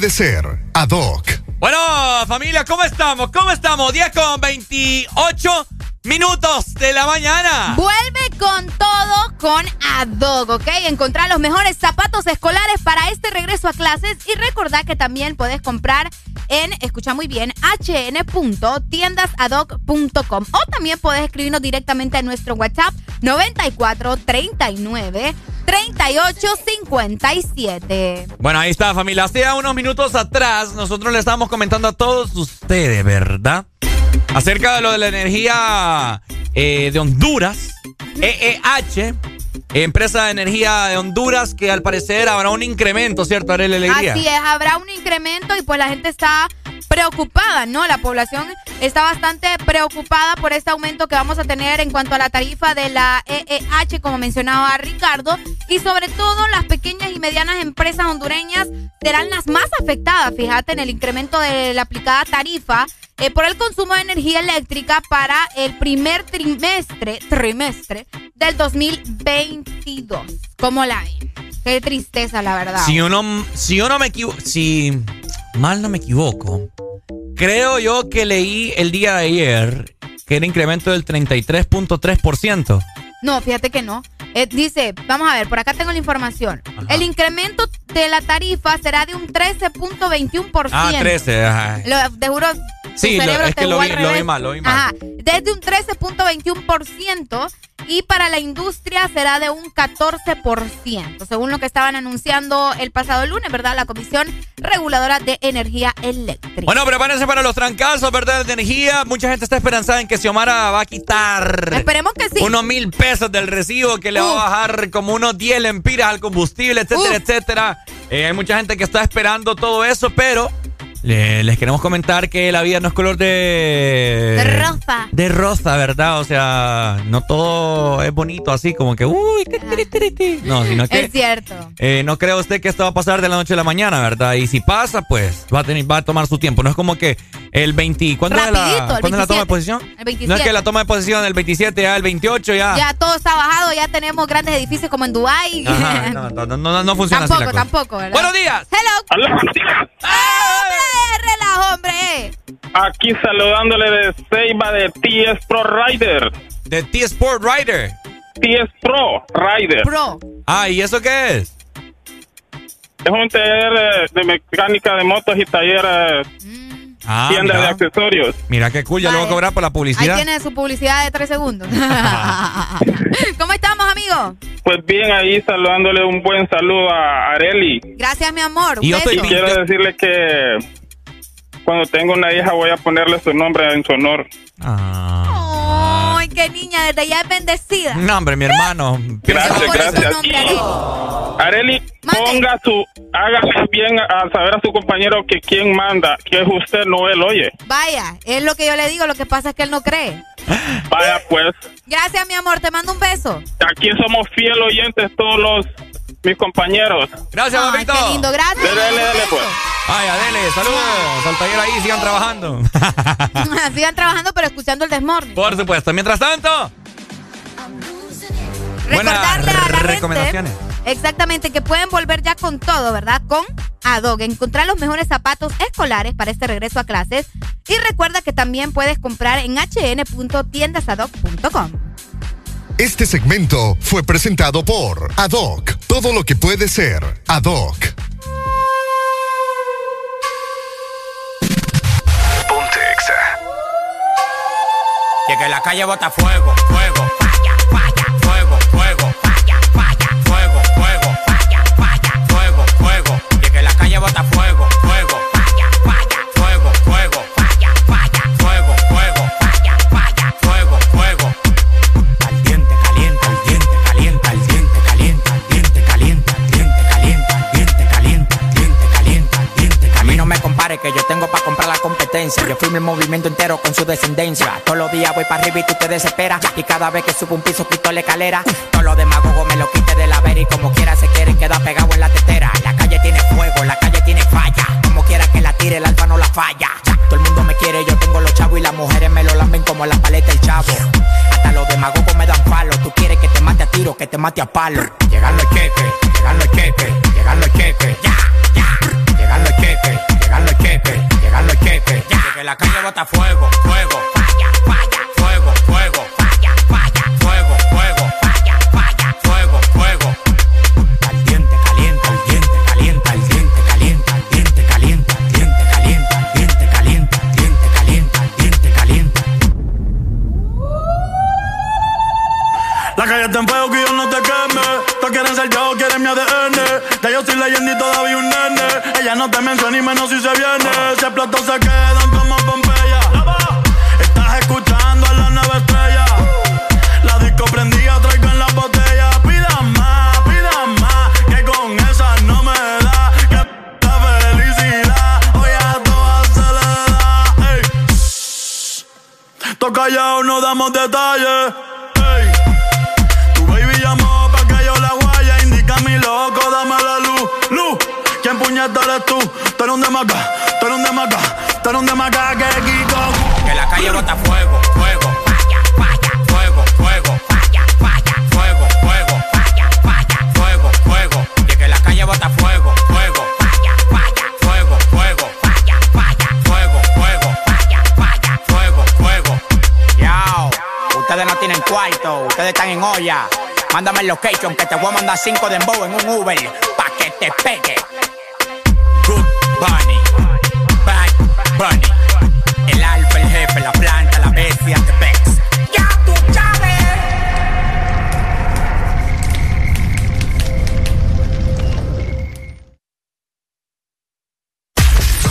Puede ser Adoc.
Bueno, familia, ¿cómo estamos? ¿Cómo estamos? 10 con 28 minutos de la mañana.
Vuelve con todo con Adog, ¿ok? Encontrar los mejores zapatos escolares para este regreso a clases y recordad que también puedes comprar en, escucha muy bien, hn.tiendasadog.com o también puedes escribirnos directamente a nuestro WhatsApp 94 39 38 57.
Bueno, ahí está, familia. Hace unos minutos atrás, nosotros le estábamos comentando a todos ustedes, ¿verdad? Acerca de lo de la energía eh, de Honduras, EEH, empresa de energía de Honduras, que al parecer habrá un incremento, ¿cierto, Arely Alegría?
Así es, habrá un incremento y pues la gente está preocupada, ¿no? La población está bastante preocupada por este aumento que vamos a tener en cuanto a la tarifa de la EEH, como mencionaba Ricardo, y sobre todo las pequeñas y medianas empresas hondureñas serán las más afectadas, fíjate, en el incremento de la aplicada tarifa eh, por el consumo de energía eléctrica para el primer trimestre, trimestre del 2022. ¿Cómo la ven? Qué tristeza, la verdad.
Si uno, si yo no me equivoco, si mal no me equivoco, creo yo que leí el día de ayer que era incremento del 33.3%.
No, fíjate que no. Eh, dice, vamos a ver, por acá tengo la información. El incremento de la tarifa será de un 13.21%.
Ah, 13, ajá.
Lo, te juro, tu
Sí, lo-
cerebro
es
te
que lo vi, lo vi mal, lo vi mal.
Ajá, desde un 13.21% y para la industria será de un 14%, según lo que estaban anunciando el pasado lunes, ¿verdad? La Comisión Reguladora de Energía Eléctrica.
Bueno, prepárense para los trancazos, ¿verdad? De energía. Mucha gente está esperanzada en que Xiomara va a quitar
Esperemos que sí.
unos mil pesos del recibo, que le va a bajar como unos 10 lempiras al combustible, etcétera, etcétera. Eh, hay mucha gente que está esperando todo eso, pero le- les queremos comentar que la vida no es color de...
De rosa.
De rosa, ¿verdad? O sea, no todo es bonito así como que... Uy, qué tiri, tiri, tiri. No, sino que...
Es cierto.
Eh, no cree usted que esto va a pasar de la noche a la mañana, ¿verdad? Y si pasa, pues va a tener, va a tomar su tiempo. No es como que el 20, ¿cuándo es la,
el
¿cuándo es la toma de
27?
posición?
El 27.
No es que la toma de posición del 27 ya el 28 ya.
Ya todo está bajado, ya tenemos grandes edificios como en Dubái.
Ajá, no, no, no, no, no funciona
tampoco,
así la cosa.
tampoco, ¿verdad?
Buenos días.
Hello. Relajo, hombre.
Aquí saludándole de Ceiba de TS Pro Rider.
De T Sport Rider.
TS Pro Rider.
Pro.
Ah, ¿y eso qué es?
Es un taller de mecánica de motos y taller eh,
Ah,
tienda
mira.
de accesorios.
Mira qué cool, ya lo voy a cobrar por la
Ahí
publicidad.
tiene su publicidad de tres segundos. ¿Cómo estamos, amigo?
Pues bien, ahí saludándole un buen saludo a Areli.
Gracias, mi amor. Un
Y
beso.
quiero decirle que cuando tengo una hija voy a ponerle su nombre en su honor.
Ay, qué niña, desde ya es bendecida.
No, hombre, mi hermano.
Gracias, gracias. Areli, ponga su, haga bien a saber a su compañero que quien manda, que es usted, no él, oye.
Vaya, es lo que yo le digo, lo que pasa es que él no cree.
Vaya, pues.
Gracias, mi amor, te mando un beso.
Aquí somos fiel oyentes todos los mis compañeros.
Gracias,
Ay,
papito.
qué lindo, gracias.
Dele, dele, dele, pues.
Vaya, dele, saludos al taller ahí, sigan trabajando.
Sigan trabajando, pero escuchando el desmorning.
Por supuesto. Mientras tanto,
Recordarle a la gente,
recomendaciones.
exactamente, que pueden volver ya con todo, ¿verdad? Con Adog. Encontrar los mejores zapatos escolares para este regreso a clases. Y recuerda que también puedes comprar en hn.tiendasadog.com.
Este segmento fue presentado por Adoc. Todo lo que puede ser Adoc.
Ponte Exa.
Y que la calle bota fuego, fuego, Yo firmo el movimiento entero con su descendencia. Todos los días voy para arriba y tú te desesperas. Y cada vez que subo un piso quito la escalera. Todos los demagogos me lo quite de la vera y como quiera se quieren quedar pegado en la tetera. La calle tiene fuego, la calle tiene falla. Como quiera que la tire, el alfa no la falla. Todo el mundo me quiere, yo tengo los chavos y las mujeres me lo lamben como la paleta del chavo. Hasta los demagogos me dan palo. Tú quieres que te mate a tiro, que te mate a palo. Llegan los cheques, llegan los cheques, llegan los cheques. Ya, ya. Llegan los cheques, llegan los cheques, Que la calle bota fuego, fuego.
No te menciona ni menos si se viene. Si explotó se quedan como Pompeya. Estás escuchando a la nueva estrella. La disco prendida, traigo en la botella. Pida más, pida más. Que con esa no me da. Que la felicidad. Hoy a todas se le da. Ey. Todos callados, no damos detalles. ¿Quién puñeta eres tú? Tú eres un demaca, tú eres un demaca, tú eres un demaca que Kiko.
Que la calle bota fuego, fuego. Falla, falla, fuego, fuego. Falla, falla, fuego, fuego. Falla, falla, fuego, fuego. Y que la calle bota fuego, fuego. Falla, falla, fuego, fuego. Falla, falla, fuego, fuego. Falla, falla, fuego, fuego. Yao, ustedes no tienen cuarto, ustedes están en olla. Mándame el location que te voy a mandar cinco de embow en un Uber pa' que te pegue. Bunny. El alfa, el jefe, la planta, la bestia, te pex. ¡Ya tú sabes!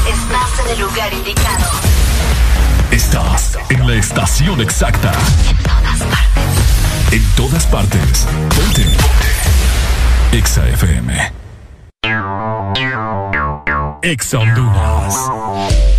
Estás en el lugar indicado.
Estás en la estación exacta. En todas partes. Ponte. Exa FM. Exa Honduras.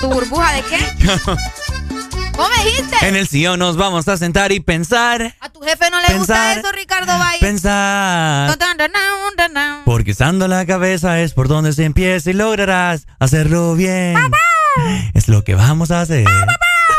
¿Tu burbuja de qué? ¿Cómo me dijiste?
En el sillón nos vamos a sentar y pensar.
A tu jefe no le gusta eso, Ricardo Valle.
Pensar. Porque usando la cabeza es por donde se empieza y lograrás hacerlo bien. Es lo que vamos a hacer.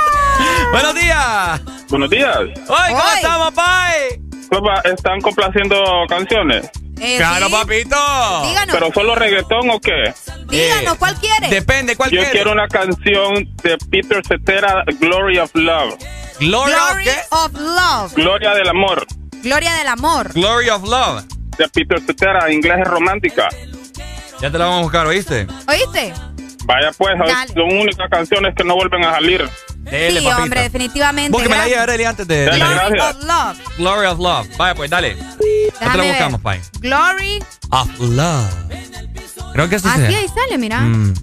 Buenos días.
Buenos días.
Hoy, ¿cómo
Hoy.
estamos, Pai?
Papá, ¿Están complaciendo canciones?
Eh,
Claro,
sí.
papito.
Díganos,
¿Pero solo reggaetón o qué?
Díganos, ¿cuál quiere?
Depende, ¿cuál
Yo quiero una canción de Peter Cetera, Glory of Love.
Gloria,
Glory
¿qué?
of Love.
Gloria del amor.
Gloria del amor.
Glory of Love.
De Peter Cetera, inglés es romántica.
Ya te la vamos a buscar, ¿oíste?
¿Oíste?
Vaya pues,
Dale.
son únicas canciones que no vuelven a salir.
Dele,
sí, hombre, definitivamente.
Ahí. Arely, antes de...
Dale,
Glory
gracias.
of Love.
Glory of Love. Vaya, pues, dale. Ya te
Déjame
la
ver.
buscamos, Pai.
Glory.
Of Love. Creo que así
Así
se
ahí sale, mira.
Mm.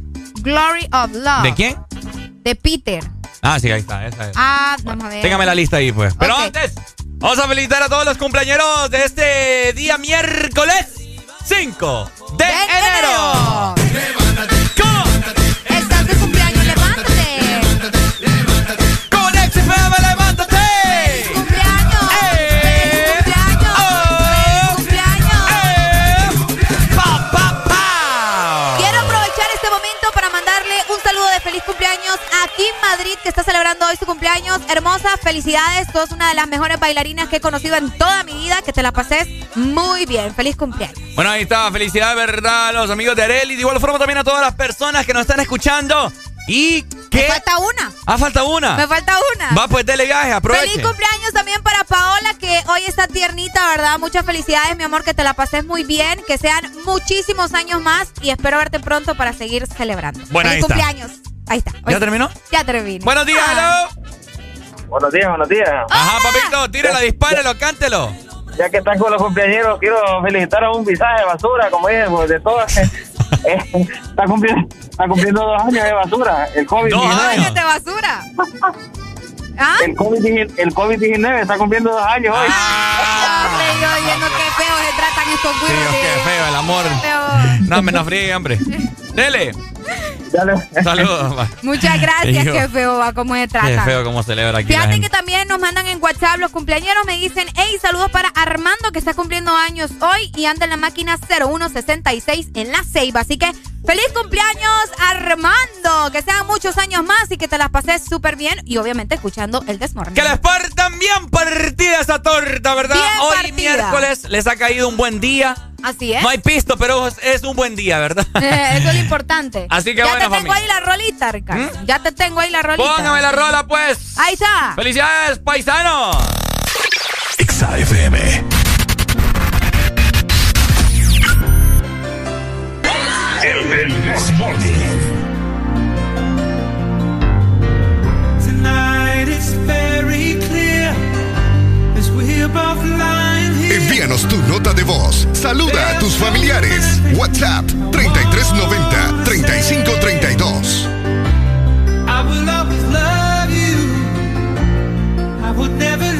Glory of Love.
¿De quién?
De Peter.
Ah, sí, ahí está. Esa es.
Ah, vamos a ver.
Téngame la lista ahí, pues. Pero antes, vamos a felicitar a todos los cumpleaños de este día miércoles 5 de,
De
enero. ¿Cómo?
Feliz cumpleaños a Kim Madrid, que está celebrando hoy su cumpleaños. Hermosa, felicidades. Tú eres una de las mejores bailarinas que he conocido en toda mi vida. Que te la pases muy bien. Feliz cumpleaños.
Bueno, ahí está. Felicidades, ¿verdad? A los amigos de Areli. De igual forma también a todas las personas que nos están escuchando. Y
Me
que...
falta una.
Ah, falta una.
Me falta una.
Va, pues dele viaje, aproveche.
Feliz cumpleaños también para Paola, que hoy está tiernita, ¿verdad? Muchas felicidades, mi amor, que te la pases muy bien, que sean muchísimos años más y espero verte pronto para seguir celebrando.
Bueno,
Feliz
ahí está.
Ahí está.
¿Ya terminó?
Ya terminé.
Buenos días,
Ah.
hello.
Buenos días, buenos días.
Ajá, papito, tírelo, dispárelo, cántelo.
Ya que están con los cumpleaños, quiero felicitar a un visaje de basura, como dije, pues, de todas. Eh, está, cumpliendo, está cumpliendo dos años de basura, el COVID-19.
Dos años.
de basura. ¿Ah?
El COVID-19 el COVID-19 está cumpliendo dos años hoy.
Hombre, yo viendo qué feo se tratan estos
Sí, qué feo el amor.
Feo.
No, me no fríe, hombre. Dele. Saludos.
Muchas gracias,
Hijo.
qué feo va cómo se
Qué
tratan.
feo cómo celebra aquí
Fíjate que también nos mandan en WhatsApp los cumpleañeros, me dicen, hey, saludos para Armando que está cumpliendo años hoy y anda en la máquina 0166 en la Ceiba. Así que feliz cumpleaños Armando, que sean muchos años más y que te las pases súper bien y obviamente escuchando el Desmorning.
Que les partan bien partida esa torta, ¿verdad?
Bien
Hoy
partida.
miércoles les ha caído un buen día.
Así es.
No hay pisto, pero es, es un buen día, ¿verdad?
Eh, eso es lo importante.
Así que bueno.
ya te tengo ahí la rolita, Ricardo. ¿Mm? Ya te tengo ahí la rolita.
Póngame la rola, pues.
Ahí está.
¡Felicidades, paisano.
XAFM. El del Tonight it's very clear as we above line.
Envíanos tu nota de voz. Saluda a tus familiares. WhatsApp 3390 3532. I will always love you. I would never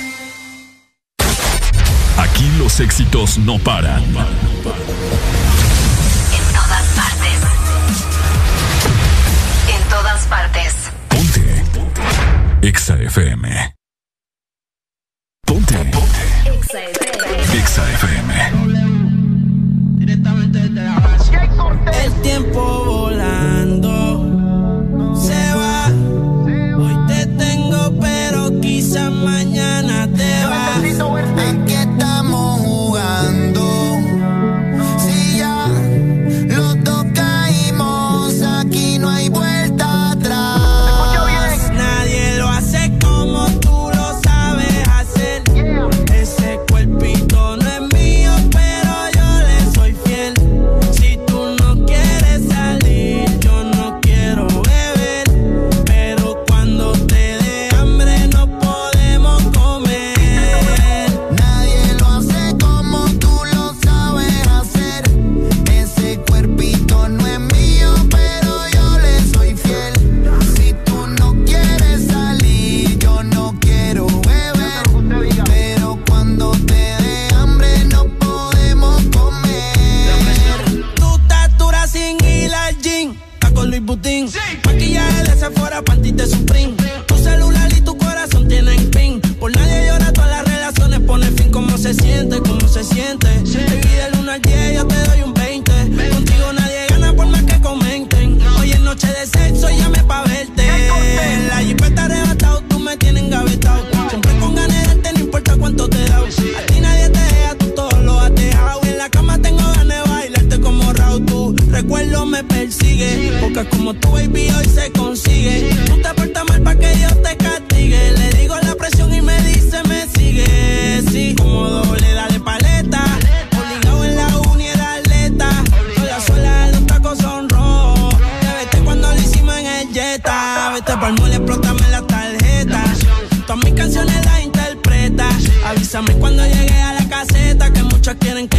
Aquí los éxitos no paran.
En todas partes. En todas partes.
Ponte. Ponte. Exa FM.
Ponte. Ponte. Exa FM. Directamente desde la base. El tiempo gente.
Aquí
del 1 al 10 yo te doy un 20. Contigo nadie gana por más que comenten. Hoy es noche de sexo y llame pa' verte. En la jeep está arrebatado, tú me tienes engavetado. Siempre con ganas de no importa cuánto te da. A ti nadie te deja, tú todo lo has dejado. En la cama tengo ganas de bailarte como Raúl. Tu recuerdo me persigue. Porque como tu baby hoy se consigue muchas quieren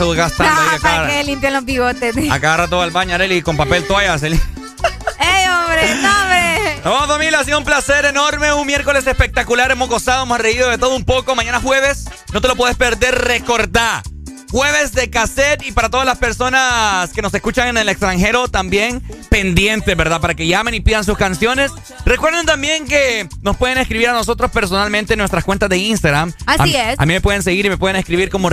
estuve gastando. No,
ah,
ahí
para que limpian los bigotes.
Acá rato al baño, Areli, con papel toalla. Se
¡Ey, hombre! ¡No, hombre!
Nos vamos, familia. Ha sido un placer enorme. Un miércoles espectacular. Hemos gozado, hemos reído de todo un poco. Mañana jueves, no te lo puedes perder. Recordá. Jueves de cassette y para todas las personas que nos escuchan en el extranjero también pendientes, ¿verdad? Para que llamen y pidan sus canciones. Recuerden también que nos pueden escribir a nosotros personalmente en nuestras cuentas de Instagram.
Así es.
A mí me pueden seguir y me pueden escribir como